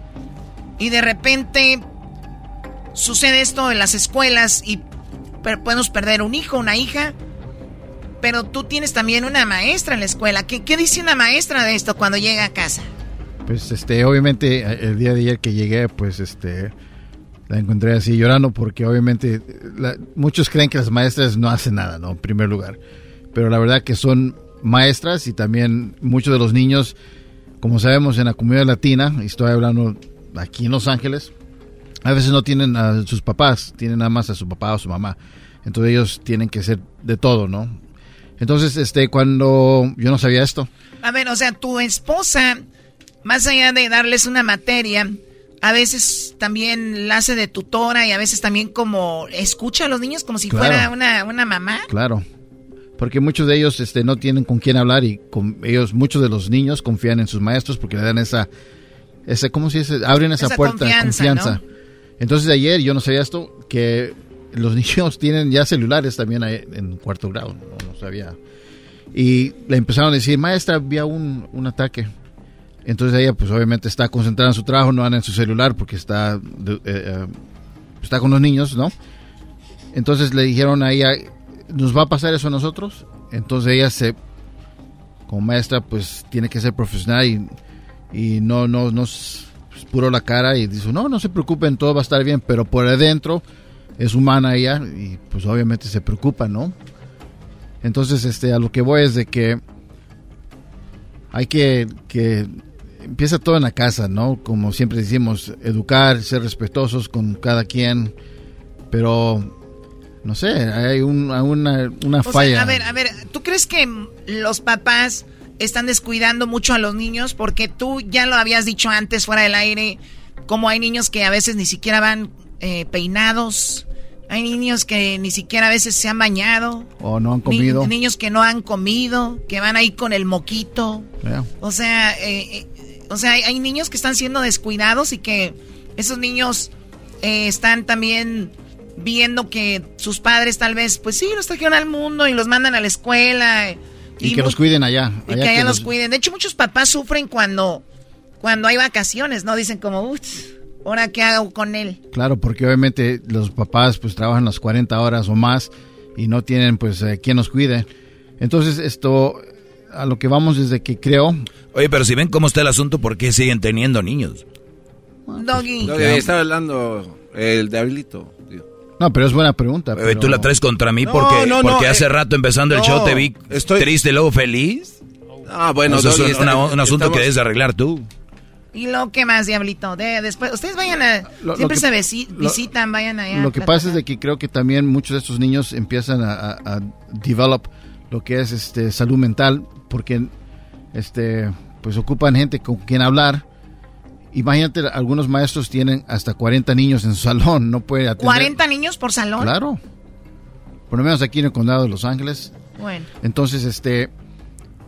Speaker 13: y de repente sucede esto en las escuelas y per- podemos perder un hijo, una hija. Pero tú tienes también una maestra en la escuela. ¿Qué, qué dice una maestra de esto cuando llega a casa?
Speaker 34: Pues este, obviamente eh, el día de ayer que llegué, pues este, la encontré así llorando porque obviamente la- muchos creen que las maestras no hacen nada, ¿no? En primer lugar. Pero la verdad que son maestras y también muchos de los niños, como sabemos en la comunidad latina, y estoy hablando aquí en Los Ángeles, a veces no tienen a sus papás, tienen nada más a su papá o su mamá. Entonces ellos tienen que ser de todo, ¿no? Entonces, este, cuando yo no sabía esto,
Speaker 13: A ver, o sea, tu esposa, más allá de darles una materia, a veces también la hace de tutora y a veces también como escucha a los niños como si
Speaker 34: Claro.
Speaker 13: fuera una, una mamá.
Speaker 34: Claro, porque muchos de ellos este, no tienen con quién hablar y con ellos, muchos de los niños confían en sus maestros porque le dan esa, ese, ¿cómo se dice? Abren esa,
Speaker 13: Esa
Speaker 34: puerta,
Speaker 13: confianza,
Speaker 34: confianza. Entonces ayer yo no sabía esto, que los niños tienen ya celulares también en cuarto grado, no, no sabía. Y le empezaron a decir, maestra, había un, un ataque. Entonces ella pues obviamente está concentrada en su trabajo, no anda en su celular porque está, eh, eh, está con los niños, ¿no? Entonces le dijeron a ella, ¿nos va a pasar eso a nosotros? Entonces ella se, como maestra, pues tiene que ser profesional y, y no, no, pues, puro la cara y dice, no, no se preocupen, todo va a estar bien, pero por adentro es humana ella y pues obviamente se preocupa, ¿no? Entonces, este, a lo que voy es de que hay que, que empieza todo en la casa, ¿no? Como siempre decimos, educar, ser respetuosos con cada quien, pero no sé, hay un- una, una
Speaker 13: O sea,
Speaker 34: falla.
Speaker 13: a ver, a ver, ¿tú crees que los papás están descuidando mucho a los niños? Porque tú ya lo habías dicho antes fuera del aire, como hay niños que a veces ni siquiera van eh, peinados, hay niños que ni siquiera a veces se han bañado,
Speaker 34: o no han
Speaker 13: ni-
Speaker 34: comido.
Speaker 13: niños que no han comido, que van ahí con el moquito. O sea, eh, eh, o sea, hay, hay niños que están siendo descuidados y que esos niños eh, están también viendo que sus padres tal vez, pues sí, los trajeron al mundo y los mandan a la escuela.
Speaker 34: Y, que los cuiden allá.
Speaker 13: y que allá los cuiden. De hecho, muchos papás sufren cuando, cuando hay vacaciones, ¿no? Dicen como, uff, ¿ahora qué hago con él?
Speaker 34: Claro, porque obviamente los papás pues trabajan las 40 horas o más y no tienen pues eh, quien los cuide. Entonces esto, a lo que vamos desde que creo...
Speaker 7: Oye, pero si ven cómo está el asunto, ¿por qué siguen teniendo niños?
Speaker 13: Doggy.
Speaker 6: No, que estaba hablando el diablito.
Speaker 34: No, pero es buena pregunta.
Speaker 7: Oye, ¿Tú la traes contra mí
Speaker 6: No,
Speaker 7: porque,
Speaker 6: no, no,
Speaker 7: porque hace
Speaker 6: eh,
Speaker 7: rato empezando el show te vi
Speaker 6: estoy-
Speaker 7: triste y luego feliz?
Speaker 6: Ah, bueno,
Speaker 7: Eso es
Speaker 6: Doggy,
Speaker 7: un,
Speaker 6: está-
Speaker 7: una- un asunto
Speaker 6: estamos-
Speaker 7: que debes de arreglar tú.
Speaker 13: ¿Y lo que más, Diablito? De, después, ustedes vayan a...
Speaker 34: Lo- lo
Speaker 13: siempre
Speaker 34: que-
Speaker 13: se visi-
Speaker 34: lo-
Speaker 13: visitan, vayan allá.
Speaker 34: Lo que pasa es de que creo que también muchos de estos niños empiezan a, a, a develop lo que es este salud mental porque este pues ocupan gente con quien hablar Imagínate, algunos maestros tienen hasta 40 niños en su salón, no puede atender.
Speaker 13: ¿40 niños por salón?
Speaker 34: Claro. Por lo menos aquí en el condado de Los Ángeles.
Speaker 13: Bueno.
Speaker 34: Entonces, este,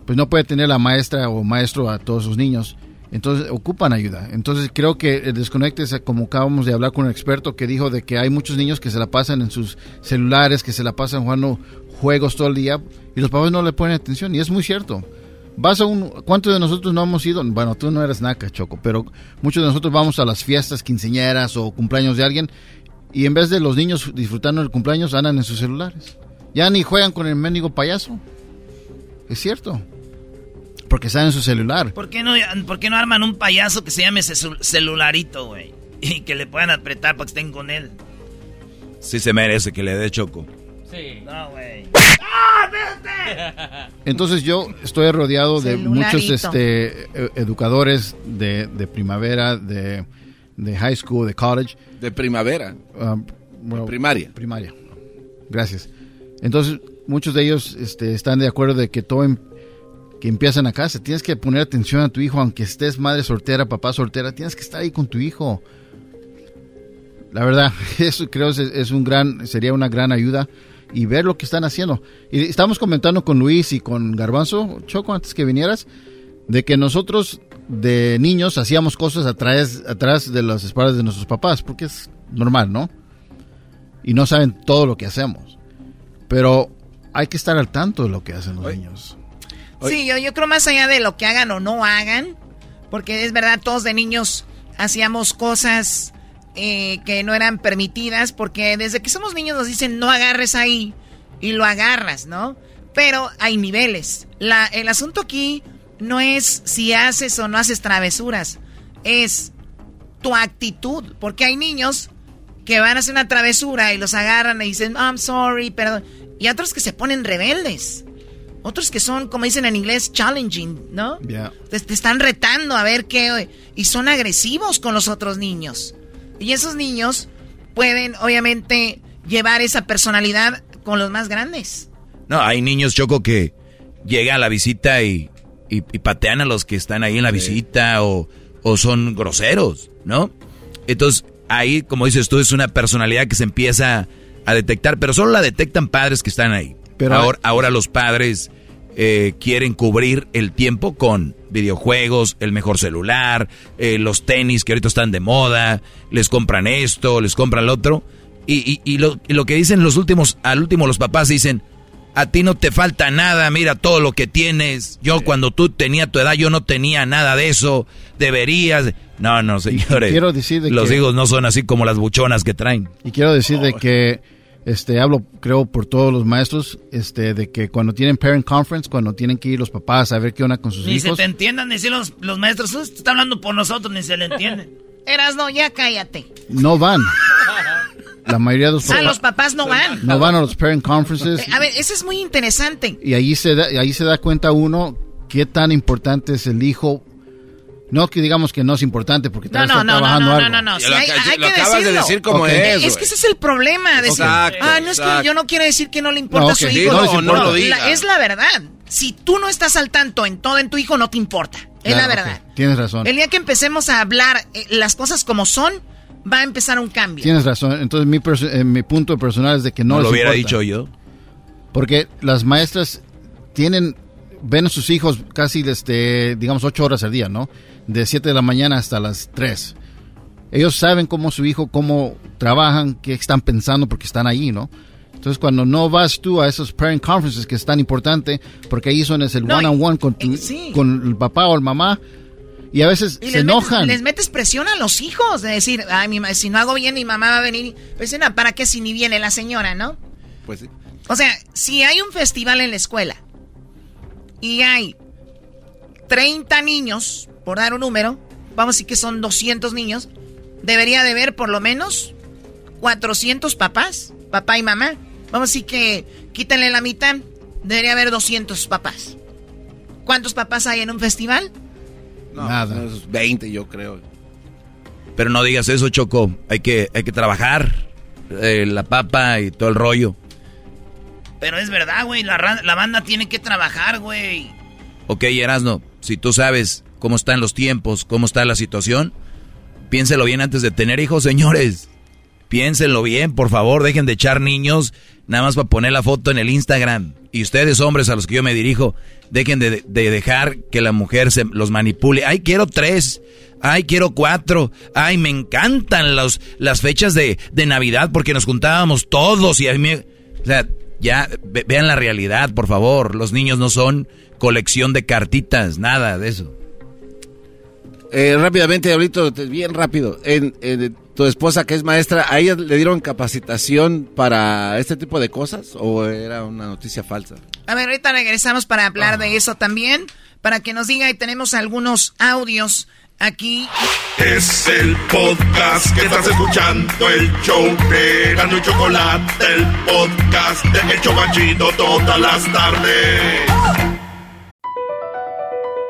Speaker 34: pues no puede tener la maestra o maestro a todos sus niños. Entonces ocupan ayuda. Entonces creo que el desconecte es como acabamos de hablar con un experto que dijo de que hay muchos niños que se la pasan en sus celulares, que se la pasan jugando juegos todo el día y los papás no le ponen atención y es muy cierto. Vas a un ¿cuántos de nosotros no hemos ido? Bueno, tú no eres naca, Choco, pero muchos de nosotros vamos a las fiestas quinceñeras o cumpleaños de alguien y en vez de los niños disfrutando del cumpleaños andan en sus celulares. Ya ni juegan con el mendigo payaso. Es cierto. Porque están en su celular.
Speaker 4: ¿Por qué no, por qué no arman un payaso que se llame celu- celularito, güey? Y que le puedan apretar para que estén con él.
Speaker 7: Sí se merece que le dé choco.
Speaker 4: Sí. No, güey.
Speaker 34: Entonces yo estoy rodeado de muchos este, e- educadores de, de primavera, de, de high school, de college.
Speaker 6: De primavera.
Speaker 34: Um, bueno,
Speaker 6: primaria.
Speaker 34: Primaria. Gracias. Entonces muchos de ellos este, están de acuerdo de que todo em- que empiezan a casa. Tienes que poner atención a tu hijo, aunque estés madre soltera, papá soltera, tienes que estar ahí con tu hijo. La verdad, eso creo es, es un gran, sería una gran ayuda y ver lo que están haciendo. Y estamos comentando con Luis y con Garbanzo, Choco, antes que vinieras, de que nosotros de niños hacíamos cosas atrás, atrás de las espaldas de nuestros papás, porque es normal, ¿no? Y no saben todo lo que hacemos. Pero hay que estar al tanto de lo que hacen los niños.
Speaker 13: Sí, yo, yo creo más allá de lo que hagan o no hagan, porque es verdad, todos de niños hacíamos cosas eh, que no eran permitidas, porque desde que somos niños nos dicen no agarres ahí y lo agarras, ¿no? Pero hay niveles. La, el asunto aquí no es si haces o no haces travesuras, es tu actitud, porque hay niños que van a hacer una travesura y los agarran y dicen, I'm sorry, perdón. Y otros que se ponen rebeldes. Otros que son, como dicen en inglés, challenging, ¿no?
Speaker 34: Ya.
Speaker 13: Te, te están retando a ver qué... Y son agresivos con los otros niños. Y esos niños pueden, obviamente, llevar esa personalidad con los más grandes.
Speaker 7: No, hay niños, Choco, que llega a la visita y, y- y patean a los que están ahí en la visita o, o son groseros, ¿no? Entonces, ahí, como dices tú, es una personalidad que se empieza a detectar, pero solo la detectan padres que están ahí.
Speaker 34: Pero-
Speaker 7: ahora, ahora los padres eh, quieren cubrir el tiempo con videojuegos, el mejor celular, eh, los tenis que ahorita están de moda, les compran esto, les compran lo otro. Y, y- y lo, y lo que dicen los últimos, al último los papás dicen, a ti no te falta nada, mira todo lo que tienes. Yo cuando tú tenías tu edad, yo no tenía nada de eso. Deberías. No, no, señores.
Speaker 34: quiero decir de
Speaker 7: los
Speaker 34: que-
Speaker 7: hijos no son así como las buchonas que traen.
Speaker 34: Y quiero decir de que este hablo creo por todos los maestros este de que cuando tienen parent conference cuando tienen que ir los papás a ver qué onda con sus
Speaker 4: Ni se
Speaker 34: hijos
Speaker 4: te entiendan, ni si los, los maestros, "Usted está hablando por nosotros, ni se le entiende.
Speaker 13: Erasno, ya cállate.
Speaker 34: no van la mayoría de los
Speaker 13: Ah,
Speaker 34: papás
Speaker 13: los papás no van.
Speaker 34: no van a los parent conferences
Speaker 13: Eh, A ver, eso es muy interesante.
Speaker 34: y ahí se da, ahí se da cuenta uno qué tan importante es el hijo no que digamos que no es importante porque
Speaker 13: No, no,
Speaker 34: está
Speaker 13: no, no,
Speaker 34: trabajando
Speaker 13: no, no, no, sí,
Speaker 6: Lo
Speaker 13: hay,
Speaker 6: aca-
Speaker 13: hay
Speaker 6: lo
Speaker 13: que
Speaker 6: acabas de decir como es,
Speaker 13: Es que ese es el problema. Decir,
Speaker 6: Exacto,
Speaker 13: ah, no es que yo no quiero decir que no le importa
Speaker 34: No,
Speaker 13: a su hijo.
Speaker 34: no
Speaker 6: no lo
Speaker 13: La-
Speaker 6: diga.
Speaker 13: es la verdad. Si tú no estás al tanto en todo en tu hijo, no te importa. Es
Speaker 34: Claro,
Speaker 13: la verdad.
Speaker 34: tienes razón
Speaker 13: El día que empecemos a hablar eh, las cosas como son, va a empezar un cambio.
Speaker 34: tienes razón entonces mi eh, mi punto personal es de que no,
Speaker 7: No,
Speaker 34: les
Speaker 7: lo hubiera
Speaker 34: importa.
Speaker 7: dicho yo.
Speaker 34: Porque las maestras tienen, ven a sus hijos casi, este, digamos, ocho horas al día, ¿no? De 7 de la mañana hasta las 3. Ellos saben cómo su hijo, cómo trabajan, qué están pensando porque están ahí, ¿no? Entonces, cuando no vas tú a esos parent conferences que es tan importante, porque ahí son es el
Speaker 13: No,
Speaker 34: one on one con, tu-
Speaker 13: eh, sí.
Speaker 34: con el papá o el mamá, y a veces
Speaker 13: Y
Speaker 34: se
Speaker 13: les
Speaker 34: enojan.
Speaker 13: Metes, les metes presión a los hijos de decir, ay, mi si no hago bien, mi mamá va a venir. Pues, no, ¿para qué si ni viene la señora, no?
Speaker 6: Pues sí.
Speaker 13: O sea, si hay un festival en la escuela y hay 30 niños, por dar un número, vamos a decir que son 200 niños, debería de haber por lo menos 400 papás, papá y mamá. Vamos a decir que quítenle la mitad, debería haber 200 papás. ¿Cuántos papás hay en un festival?
Speaker 6: No,
Speaker 34: Nada.
Speaker 6: unos 20 yo creo.
Speaker 7: Pero no digas eso, Choco. Hay que, hay que trabajar. eh, la papa y todo el rollo.
Speaker 4: Pero es verdad, güey, la, la banda tiene que trabajar, güey.
Speaker 7: Ok, Erasno, si tú sabes cómo están los tiempos, cómo está la situación, piénselo bien antes de tener hijos, señores. Piénsenlo bien, por favor, dejen de echar niños nada más para poner la foto en el Instagram. Y ustedes, hombres a los que yo me dirijo, dejen de, dejar que la mujer se los manipule. Ay, quiero tres. Ay, quiero cuatro. Ay, me encantan las fechas de, de Navidad porque nos juntábamos todos y a mí... O sea, ya vean la realidad, por favor. Los niños no son colección de cartitas, nada de eso.
Speaker 6: Eh, rápidamente, Diablito, bien rápido. En, tu esposa, que es maestra, ¿a ella le dieron capacitación para este tipo de cosas o era una noticia falsa?
Speaker 13: A ver, ahorita regresamos para hablar de eso también, para que nos diga y tenemos algunos audios aquí.
Speaker 2: Es el podcast que estás escuchando, el show de Gano y Chocolate, el podcast de Hecho Machito todas las tardes.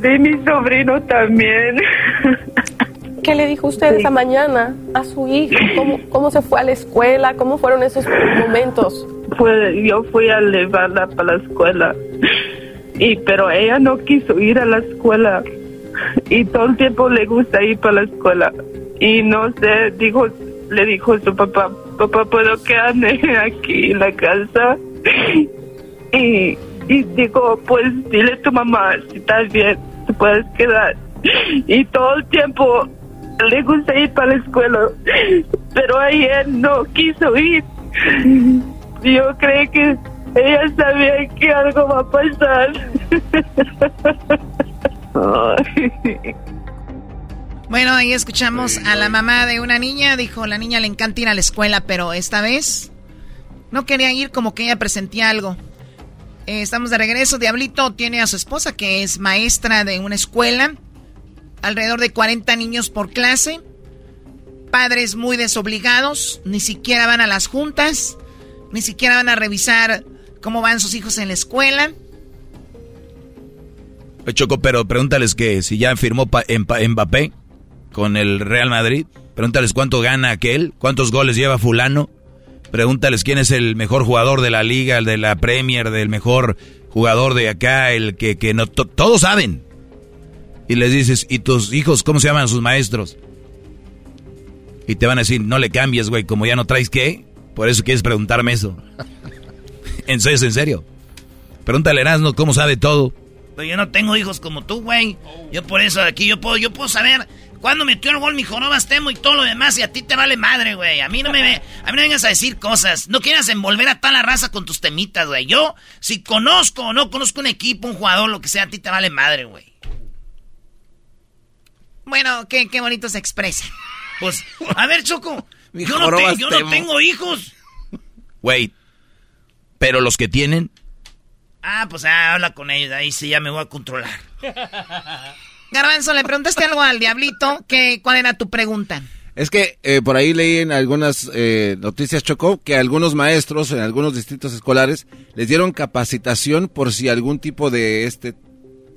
Speaker 18: Perdí mi sobrino también.
Speaker 28: ¿Qué le dijo usted esa mañana a su hijo? ¿Cómo, ¿Cómo se fue a la escuela? ¿Cómo fueron esos momentos?
Speaker 18: Pues yo fui a llevarla para la escuela y pero ella no quiso ir a la escuela y todo el tiempo le gusta ir para la escuela y no sé dijo le dijo a su papá papá puedo quedarme aquí en la casa y y digo pues dile a tu mamá si estás bien puedes quedar y todo el tiempo le gusta ir para la escuela pero ayer no quiso ir yo creo que ella sabía que algo va a pasar.
Speaker 13: Bueno, ahí escuchamos a la mamá de una niña. Dijo, la niña le encanta ir a la escuela, pero esta vez no quería ir como que ella presentía algo. Eh, estamos de regreso. Diablito tiene a su esposa que es maestra de una escuela. Alrededor de 40 niños por clase. Padres muy desobligados. Ni siquiera van a las juntas. Ni siquiera van a revisar cómo van sus hijos en la escuela.
Speaker 7: Choco, pero pregúntales que si ya firmó Mbappé con el Real Madrid. Pregúntales cuánto gana aquel, cuántos goles lleva fulano. Pregúntales quién es el mejor jugador de la liga, el de la Premier, del mejor jugador de acá, el que, que no... todos saben. Y les dices, ¿y tus hijos cómo se llaman sus maestros? Y te van a decir, no le cambies, güey, como ya no traes qué. Por eso quieres preguntarme eso. ¿En serio? ¿En serio? Pregúntale a Erasmo cómo sabe todo.
Speaker 4: Pero yo no tengo hijos como tú, güey. Yo por eso aquí yo puedo, yo puedo saber cuándo metió el gol mi jorobas temo y todo lo demás y a ti te vale madre, güey. A mí no me a mí no vengas a decir cosas. No quieras envolver a tal la raza con tus temitas, güey. Yo, si conozco o no conozco un equipo, un jugador, lo que sea, a ti te vale madre, güey.
Speaker 13: Bueno, qué, qué bonito se expresa.
Speaker 4: Pues, a ver, Choco. yo no, yo no tengo hijos.
Speaker 7: Güey, pero los que tienen.
Speaker 4: Ah, pues ah, habla con ellos, ahí sí ya me voy a controlar.
Speaker 13: Garbanzo, le preguntaste algo al diablito, que, ¿cuál era tu pregunta?
Speaker 6: Es que eh, por ahí leí en algunas eh, noticias, Chocó, que algunos maestros en algunos distritos escolares les dieron capacitación por si algún tipo de este,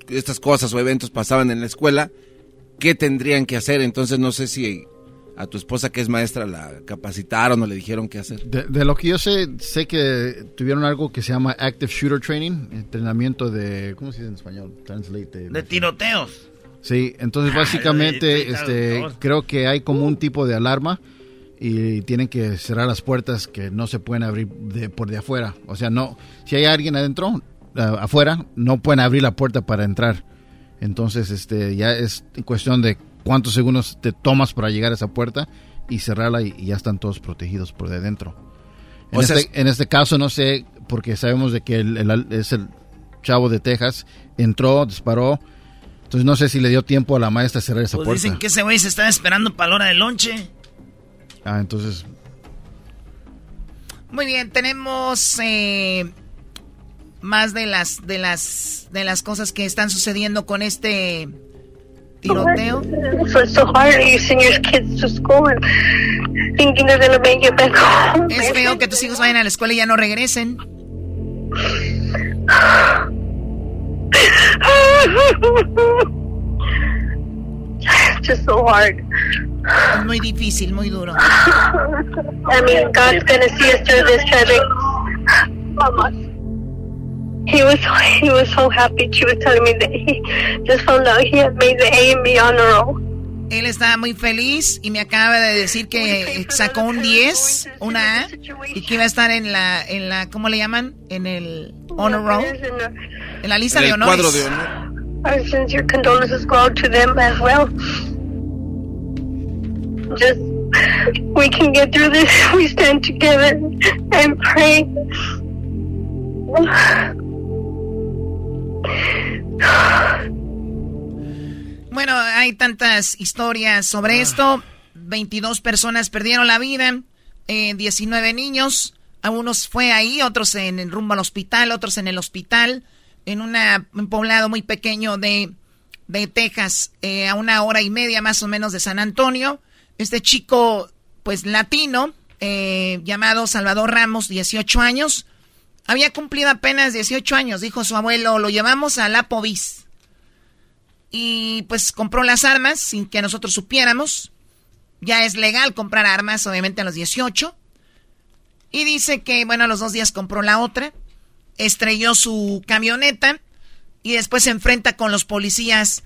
Speaker 6: estas cosas o eventos pasaban en la escuela, qué tendrían que hacer. Entonces no sé si a tu esposa que es maestra la capacitaron o le dijeron qué hacer?
Speaker 34: De, lo que yo sé, sé que tuvieron algo que se llama Active Shooter Training, entrenamiento de, ¿cómo se dice en español? Translate.
Speaker 4: De, tiroteos.
Speaker 34: Sí, entonces básicamente este, creo que hay como un tipo de alarma y tienen que cerrar las puertas que no se pueden abrir de, por de afuera. O sea, no, si hay alguien adentro, afuera, no pueden abrir la puerta para entrar. Entonces, este, ya es cuestión de cuántos segundos te tomas para llegar a esa puerta y cerrarla y, ya están todos protegidos por de dentro. En, este, en este caso no sé, porque sabemos de que el, es el chavo de Texas, entró, disparó, entonces no sé si le dio tiempo a la maestra a cerrar esa pues puerta.
Speaker 4: Dicen que ese güey se está esperando para la hora del lonche.
Speaker 34: Ah, entonces...
Speaker 13: Muy bien, tenemos eh, más de las, de, las, de las cosas que están sucediendo con este tiroteo. Es feo que tus hijos vayan a la escuela y ya no regresen.
Speaker 35: It's just so hard.
Speaker 13: Es muy difícil, muy duro.
Speaker 35: I mean, God's gonna see us through this tragic. Mama. He was he was so happy. She was telling me that he just found out he had made the A and B honor roll.
Speaker 13: Él estaba muy feliz y me acaba de decir que sacó un 10, una A, y que iba a estar en la, en la, ¿cómo le llaman? En el honor roll. En la lista
Speaker 6: En
Speaker 13: de honores.
Speaker 6: cuadro de honor.
Speaker 35: Our sincere condolences go out to them as well. Just we can get through this. We stand together and pray.
Speaker 13: Bueno, hay tantas historias sobre esto. 22 personas perdieron la vida, eh, 19 niños. A unos fue ahí, otros en el rumbo al hospital, otros en el hospital, en un poblado muy pequeño de, de Texas, eh, a una hora y media más o menos de San Antonio. Este chico, pues latino, eh, llamado Salvador Ramos, 18 años, había cumplido apenas 18 años, dijo su abuelo, lo llevamos a la Povis y pues compró las armas sin que nosotros supiéramos. Ya es legal comprar armas, obviamente a los 18. Y dice que, bueno, a los dos días compró la otra, estrelló su camioneta y después se enfrenta con los policías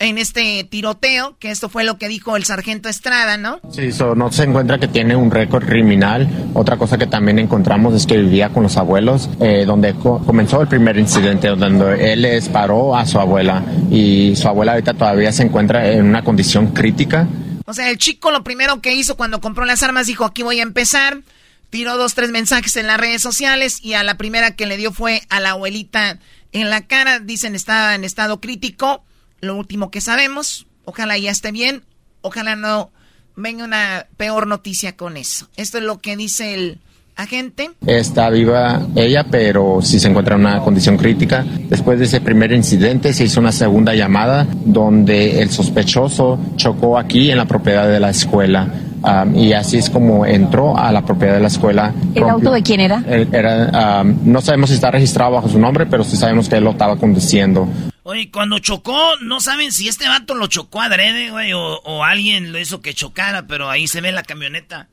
Speaker 13: en este tiroteo, que esto fue lo que dijo el sargento Estrada, ¿no?
Speaker 27: Sí, so, no se encuentra que tiene un récord criminal. Otra cosa que también encontramos es que vivía con los abuelos, eh, donde co- comenzó el primer incidente, donde él le disparó a su abuela y su abuela ahorita todavía se encuentra en una condición crítica.
Speaker 13: O sea, el chico lo primero que hizo cuando compró las armas dijo, aquí voy a empezar. Tiró dos, tres mensajes en las redes sociales y a la primera que le dio fue a la abuelita en la cara. Dicen estaba en estado crítico. Lo último que sabemos. Ojalá ya esté bien. Ojalá no venga una peor noticia con eso. Esto es lo que dice el agente.
Speaker 27: Está viva ella, pero sí se encuentra en una condición crítica. Después de ese primer incidente se hizo una segunda llamada donde el sospechoso chocó aquí en la propiedad de la escuela. Um, y así es como entró a la propiedad de la escuela.
Speaker 36: ¿El auto de quién era?
Speaker 27: Él era, um, no sabemos si está registrado bajo su nombre, pero sí sabemos que él lo estaba conduciendo.
Speaker 13: Oye, cuando chocó, no saben si este vato lo chocó adrede, güey, o, o alguien lo hizo que chocara, pero ahí se ve la camioneta.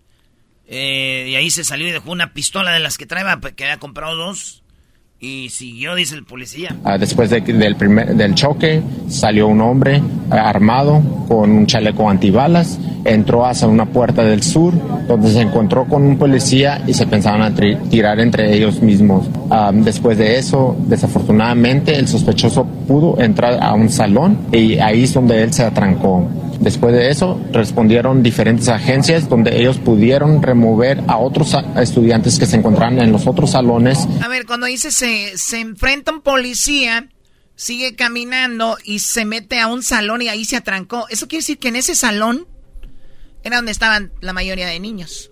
Speaker 13: Eh, y ahí se salió y dejó una pistola de las que traía, pues, que había comprado dos. Y siguió, dice el policía.
Speaker 27: Ah, después de- del, primer, del choque salió un hombre ah, armado con un chaleco antibalas, entró hacia una puerta del sur donde se encontró con un policía y se pensaban tirar entre ellos mismos. Ah, después de eso, desafortunadamente, el sospechoso pudo entrar a un salón y ahí es donde él se atrancó. Después de eso, respondieron diferentes agencias donde ellos pudieron remover a otros a- estudiantes que se encontraban en los otros salones
Speaker 13: A ver, cuando dice se, se enfrenta un policía, sigue caminando y se mete a un salón y ahí se atrancó. Eso quiere decir que en ese salón era donde estaban la mayoría de niños.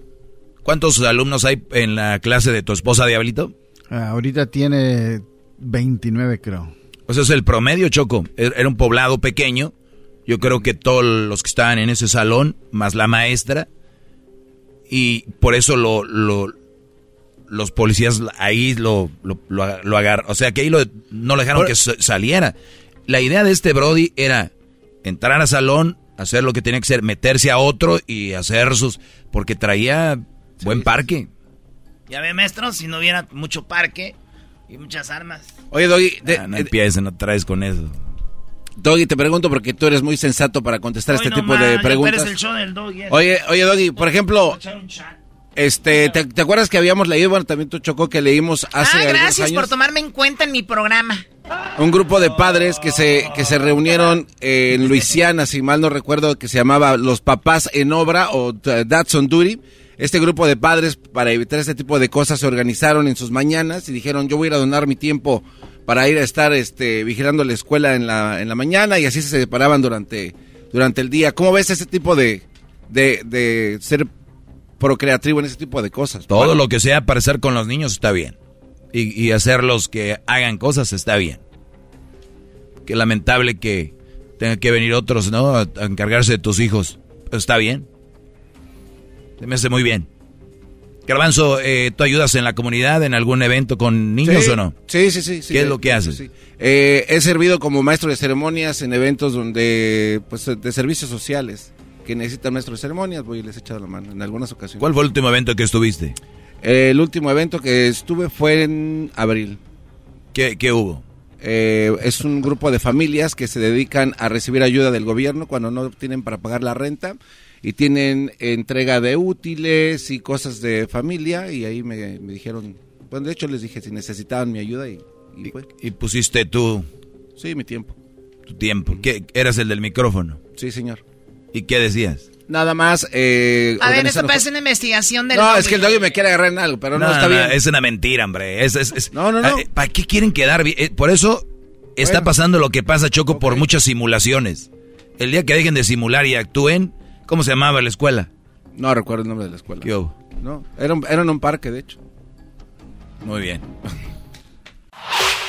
Speaker 7: ¿Cuántos alumnos hay en la clase de tu esposa, Diablito?
Speaker 34: Ah, ahorita tiene 29, creo.
Speaker 7: Pues es el promedio, Choco. Er- Era un poblado pequeño. Yo creo que todos los que estaban en ese salón, más la maestra, y por eso lo, lo- los policías ahí lo, lo, lo, lo agarraron. O sea, que ahí lo, no lo dejaron que sa- saliera. La idea de este Brody era entrar al salón, hacer lo que tenía que hacer, meterse a otro y hacer sus... Porque traía buen parque.
Speaker 13: Ya ve, maestro, si no hubiera mucho parque y muchas armas.
Speaker 6: Oye, Doggy, de-
Speaker 7: Ah, no empieces, no traes con eso.
Speaker 6: Doggy, te pregunto porque tú eres muy sensato para contestar
Speaker 13: Hoy
Speaker 6: este
Speaker 13: no
Speaker 6: tipo de preguntas.
Speaker 13: eres el show del dog, ya.
Speaker 6: Oye, oye, Doggy, por ejemplo, este, ¿te, te acuerdas que habíamos leído, bueno, también tú chocó que leímos hace
Speaker 13: ah, gracias
Speaker 6: años
Speaker 13: por tomarme en cuenta en mi programa.
Speaker 6: un grupo de padres que se que se reunieron en Luisiana, si mal no recuerdo, que se llamaba Los Papás en Obra o uh, Dads on Duty. Este grupo de padres, para evitar este tipo de cosas, se organizaron en sus mañanas y dijeron, yo voy a ir a donar mi tiempo para ir a estar este, vigilando la escuela en la, en la mañana y así se separaban durante, durante el día. ¿Cómo ves ese tipo de, de, de ser procreativo en ese tipo de cosas?
Speaker 7: Todo lo que sea parecer con los niños está bien. Y, y hacerlos que hagan cosas está bien. Qué lamentable que tengan que venir otros, ¿no? A, a encargarse de tus hijos. Está bien. Se me hace muy bien. Garbanzo, eh, ¿tú ayudas en la comunidad en algún evento con niños
Speaker 6: Sí,
Speaker 7: o no?
Speaker 6: Sí, sí, sí. sí,
Speaker 7: ¿Qué es lo que haces?
Speaker 6: sí. Eh, he servido como maestro de ceremonias en eventos donde, pues, de servicios sociales que necesitan maestro de ceremonias, voy y les he echado la mano en algunas ocasiones.
Speaker 7: ¿Cuál fue el último evento que estuviste?
Speaker 6: Eh, el último evento que estuve fue en abril.
Speaker 7: ¿Qué, qué hubo?
Speaker 6: Eh, es un grupo de familias que se dedican a recibir ayuda del gobierno cuando no tienen para pagar la renta y tienen entrega de útiles y cosas de familia y ahí me, me dijeron, bueno, de hecho les dije si necesitaban mi ayuda y, y fue.
Speaker 7: Y pusiste tú
Speaker 6: Sí, mi tiempo.
Speaker 7: tu tiempo. ¿Qué, eras el del micrófono.
Speaker 6: Sí, señor.
Speaker 7: ¿Y qué decías?
Speaker 6: Nada más. Eh,
Speaker 13: A ver, esto parece una investigación del.
Speaker 6: No, es que el doggy me quiere agarrar en algo, pero no, está bien.
Speaker 7: Es una mentira, hombre. Es, es- es-
Speaker 6: No, no, no.
Speaker 7: Ah, ¿Para qué quieren quedar bien? Eh, Por eso está
Speaker 6: Bueno.
Speaker 7: pasando lo que pasa, Choco, por muchas simulaciones. El día que dejen de simular y actúen, ¿cómo se llamaba la escuela?
Speaker 6: No recuerdo el nombre de la escuela.
Speaker 7: ¿Qué hubo?
Speaker 6: No, era, un- era en un parque, de hecho.
Speaker 7: Muy bien.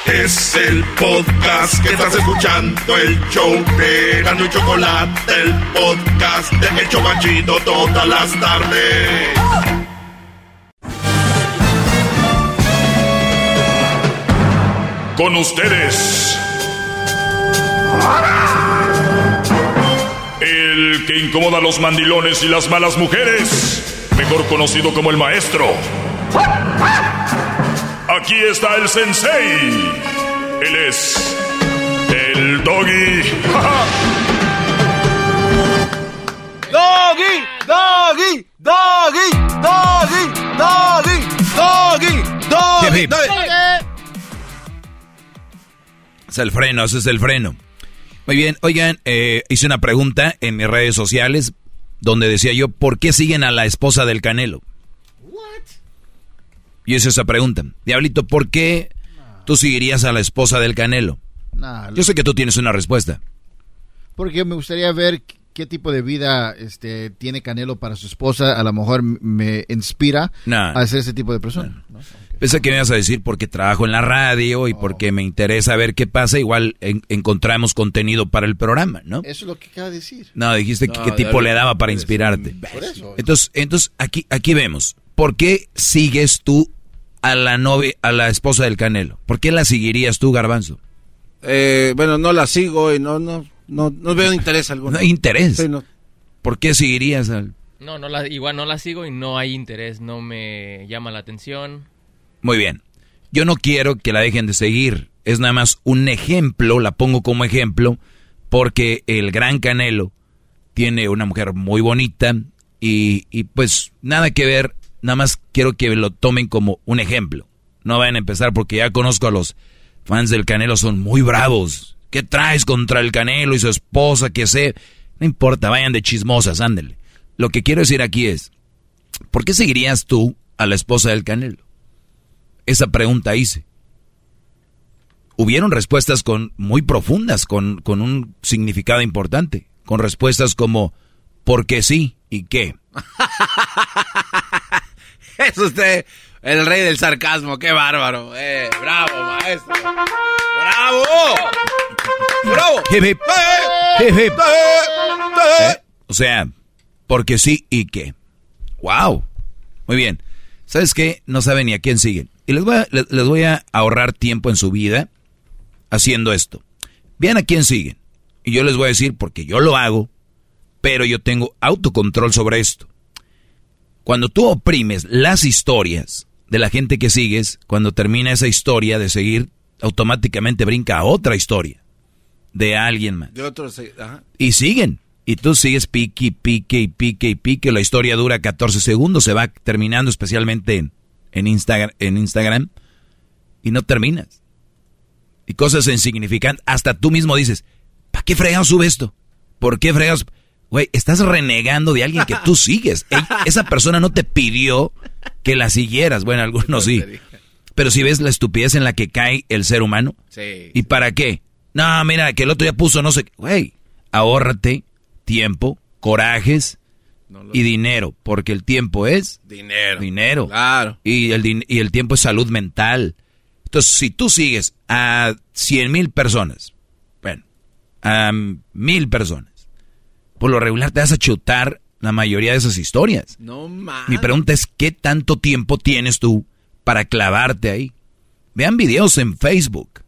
Speaker 2: Es el podcast que estás escuchando, el show de Gano y Chocolate, el podcast de El Chobachito todas las tardes.
Speaker 21: Con ustedes. El que incomoda a los mandilones y las malas mujeres. Mejor conocido como el maestro. Aquí está el sensei. Él es el doggy.
Speaker 6: ¡Doggy! ¡Doggy! ¡Doggy! ¡Doggy! ¡Doggy! ¡Doggy! ¡Doggy!
Speaker 7: Hip. Es el freno, ese es el freno. Muy bien, oigan, eh, hice una pregunta en mis redes sociales donde decía yo, ¿por qué siguen a la esposa del Canelo? Y hice esa pregunta. Diablito, ¿por qué tú seguirías a la esposa del Canelo?
Speaker 34: Nah,
Speaker 7: Yo sé que tú tienes una respuesta.
Speaker 34: Porque me gustaría ver qué tipo de vida este, tiene Canelo para su esposa. A lo mejor me inspira
Speaker 7: Nah.
Speaker 34: a ser ese tipo de persona. ¿no?
Speaker 7: Pensé que me ibas a decir porque trabajo en la radio y porque me interesa ver qué pasa. Igual en- encontramos contenido para el programa, ¿no?
Speaker 34: Eso es lo que acaba de decir.
Speaker 7: No, dijiste que
Speaker 34: No,
Speaker 7: qué tipo le daba para inspirarte.
Speaker 34: Por eso.
Speaker 7: Entonces, entonces aquí, aquí vemos. ¿Por qué sigues tú a la novia, a la esposa del Canelo? ¿Por qué la seguirías tú, Garbanzo?
Speaker 6: Eh, bueno, no la sigo y no, no, no, no veo interés alguno.
Speaker 7: No hay interés.
Speaker 6: Sí, no.
Speaker 7: ¿Por qué seguirías al?
Speaker 37: No, no la, igual no la sigo y no hay interés, no me llama la atención.
Speaker 7: Muy bien. Yo no quiero que la dejen de seguir. Es nada más un ejemplo, la pongo como ejemplo, porque el gran Canelo tiene una mujer muy bonita y, y pues nada que ver, nada más quiero que lo tomen como un ejemplo. No vayan a empezar porque ya conozco a los fans del Canelo, son muy bravos. ¿Qué traes contra el Canelo y su esposa? Que sé. No importa, vayan de chismosas, ándele. Lo que quiero decir aquí es, ¿por qué seguirías tú a la esposa del Canelo? Esa pregunta hice. Hubieron respuestas con, muy profundas, con, con un significado importante, con respuestas como ¿por qué sí? ¿y qué?
Speaker 6: Es usted el rey del sarcasmo, qué bárbaro. Eh, bravo, maestro. ¡Bravo! ¡Bravo!
Speaker 7: Hip, hip.
Speaker 6: ¡Eh!
Speaker 7: Hip, hip.
Speaker 6: ¡Eh!
Speaker 7: ¿Eh? O sea, porque sí y qué. ¡Wow! Muy bien. ¿Sabes qué? No saben ni a quién siguen. Y les voy a, les, les voy a ahorrar tiempo en su vida haciendo esto. Vean a quién siguen. Y yo les voy a decir porque yo lo hago, pero yo tengo autocontrol sobre esto. Cuando tú oprimes las historias de la gente que sigues, cuando termina esa historia de seguir, automáticamente brinca a otra historia de alguien más.
Speaker 6: De ajá.
Speaker 7: Y siguen. Y tú sigues pique pique y pique y pique. La historia dura 14 segundos, se va terminando especialmente en, en, Instagram, en Instagram. Y no terminas. Y cosas insignificantes. Hasta tú mismo dices, ¿para qué fregados sube esto? ¿Por qué fregados? Güey, estás renegando de alguien que tú sigues. Ey, esa persona no te pidió que la siguieras. Bueno, algunos sí. Pero si ves la estupidez en la que cae el ser humano.
Speaker 6: Sí.
Speaker 7: ¿Y para qué? No, mira, que el otro día puso no sé qué. Güey, ahórrate tiempo, corajes y dinero. Porque el tiempo es
Speaker 6: Dinero.
Speaker 7: dinero.
Speaker 6: Claro.
Speaker 7: Y el, din- y el tiempo es salud mental. Entonces, si tú sigues a 100 mil personas, bueno, a mil personas. Por lo regular te vas a chutar la mayoría de esas historias.
Speaker 6: No.
Speaker 7: Mi pregunta es, ¿qué tanto tiempo tienes tú para clavarte ahí? Vean videos en Facebook.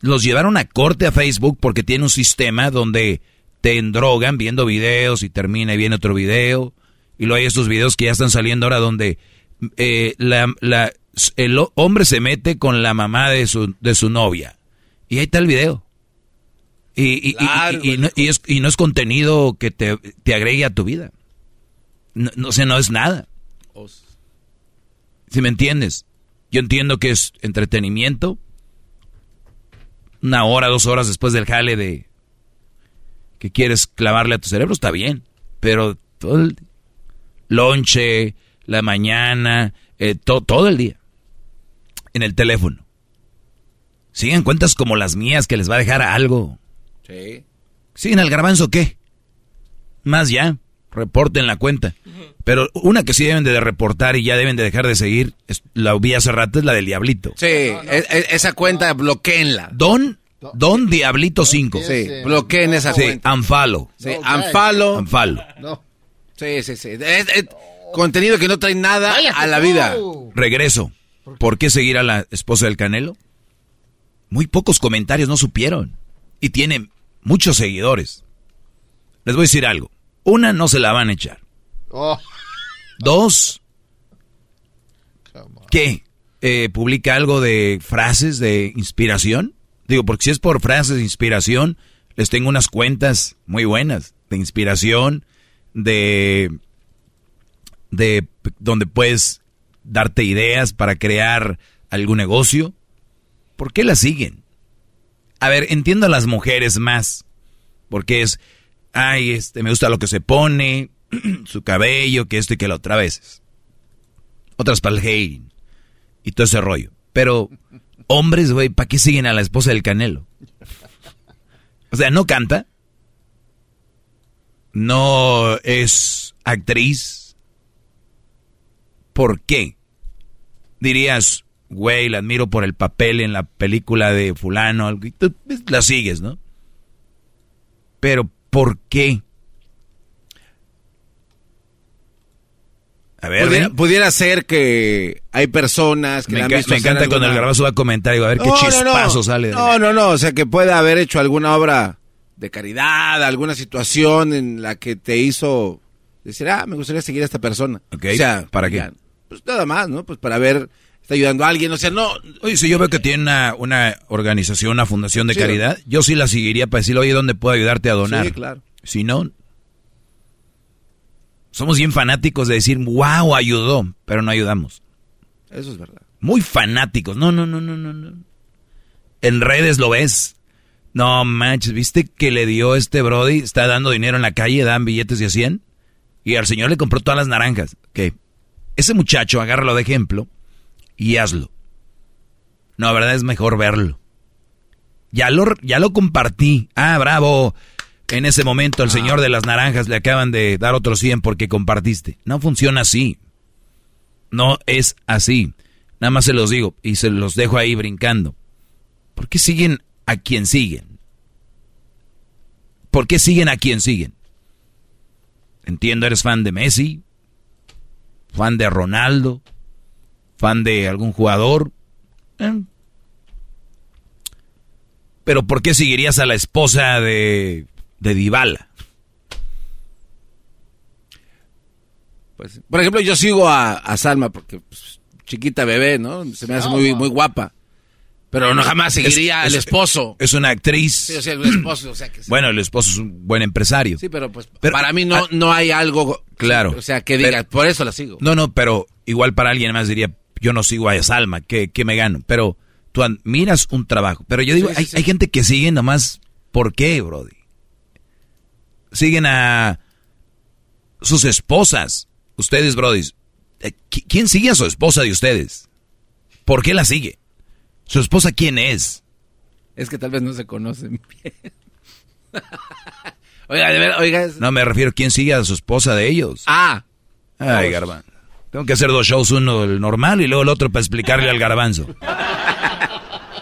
Speaker 7: Los llevaron a corte a Facebook porque tiene un sistema donde te endrogan viendo videos y termina y viene otro video. Y luego hay estos videos que ya están saliendo ahora donde eh, la, la, el hombre se mete con la mamá de su, de su novia. Y ahí está el video. Y, y, y, y no, es, y, no, es, contenido que te, te agregue a tu vida. No, no, o sea, no es nada. Si me entiendes. Yo entiendo que es entretenimiento. Una hora, dos horas después del jale de que quieres clavarle a tu cerebro, está bien. Pero todo el lonche, la mañana, eh, to, todo el día. En el teléfono. Siguen cuentas como las mías que les va a dejar algo.
Speaker 6: Sí.
Speaker 7: ¿Siguen al garbanzo qué? Más ya. Reporten la cuenta. Pero una que sí deben de reportar y ya deben de dejar de seguir, es, la vi hace rato, es la del Diablito.
Speaker 6: Sí, Es, es, esa cuenta bloqueenla.
Speaker 7: Don, Don Diablito 5.
Speaker 6: Sí, bloqueen esa
Speaker 7: sí,
Speaker 6: cuenta.
Speaker 7: Anfalo.
Speaker 6: Sí, anfalo.
Speaker 7: Anfalo.
Speaker 6: No. Sí, sí, sí. Es, es, contenido que no trae nada a la vida.
Speaker 7: Regreso. ¿Por qué seguir a la esposa del Canelo? Muy pocos comentarios no supieron. Y tiene muchos seguidores. Les voy a decir algo. Una, no se la van a echar.
Speaker 34: Oh.
Speaker 7: Dos, ¿qué? Eh, ¿Publica algo de frases de inspiración? Digo, porque si es por frases de inspiración, les tengo unas cuentas muy buenas de inspiración, de, de donde puedes darte ideas para crear algún negocio. ¿Por qué la siguen? A ver, entiendo a las mujeres más, porque es, ay, este, me gusta lo que se pone, su cabello, que esto y que lo otra veces. Otras para el hating y todo ese rollo. Pero hombres, güey, ¿para qué siguen a la esposa del Canelo? O sea, no canta, no es actriz. ¿Por qué? Dirías, güey, la admiro por el papel en la película de fulano, algo, y tú la sigues, ¿no? Pero ¿por qué? A ver,
Speaker 6: pudiera, ser que hay personas que
Speaker 7: me,
Speaker 6: la han visto
Speaker 7: me encanta cuando el garbazo va a comentar y va a ver qué
Speaker 6: No, no,
Speaker 7: chispazo
Speaker 6: no.
Speaker 7: sale de
Speaker 6: No, no, no, o sea, que puede haber hecho alguna obra de caridad, alguna situación en la que te hizo decir, ah, me gustaría seguir a esta persona.
Speaker 7: Ok,
Speaker 6: O sea,
Speaker 7: ¿para qué?
Speaker 6: Pues nada más, ¿no? Pues para ver, está ayudando a alguien, o sea, no...
Speaker 7: Oye, si yo veo que tiene una, una organización, una fundación de
Speaker 6: Sí.
Speaker 7: caridad, yo sí la seguiría para decirle, oye, ¿dónde puedo ayudarte a donar?
Speaker 6: Sí, claro.
Speaker 7: Si no, somos bien fanáticos de decir, wow, ayudó, pero no ayudamos.
Speaker 6: Eso es verdad.
Speaker 7: Muy fanáticos. No, no, no, no, no, no. En redes lo ves. No manches, ¿viste que le dio este Brody? Está dando dinero en la calle, dan billetes de a 100. Y al señor le compró todas las naranjas. ¿Qué? Ese muchacho, agárralo de ejemplo y hazlo. No, la verdad es mejor verlo. Ya lo, ya lo compartí. Ah, bravo. En ese momento el señor de las naranjas le acaban de dar otro 100 porque compartiste. No funciona así. No es así. Nada más se los digo y se los dejo ahí brincando. ¿Por qué siguen a quien siguen? ¿Por qué siguen a quien siguen? Entiendo, eres fan de Messi, fan de Ronaldo, fan de algún jugador. Eh. Pero ¿por qué seguirías a la esposa de, de Dybala?
Speaker 6: Pues, por ejemplo, yo sigo a, a Salma porque pues, chiquita bebé, ¿no? Se me hace muy, muy guapa. Pero no jamás seguiría
Speaker 7: Es-
Speaker 6: al
Speaker 7: es-
Speaker 6: esposo.
Speaker 7: Es una actriz.
Speaker 6: Sí, o sea, el esposo, o sea que sí.
Speaker 7: Bueno, el esposo es un buen empresario.
Speaker 6: Sí, pero pues
Speaker 7: Pero-
Speaker 6: para mí no, no hay algo.
Speaker 7: Claro.
Speaker 6: O sea, que diga,
Speaker 7: Pero-
Speaker 6: por eso la sigo.
Speaker 7: No, no, pero igual para alguien más diría, yo no sigo a Salma, ¿qué, qué me gano? Pero tú admiras un trabajo. Pero yo digo,
Speaker 6: Sí, sí,
Speaker 7: hay,
Speaker 6: sí.
Speaker 7: hay gente que sigue nomás, ¿por qué, Brody? Siguen a sus esposas. Ustedes, Brody. eh, ¿qui- ¿Quién sigue a su esposa de ustedes? ¿Por qué la sigue? ¿Su esposa quién es?
Speaker 6: Es que tal vez no se conocen bien. oiga, de ver, oiga. es-
Speaker 7: No me refiero, ¿quién sigue a su esposa de ellos?
Speaker 6: Ah.
Speaker 7: Ay, garbanzo. Tengo que hacer dos shows, uno el normal y luego el otro para explicarle al garbanzo.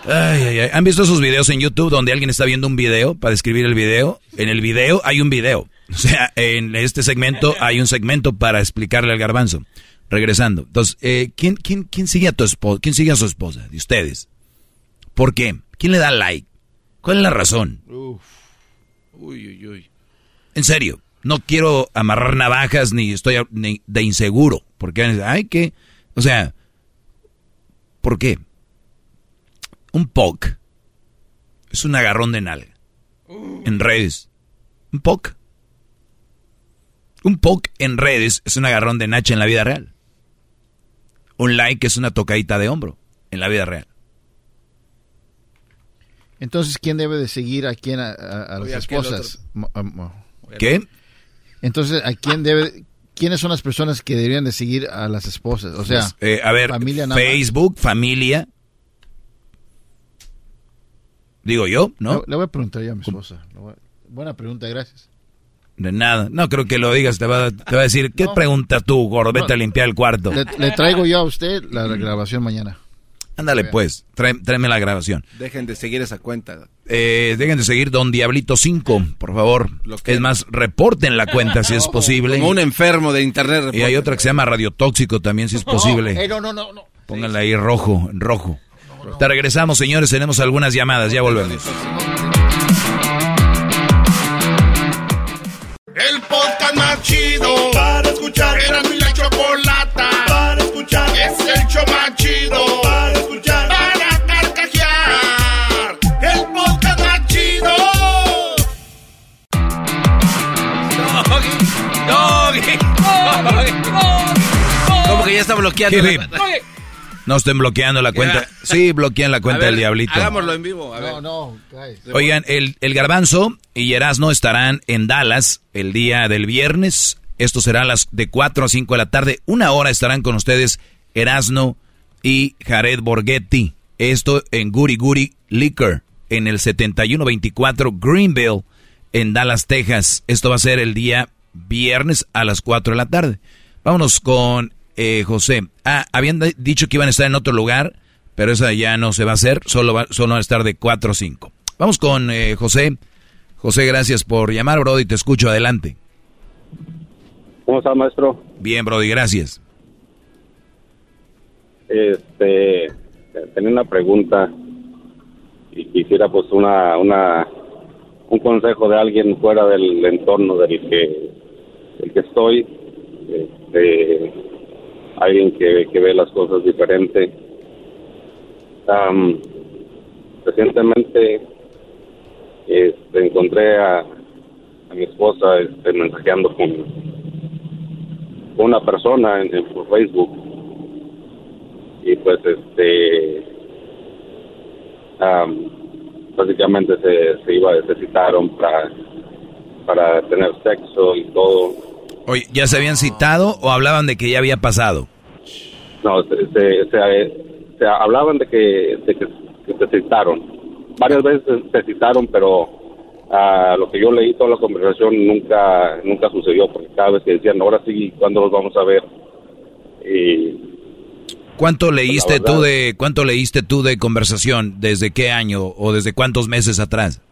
Speaker 7: Ay, ay, ay. ¿Han visto esos videos en YouTube donde alguien está viendo un video para describir el video? En el video hay un video. O sea, en este segmento hay un segmento para explicarle al garbanzo. Regresando. Entonces, eh, ¿quién, quién, quién sigue a tu esposa? ¿Quién sigue a su esposa? De ustedes. ¿Por qué? ¿Quién le da like? ¿Cuál es la razón?
Speaker 6: Uf. Uy, uy, uy.
Speaker 7: En serio, no quiero amarrar navajas ni estoy de inseguro. Porque, ay, que, o sea, ¿por qué? Un POC es un agarrón de nalga en redes. Un POC. Un POC en redes es un agarrón de nacha en la vida real. Un like es una tocadita de hombro en la vida real.
Speaker 34: Entonces, ¿quién debe de seguir a quién a, a- a las esposas?
Speaker 7: ¿Qué?
Speaker 34: Entonces, ¿a quién debe, quiénes son las personas que deberían de seguir a las esposas? O sea,
Speaker 7: Pues, eh, a ver,
Speaker 34: familia nada más.
Speaker 7: Facebook, familia. Digo yo, ¿no?
Speaker 34: Le, le voy a preguntar yo a mi esposa. A- Buena pregunta, gracias.
Speaker 7: De nada. No creo que lo digas. Te va, te va a decir, ¿qué preguntas tú, gordo? Vete a limpiar el cuarto.
Speaker 34: Le, le traigo yo a usted la grabación mañana.
Speaker 7: Ándale, pues. Trae- tráeme la grabación.
Speaker 6: Dejen de seguir esa cuenta.
Speaker 7: Eh, dejen de seguir Don Diablito 5, por favor. Es más, reporten la cuenta si es posible.
Speaker 6: Como un enfermo de internet.
Speaker 7: Y hay otra que se llama Radio Tóxico también, si es posible.
Speaker 34: Eh, no, no, no, no.
Speaker 7: Pónganla ahí rojo, en rojo. Te regresamos, señores. Tenemos algunas llamadas. Ya volvemos.
Speaker 2: El podcast más chido para
Speaker 6: bloqueando?
Speaker 7: No estén bloqueando la cuenta. Sí, bloquean la cuenta
Speaker 6: ver,
Speaker 7: del Diablito.
Speaker 6: Hagámoslo en vivo. A ver.
Speaker 34: No, no, guys.
Speaker 7: Oigan, el, el Garbanzo y Erasno estarán en Dallas el día del viernes. Esto será a las de 4 a 5 de la tarde. Una hora estarán con ustedes Erasno y Jared Borghetti. Esto en Guri Guri Liquor, en el 7124 Greenville, en Dallas, Texas. Esto va a ser el día viernes a las 4 de la tarde. Vámonos con eh, José. Ah, habían dicho que iban a estar en otro lugar, pero esa ya no se va a hacer, solo, va, solo van a estar de 4 a 5. Vamos con eh, José. José, gracias por llamar, Brody, te escucho, adelante.
Speaker 38: ¿Cómo está, maestro?
Speaker 7: Bien, Brody, gracias.
Speaker 38: Este, tenía una pregunta y quisiera pues una, una, un consejo de alguien fuera del entorno del que, del que estoy, este, alguien que, que ve las cosas diferente. Am, recientemente este, encontré a, mi esposa este, mensajeando con, una persona en, por Facebook y pues este am, básicamente se, se iba se citaron para para tener sexo y todo
Speaker 7: Oye, ¿ya se habían citado o hablaban de que ya había pasado?
Speaker 38: no se, se, se- se hablaban de que de que, que se citaron varias veces se citaron pero a lo que yo leí toda la conversación nunca nunca sucedió porque cada vez que decían ahora sí cuándo los vamos a ver y
Speaker 7: ¿Cuánto leíste
Speaker 38: verdad-
Speaker 7: tú de cuánto leíste tú de conversación? ¿Desde qué año o desde cuántos meses atrás?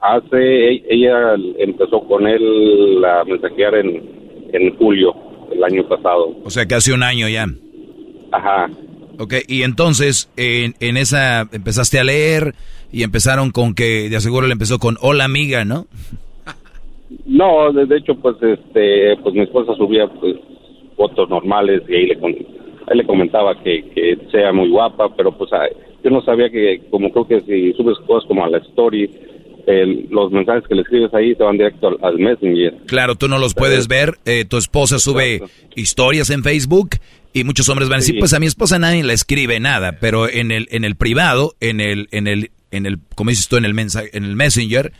Speaker 38: Hace, e- ella empezó con él a mensajear en, en julio del año pasado.
Speaker 7: O sea, que hace un año ya.
Speaker 38: Ajá.
Speaker 7: Ok, y entonces en, en esa empezaste a leer y empezaron con que, de aseguro le empezó con hola amiga, ¿no?
Speaker 38: No, de, de hecho, pues, este, pues mi esposa subía pues fotos normales y ahí le, ahí le comentaba que, que sea muy guapa, pero pues yo no sabía que, como creo que si subes cosas como a la story, el- los mensajes que le escribes ahí te van directo al, al Messenger.
Speaker 7: Claro, tú no los puedes ver, eh, tu esposa sube historias en Facebook y muchos hombres van a decir,
Speaker 38: Sí.
Speaker 7: pues a mi esposa nadie le escribe nada, pero en el en el privado, en el en el en el como dices tú en el mensaje, en el Messenger,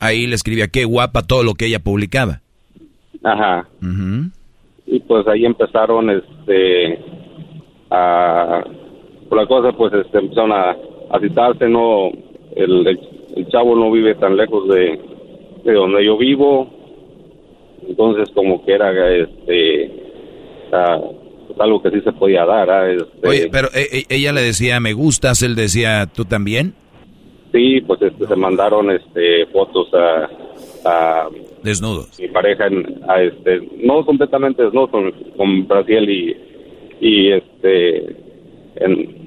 Speaker 7: ahí le escribía qué guapa todo lo que ella publicaba.
Speaker 38: Ajá. Y pues ahí empezaron este a por la cosa pues este empezaron a, a citarse no el, el, el chavo no vive tan lejos de, de donde yo vivo entonces como que era este ah, es algo que sí se podía dar. ¿ah? Este,
Speaker 7: Oye, pero eh, eh, ella le decía, me gustas, él decía, ¿tú también?
Speaker 38: Sí, pues este, se mandaron este, fotos a, a
Speaker 7: Desnudos.
Speaker 38: mi pareja, en, a, este, no completamente desnudos, con, con Brasil y, y este, en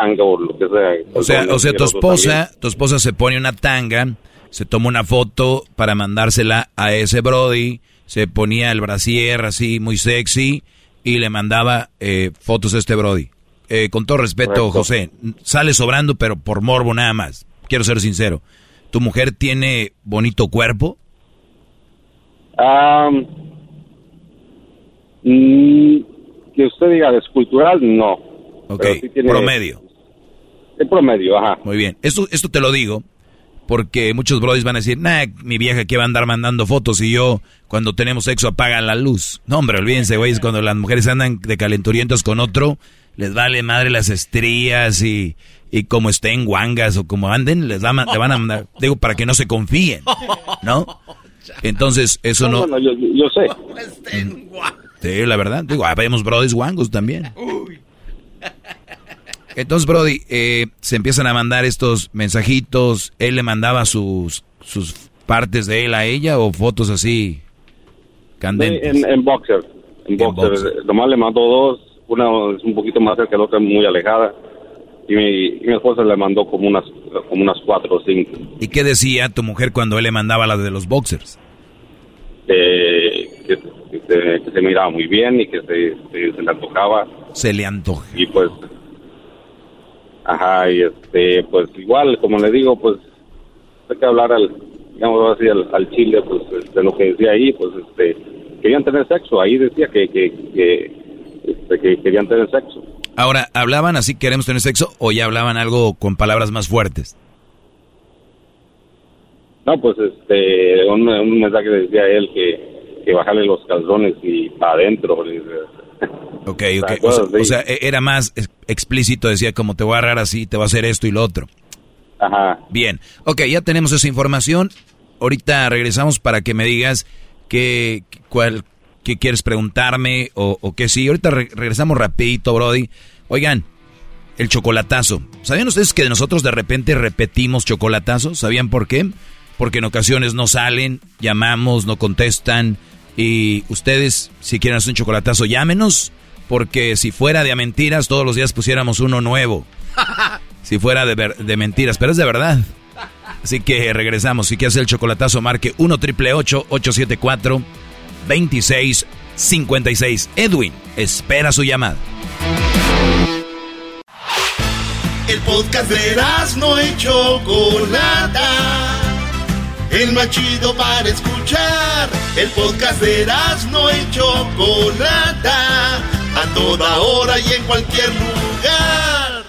Speaker 38: tanga o lo que sea.
Speaker 7: O sea, o sea, tu esposa, tu esposa se pone una tanga, se toma una foto para mandársela a ese Brody, se ponía el brasier así muy sexy y le mandaba eh, fotos a este Brody. Eh, con todo respeto,
Speaker 38: Correcto.
Speaker 7: José, sale sobrando, pero por morbo nada más. Quiero ser sincero. ¿Tu mujer tiene bonito cuerpo?
Speaker 38: Mm, que usted diga de escultural, no.
Speaker 7: Ok,
Speaker 38: Pero sí tiene-
Speaker 7: promedio.
Speaker 38: De promedio, ajá.
Speaker 7: Muy bien. Esto, esto te lo digo porque muchos brodis van a decir, nah, mi vieja que va a andar mandando fotos y yo cuando tenemos sexo apaga la luz. No, hombre, olvídense, güey, es cuando las mujeres andan de calenturientos con otro, les vale madre las estrías y, y como estén guangas o como anden, les da, ma- le van a mandar, digo, para que no se confíen, ¿no? Entonces, eso no...
Speaker 38: Bueno, yo, yo sé.
Speaker 7: Sí, la verdad. Digo, habemos brodis guangos también. Entonces, Brody, eh, se empiezan a mandar estos mensajitos. Él le mandaba sus, sus partes de él a ella o fotos así candentes.
Speaker 38: En, en boxer. En boxer.
Speaker 7: boxer.
Speaker 38: Nomás le mandó dos. Una es un poquito más cerca, la otra muy alejada. Y mi, y mi esposa le mandó como unas, como unas cuatro o cinco.
Speaker 7: ¿Y qué decía tu mujer cuando él le mandaba las de los boxers?
Speaker 38: eh, que, que se, que se miraba muy bien y que se, se, se le antojaba.
Speaker 7: Se le antoja.
Speaker 38: Y pues, ajá, y este, pues igual, como le digo, pues hay que hablar al, digamos así, al, al chile, pues de lo que decía ahí, pues este, querían tener sexo. Ahí decía que, que, que, este, que querían tener sexo.
Speaker 7: Ahora, ¿hablaban así queremos tener sexo o ya hablaban algo con palabras más fuertes?
Speaker 38: No, pues este, un, un mensaje decía él que, que bajarle los calzones y para adentro.
Speaker 7: Ok,
Speaker 38: ¿Te
Speaker 7: ok. O sea, o e- era más ex- explícito, decía como te voy a agarrar así, te voy a hacer esto y lo otro.
Speaker 38: Ajá.
Speaker 7: Bien, ok, ya tenemos esa información. Ahorita regresamos para que me digas qué, cuál, qué quieres preguntarme o, o qué sí. Ahorita re- regresamos rapidito, Brody. Oigan, el chocolatazo. ¿Sabían ustedes que nosotros de repente repetimos chocolatazos? ¿Sabían por qué? Porque en ocasiones no salen, llamamos, no contestan. Y ustedes, si quieren hacer un chocolatazo, llámenos. Porque si fuera de a mentiras, todos los días pusiéramos uno nuevo. Si fuera de, ver- de mentiras, pero es de verdad. Así que regresamos. Si quieres hacer el chocolatazo, marque 1 triple 874 2656. Edwin, espera su llamada.
Speaker 2: El podcast de no y Chocolata. El más chido para escuchar. El podcast de no y Chocolata. A toda hora y en cualquier lugar.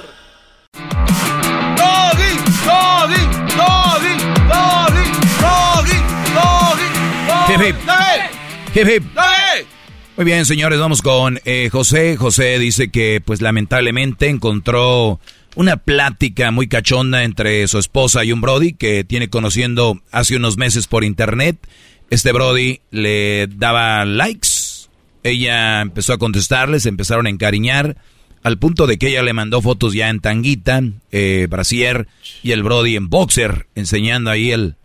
Speaker 39: Doggy, doggy, doggy, doggy, doggy, doggy,
Speaker 7: Hip, hip.
Speaker 39: doggy.
Speaker 7: Hip, hip.
Speaker 39: Doggy.
Speaker 7: Muy bien, señores, vamos con eh, José. José dice que, pues lamentablemente, encontró una plática muy cachonda entre su esposa y un Brody que tiene conociendo hace unos meses por internet. Este Brody le daba likes. Ella empezó a contestarle, se empezaron a encariñar. Al punto de que ella le mandó fotos ya en tanguita, eh, brasier, y el Brody en boxer, enseñando ahí el,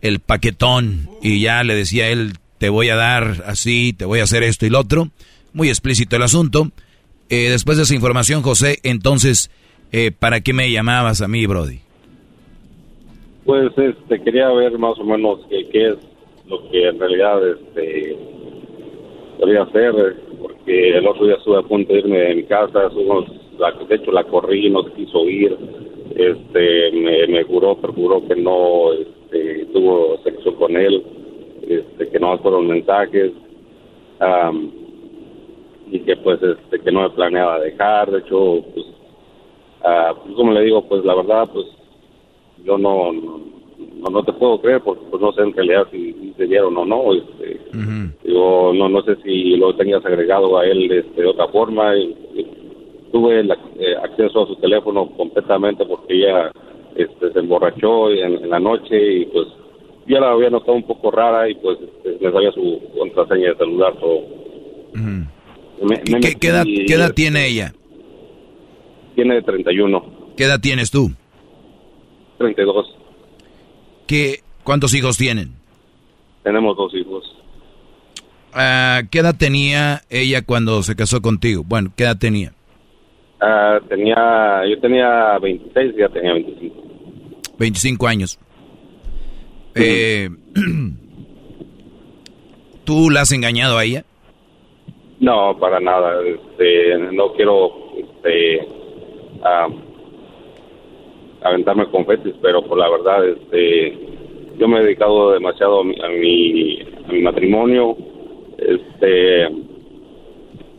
Speaker 7: el paquetón. Y ya le decía él, te voy a dar así, te voy a hacer esto y lo otro. Muy explícito el asunto. Eh, después de esa información, José, entonces, eh, ¿para qué me llamabas a mí, Brody?
Speaker 38: Pues este, quería ver más o menos qué, qué es lo que en realidad este, hacer, porque el otro día estuve a punto de irme de mi casa, la, de hecho la corrí, no se quiso ir, este, me, me juró, perjuró que no este, tuvo sexo con él, este, que no fueron mensajes, am, y que pues este, que no me planeaba dejar, de hecho, pues, pues, como le digo, pues la verdad, pues yo no, no, no te puedo creer porque pues no sé en realidad si, si se dieron o no. Este, Digo, no, no sé si lo tenías agregado a él este, de otra forma. Y, y tuve el eh, acceso a su teléfono completamente porque ella este, se emborrachó en, en la noche y pues yo la había notado un poco rara y pues este, me sabía su contraseña de celular. todo. Me- me
Speaker 7: ¿Qué,
Speaker 38: metí
Speaker 7: qué edad,
Speaker 38: y-
Speaker 7: qué edad tiene ella?
Speaker 38: Tiene 31,
Speaker 7: ¿Qué edad tienes tú?
Speaker 38: 32.
Speaker 7: ¿Qué, ¿Cuántos hijos tienen?
Speaker 38: Tenemos dos hijos.
Speaker 7: Ah, ¿Qué edad tenía ella cuando se casó contigo? Bueno, ¿qué edad tenía?
Speaker 38: Ah, tenía, yo tenía 26 y ya tenía 25.
Speaker 7: 25 años. Eh, ¿Tú la has engañado a ella?
Speaker 38: No, para nada. Este, no quiero este, ah, aventarme confetis, pero por la verdad, este, yo me he dedicado demasiado a mi, a mi, a mi matrimonio. Este,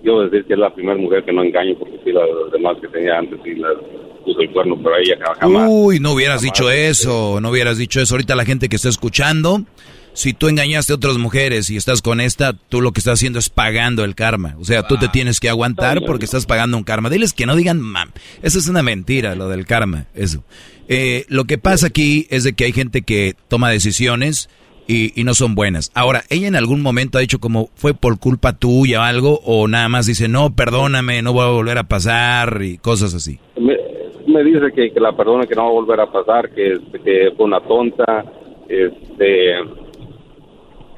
Speaker 38: yo decir que es la primera mujer que no engaño, porque sí, las demás que tenía antes sí las puso el cuerno, pero a ella jamás.
Speaker 7: Uy, no hubieras dicho eso, no hubieras dicho eso. Ahorita la gente que está escuchando, si tú engañaste a otras mujeres y estás con esta, tú lo que estás haciendo es pagando el karma. O sea, tú te tienes que aguantar porque estás pagando un karma. Diles que no digan, mam, eso es una mentira, lo del karma, eso. Eh, lo que pasa aquí es de que hay gente que toma decisiones y, y no son buenas. Ahora, ¿ella en algún momento ha dicho como fue por culpa tuya o algo? ¿O nada más dice, no, perdóname, no voy a volver a pasar y cosas así?
Speaker 38: me, me dice que, que la perdone, que no va a volver a pasar, que, que fue una tonta, este,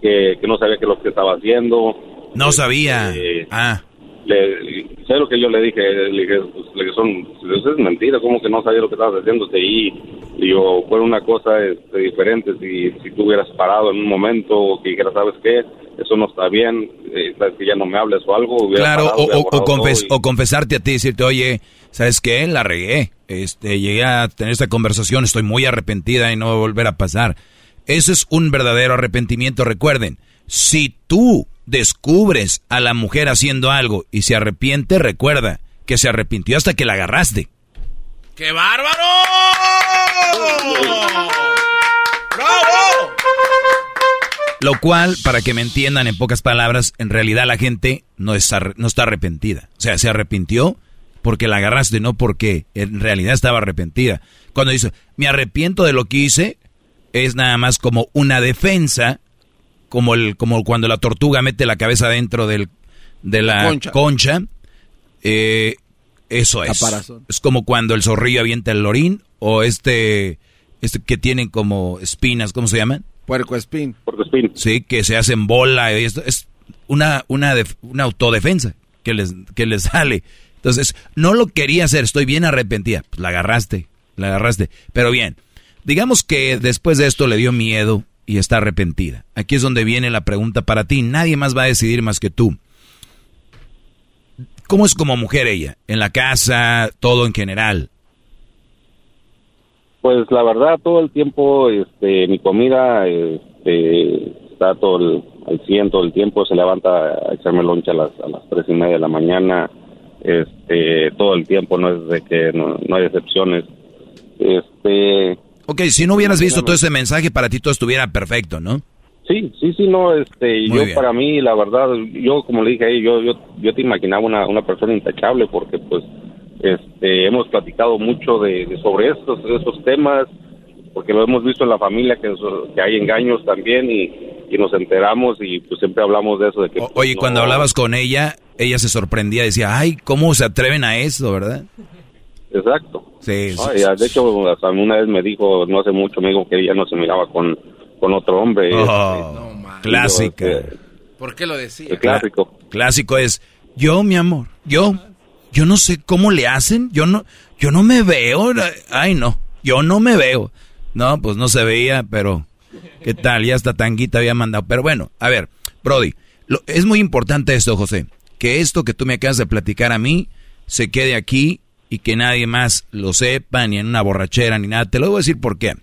Speaker 38: que, que no sabía qué es lo que estaba haciendo.
Speaker 7: No sabía.
Speaker 38: Eh,
Speaker 7: Ah.
Speaker 38: Le, sé lo que yo le dije, le dije, pues, le dije, son, eso es mentira, como que no sabía lo que estabas haciendo, y, y yo, fue una cosa este, diferente, si, si tú hubieras parado en un momento, o que dijeras, ¿sabes qué? Eso no está bien, eh, sabes que ya no me hables o algo,
Speaker 7: Claro,
Speaker 38: parado,
Speaker 7: o, o- o confes-
Speaker 38: y-
Speaker 7: o confesarte a ti, decirte, oye, ¿sabes qué? La regué. Este, llegué a tener esta conversación, estoy muy arrepentida y no va a volver a pasar. Eso es un verdadero arrepentimiento. Recuerden, si tú descubres a la mujer haciendo algo y se arrepiente, recuerda que se arrepintió hasta que la agarraste.
Speaker 39: ¡Qué bárbaro! ¡Bravo!
Speaker 7: Lo cual, para que me entiendan en pocas palabras, en realidad la gente no, es no está arrepentida. O sea, se arrepintió porque la agarraste, no porque en realidad estaba arrepentida. Cuando dice, me arrepiento de lo que hice, es nada más como una defensa, como, el, como cuando la tortuga mete la cabeza dentro del, de la
Speaker 6: Concha.
Speaker 7: concha. Eh, eso es.
Speaker 6: Caparazón.
Speaker 7: Es como cuando el zorrillo avienta el lorín o este, este que tienen como espinas, ¿cómo se llaman?
Speaker 6: Puerco espín.
Speaker 38: Puerco espín.
Speaker 7: Sí, que se hacen bola y esto es una una def- una autodefensa que les que les sale. Entonces, no lo quería hacer, estoy bien arrepentida. Pues la agarraste, la agarraste. Pero bien, digamos que después de esto le dio miedo y está arrepentida. Aquí es donde viene la pregunta para ti. Nadie más va a decidir más que tú. ¿Cómo es como mujer ella? En la casa, todo en general.
Speaker 38: Pues la verdad, todo el tiempo, este, mi comida, este, está todo el, al 100 todo el tiempo, se levanta a echarme loncha a las, a las tres y media de la mañana, este, todo el tiempo, no es de que no, no hay excepciones. Este,
Speaker 7: Ok, si no hubieras visto todo ese mensaje, para ti todo estuviera perfecto, ¿no?
Speaker 38: Sí, sí, sí, no, este,
Speaker 7: Muy
Speaker 38: yo
Speaker 7: bien.
Speaker 38: para mí, la verdad, yo como le dije ahí, yo, yo, yo te imaginaba una, una persona intachable porque pues, este, hemos platicado mucho de, de sobre estos, esos temas, porque lo hemos visto en la familia que, que hay engaños también y, y nos enteramos y pues siempre hablamos de eso de que. pues,
Speaker 7: Oye,
Speaker 38: no-
Speaker 7: cuando hablabas con ella, ella se sorprendía, decía, ay, ¿cómo se atreven a eso, verdad?
Speaker 38: Exacto.
Speaker 7: Sí, sí,
Speaker 38: Ay, de hecho, hasta una vez me dijo, no hace mucho, me dijo que ella no se miraba con, con otro hombre.
Speaker 7: Oh,
Speaker 38: este,
Speaker 7: clásica.
Speaker 38: yo, este,
Speaker 6: ¿Por qué lo decía?
Speaker 38: el clásico.
Speaker 7: Clásico es, yo, mi amor, yo, yo no sé cómo le hacen, yo no, yo no me veo, ay no, yo no me veo. No, pues no se veía, pero, ¿qué tal? Ya hasta tanguita había mandado. Pero bueno, a ver, Brody, lo- es muy importante esto, José, que esto que tú me acabas de platicar a mí, se quede aquí y que nadie más lo sepa, ni en una borrachera, ni nada. Te lo voy a decir por qué.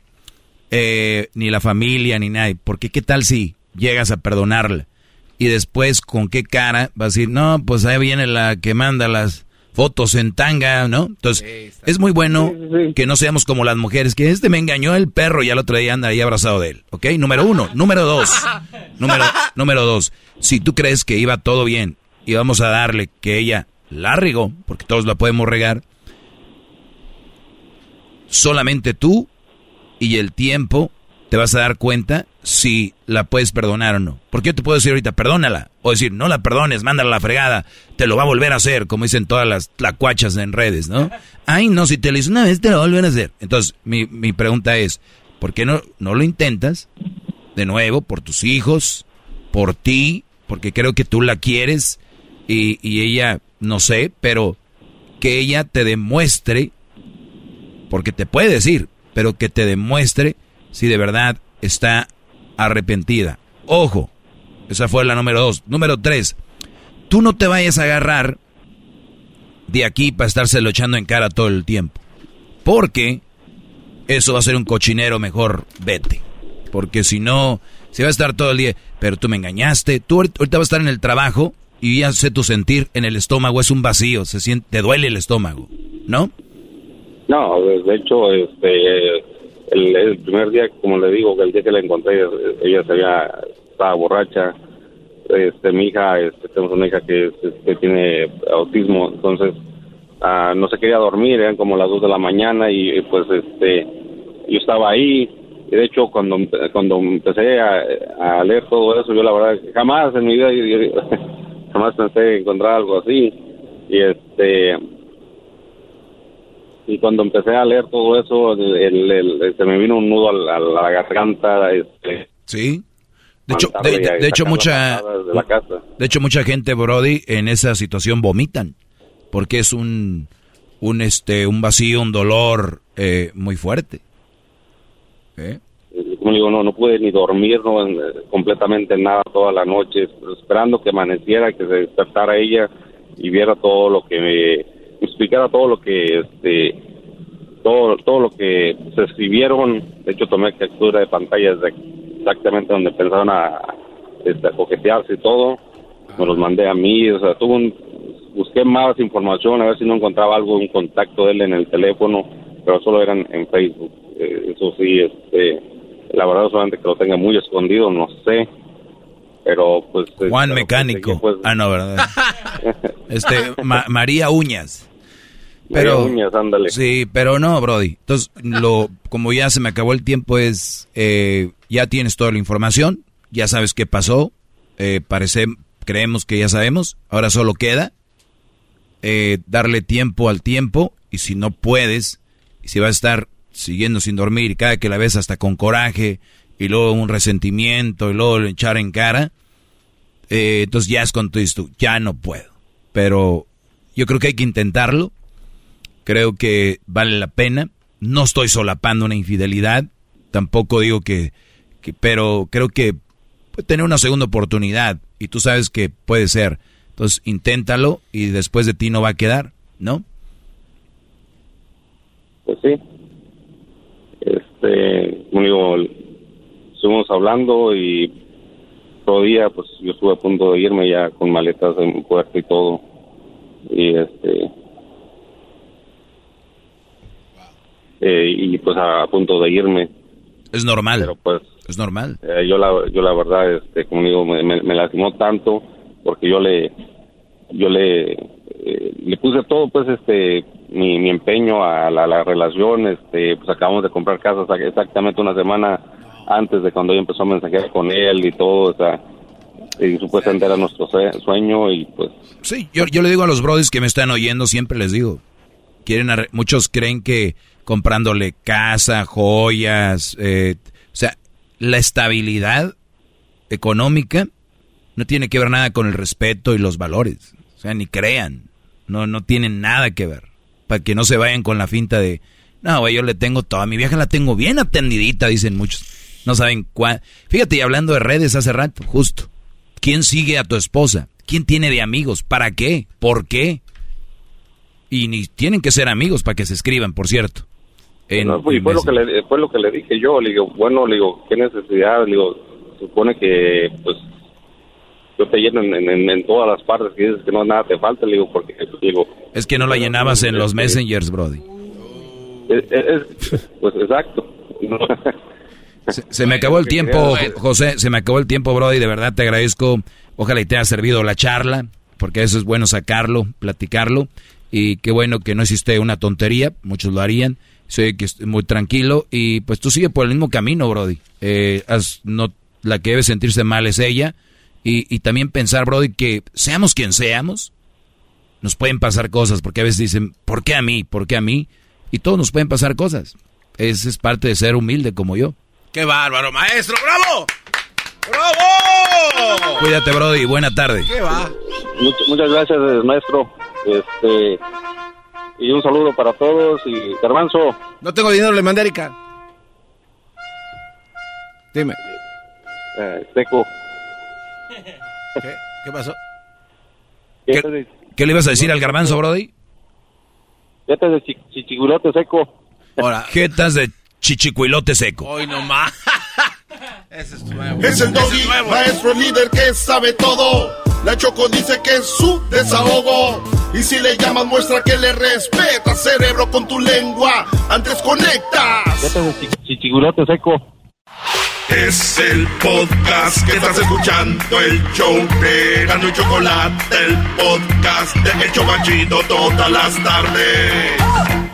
Speaker 7: Eh, ni la familia, ni nadie. Porque qué tal si llegas a perdonarla y después con qué cara vas a decir, no, pues ahí viene la que manda las fotos en tanga, ¿no? Entonces, es muy bueno que no seamos como las mujeres, que este me engañó el perro y al otro día anda ahí abrazado de él, ¿ok? Número uno. Número dos. Número, número dos. Si tú crees que iba todo bien y vamos a darle que ella la regó, porque todos la podemos regar, solamente tú y el tiempo te vas a dar cuenta si la puedes perdonar o no. Porque yo te puedo decir ahorita, perdónala. O decir, no la perdones, mándala a la fregada. Te lo va a volver a hacer, como dicen todas las tlacuachas en redes, ¿no? Ay, no, si te lo hizo una vez, te lo va a volver a hacer. Entonces, mi, mi pregunta es, ¿por qué no, no lo intentas? De nuevo, por tus hijos, por ti, porque creo que tú la quieres y, y ella, no sé, pero que ella te demuestre, porque te puede decir, pero que te demuestre si de verdad está arrepentida. Ojo, esa fue la número dos. Número tres, tú no te vayas a agarrar de aquí para estárselo echando en cara todo el tiempo. Porque eso va a ser un cochinero, mejor vete. Porque si no, se va a estar todo el día, pero tú me engañaste, tú ahorita vas a estar en el trabajo y ya sé tu sentir en el estómago, es un vacío, se siente, te duele el estómago, ¿no?
Speaker 38: No, de hecho, este, el, primer día, como le digo, el día que la encontré, ella se estaba borracha. Este, mi hija, este, tenemos una hija que, que tiene autismo, entonces ah, no se quería dormir, eran como las dos de la mañana y pues este, yo estaba ahí y de hecho cuando cuando empecé a, leer todo eso, yo la verdad jamás en mi vida jamás pensé encontrar algo así y este y cuando empecé a leer todo eso, el, se me vino un nudo a la, garganta. Este,
Speaker 7: sí. De hecho, de, hecho mucha, de, hecho mucha gente, Brody, en esa situación vomitan, porque es un, un este, un vacío, un dolor eh, muy fuerte.
Speaker 38: ¿Eh? Como digo, no, no pude ni dormir, no, completamente nada toda la noche, esperando que amaneciera, que se despertara ella y viera todo lo que me explicara todo lo que este todo todo lo que se escribieron. De hecho tomé captura de pantallas de exactamente donde pensaron a, este, coquetearse y todo. Me los mandé a mí o sea tuve un, busqué más información a ver si no encontraba algo un contacto de él en el teléfono pero solo eran en Facebook. Eh, eso sí este la verdad solamente que lo tenga muy escondido no sé. Pero pues
Speaker 7: Juan Mecánico. pues, ah no verdad este María Uñas pero, Sí, pero no, Brody. Entonces, lo, como ya se me acabó el tiempo, es, eh, ya tienes toda la información, ya sabes qué pasó, eh, parece, creemos que ya sabemos, ahora solo queda eh, darle tiempo al tiempo, y si no puedes, y si vas a estar siguiendo sin dormir, cada que la ves hasta con coraje, y luego un resentimiento, y luego echar en cara, eh, entonces ya es con tu ya no puedo. Pero yo creo que hay que intentarlo Creo que vale la pena. No estoy solapando una infidelidad. Tampoco digo que, pero creo que puede tener una segunda oportunidad y tú sabes que puede ser. Entonces, inténtalo y después de ti no va a quedar, ¿no?
Speaker 38: Pues sí. Este, como digo, estuvimos hablando y todo día, pues yo estuve a punto de irme ya con maletas en puerta y todo. Y este, Eh, y pues a, punto de irme.
Speaker 7: Es normal.
Speaker 38: Pero pues
Speaker 7: es normal.
Speaker 38: Eh, yo la yo la verdad este como digo me, me, lastimó tanto porque yo le yo le eh, le puse todo pues este mi, mi empeño a la, relación este pues acabamos de comprar casa exactamente una semana antes de cuando yo empezó a mensajear con él y todo o sea y supuestamente era nuestro sueño y pues
Speaker 7: sí yo, yo le digo a los brothers que me están oyendo siempre les digo quieren muchos creen que comprándole casa, joyas, eh, o sea, la estabilidad económica no tiene que ver nada con el respeto y los valores. O sea, ni crean. No, no tienen nada que ver. Para que no se vayan con la finta de, no, güey, yo le tengo toda mi vieja la tengo bien atendidita, dicen muchos. No saben cuál. Fíjate, y hablando de redes hace rato, justo. ¿Quién sigue a tu esposa? ¿Quién tiene de amigos? ¿Para qué? ¿Por qué? Y ni tienen que ser amigos para que se escriban, por cierto
Speaker 38: fue, lo que le, fue lo que le dije yo, le digo, bueno, le digo, ¿qué necesidad? Le digo, supone que, pues, yo te lleno en, todas las partes que dices que no nada te falta, le digo, porque, digo...
Speaker 7: Es que no la llenabas en los messengers, Brody.
Speaker 38: pues, exacto.
Speaker 7: Se, me acabó el tiempo, José, se me acabó el tiempo, Brody, de verdad te agradezco. Ojalá y te haya servido la charla, porque eso es bueno sacarlo, platicarlo, y qué bueno que no hiciste una tontería, muchos lo harían Sé que estoy muy tranquilo y pues tú sigue por el mismo camino, Brody. Eh, no, la que debe sentirse mal es ella. Y, y también pensar, Brody, que seamos quien seamos, nos pueden pasar cosas, porque a veces dicen, ¿por qué a mí? ¿Por qué a mí? Y todos nos pueden pasar cosas. Esa es parte de ser humilde como yo.
Speaker 39: ¡Qué bárbaro, maestro! ¡Bravo! ¡Bravo!
Speaker 7: Cuídate, Brody. Buena tarde.
Speaker 39: ¿Qué va?
Speaker 38: muchas gracias, maestro. Este, y un saludo para todos. Y Garbanzo.
Speaker 6: No tengo dinero, le mandé a Erika. Dime.
Speaker 38: Eh, seco.
Speaker 6: ¿Qué? ¿Qué pasó?
Speaker 7: ¿Qué, ¿Qué, le ibas a decir al garbanzo, Brody?
Speaker 38: Jetas de chichicuilote seco.
Speaker 7: Ahora. Jetas de chichicuilote seco.
Speaker 39: Hoy nomás.
Speaker 2: Ese es nuevo. Es el doggy, maestro líder que sabe todo. La Choco dice que es su desahogo. Y si le llamas, muestra que le respeta, cerebro, con tu lengua. Antes conectas.
Speaker 38: Jetas de chichicuilote seco.
Speaker 2: Es el podcast que estás escuchando, el show de Gano y Chocolate, el podcast de Hecho Banchito todas las tardes.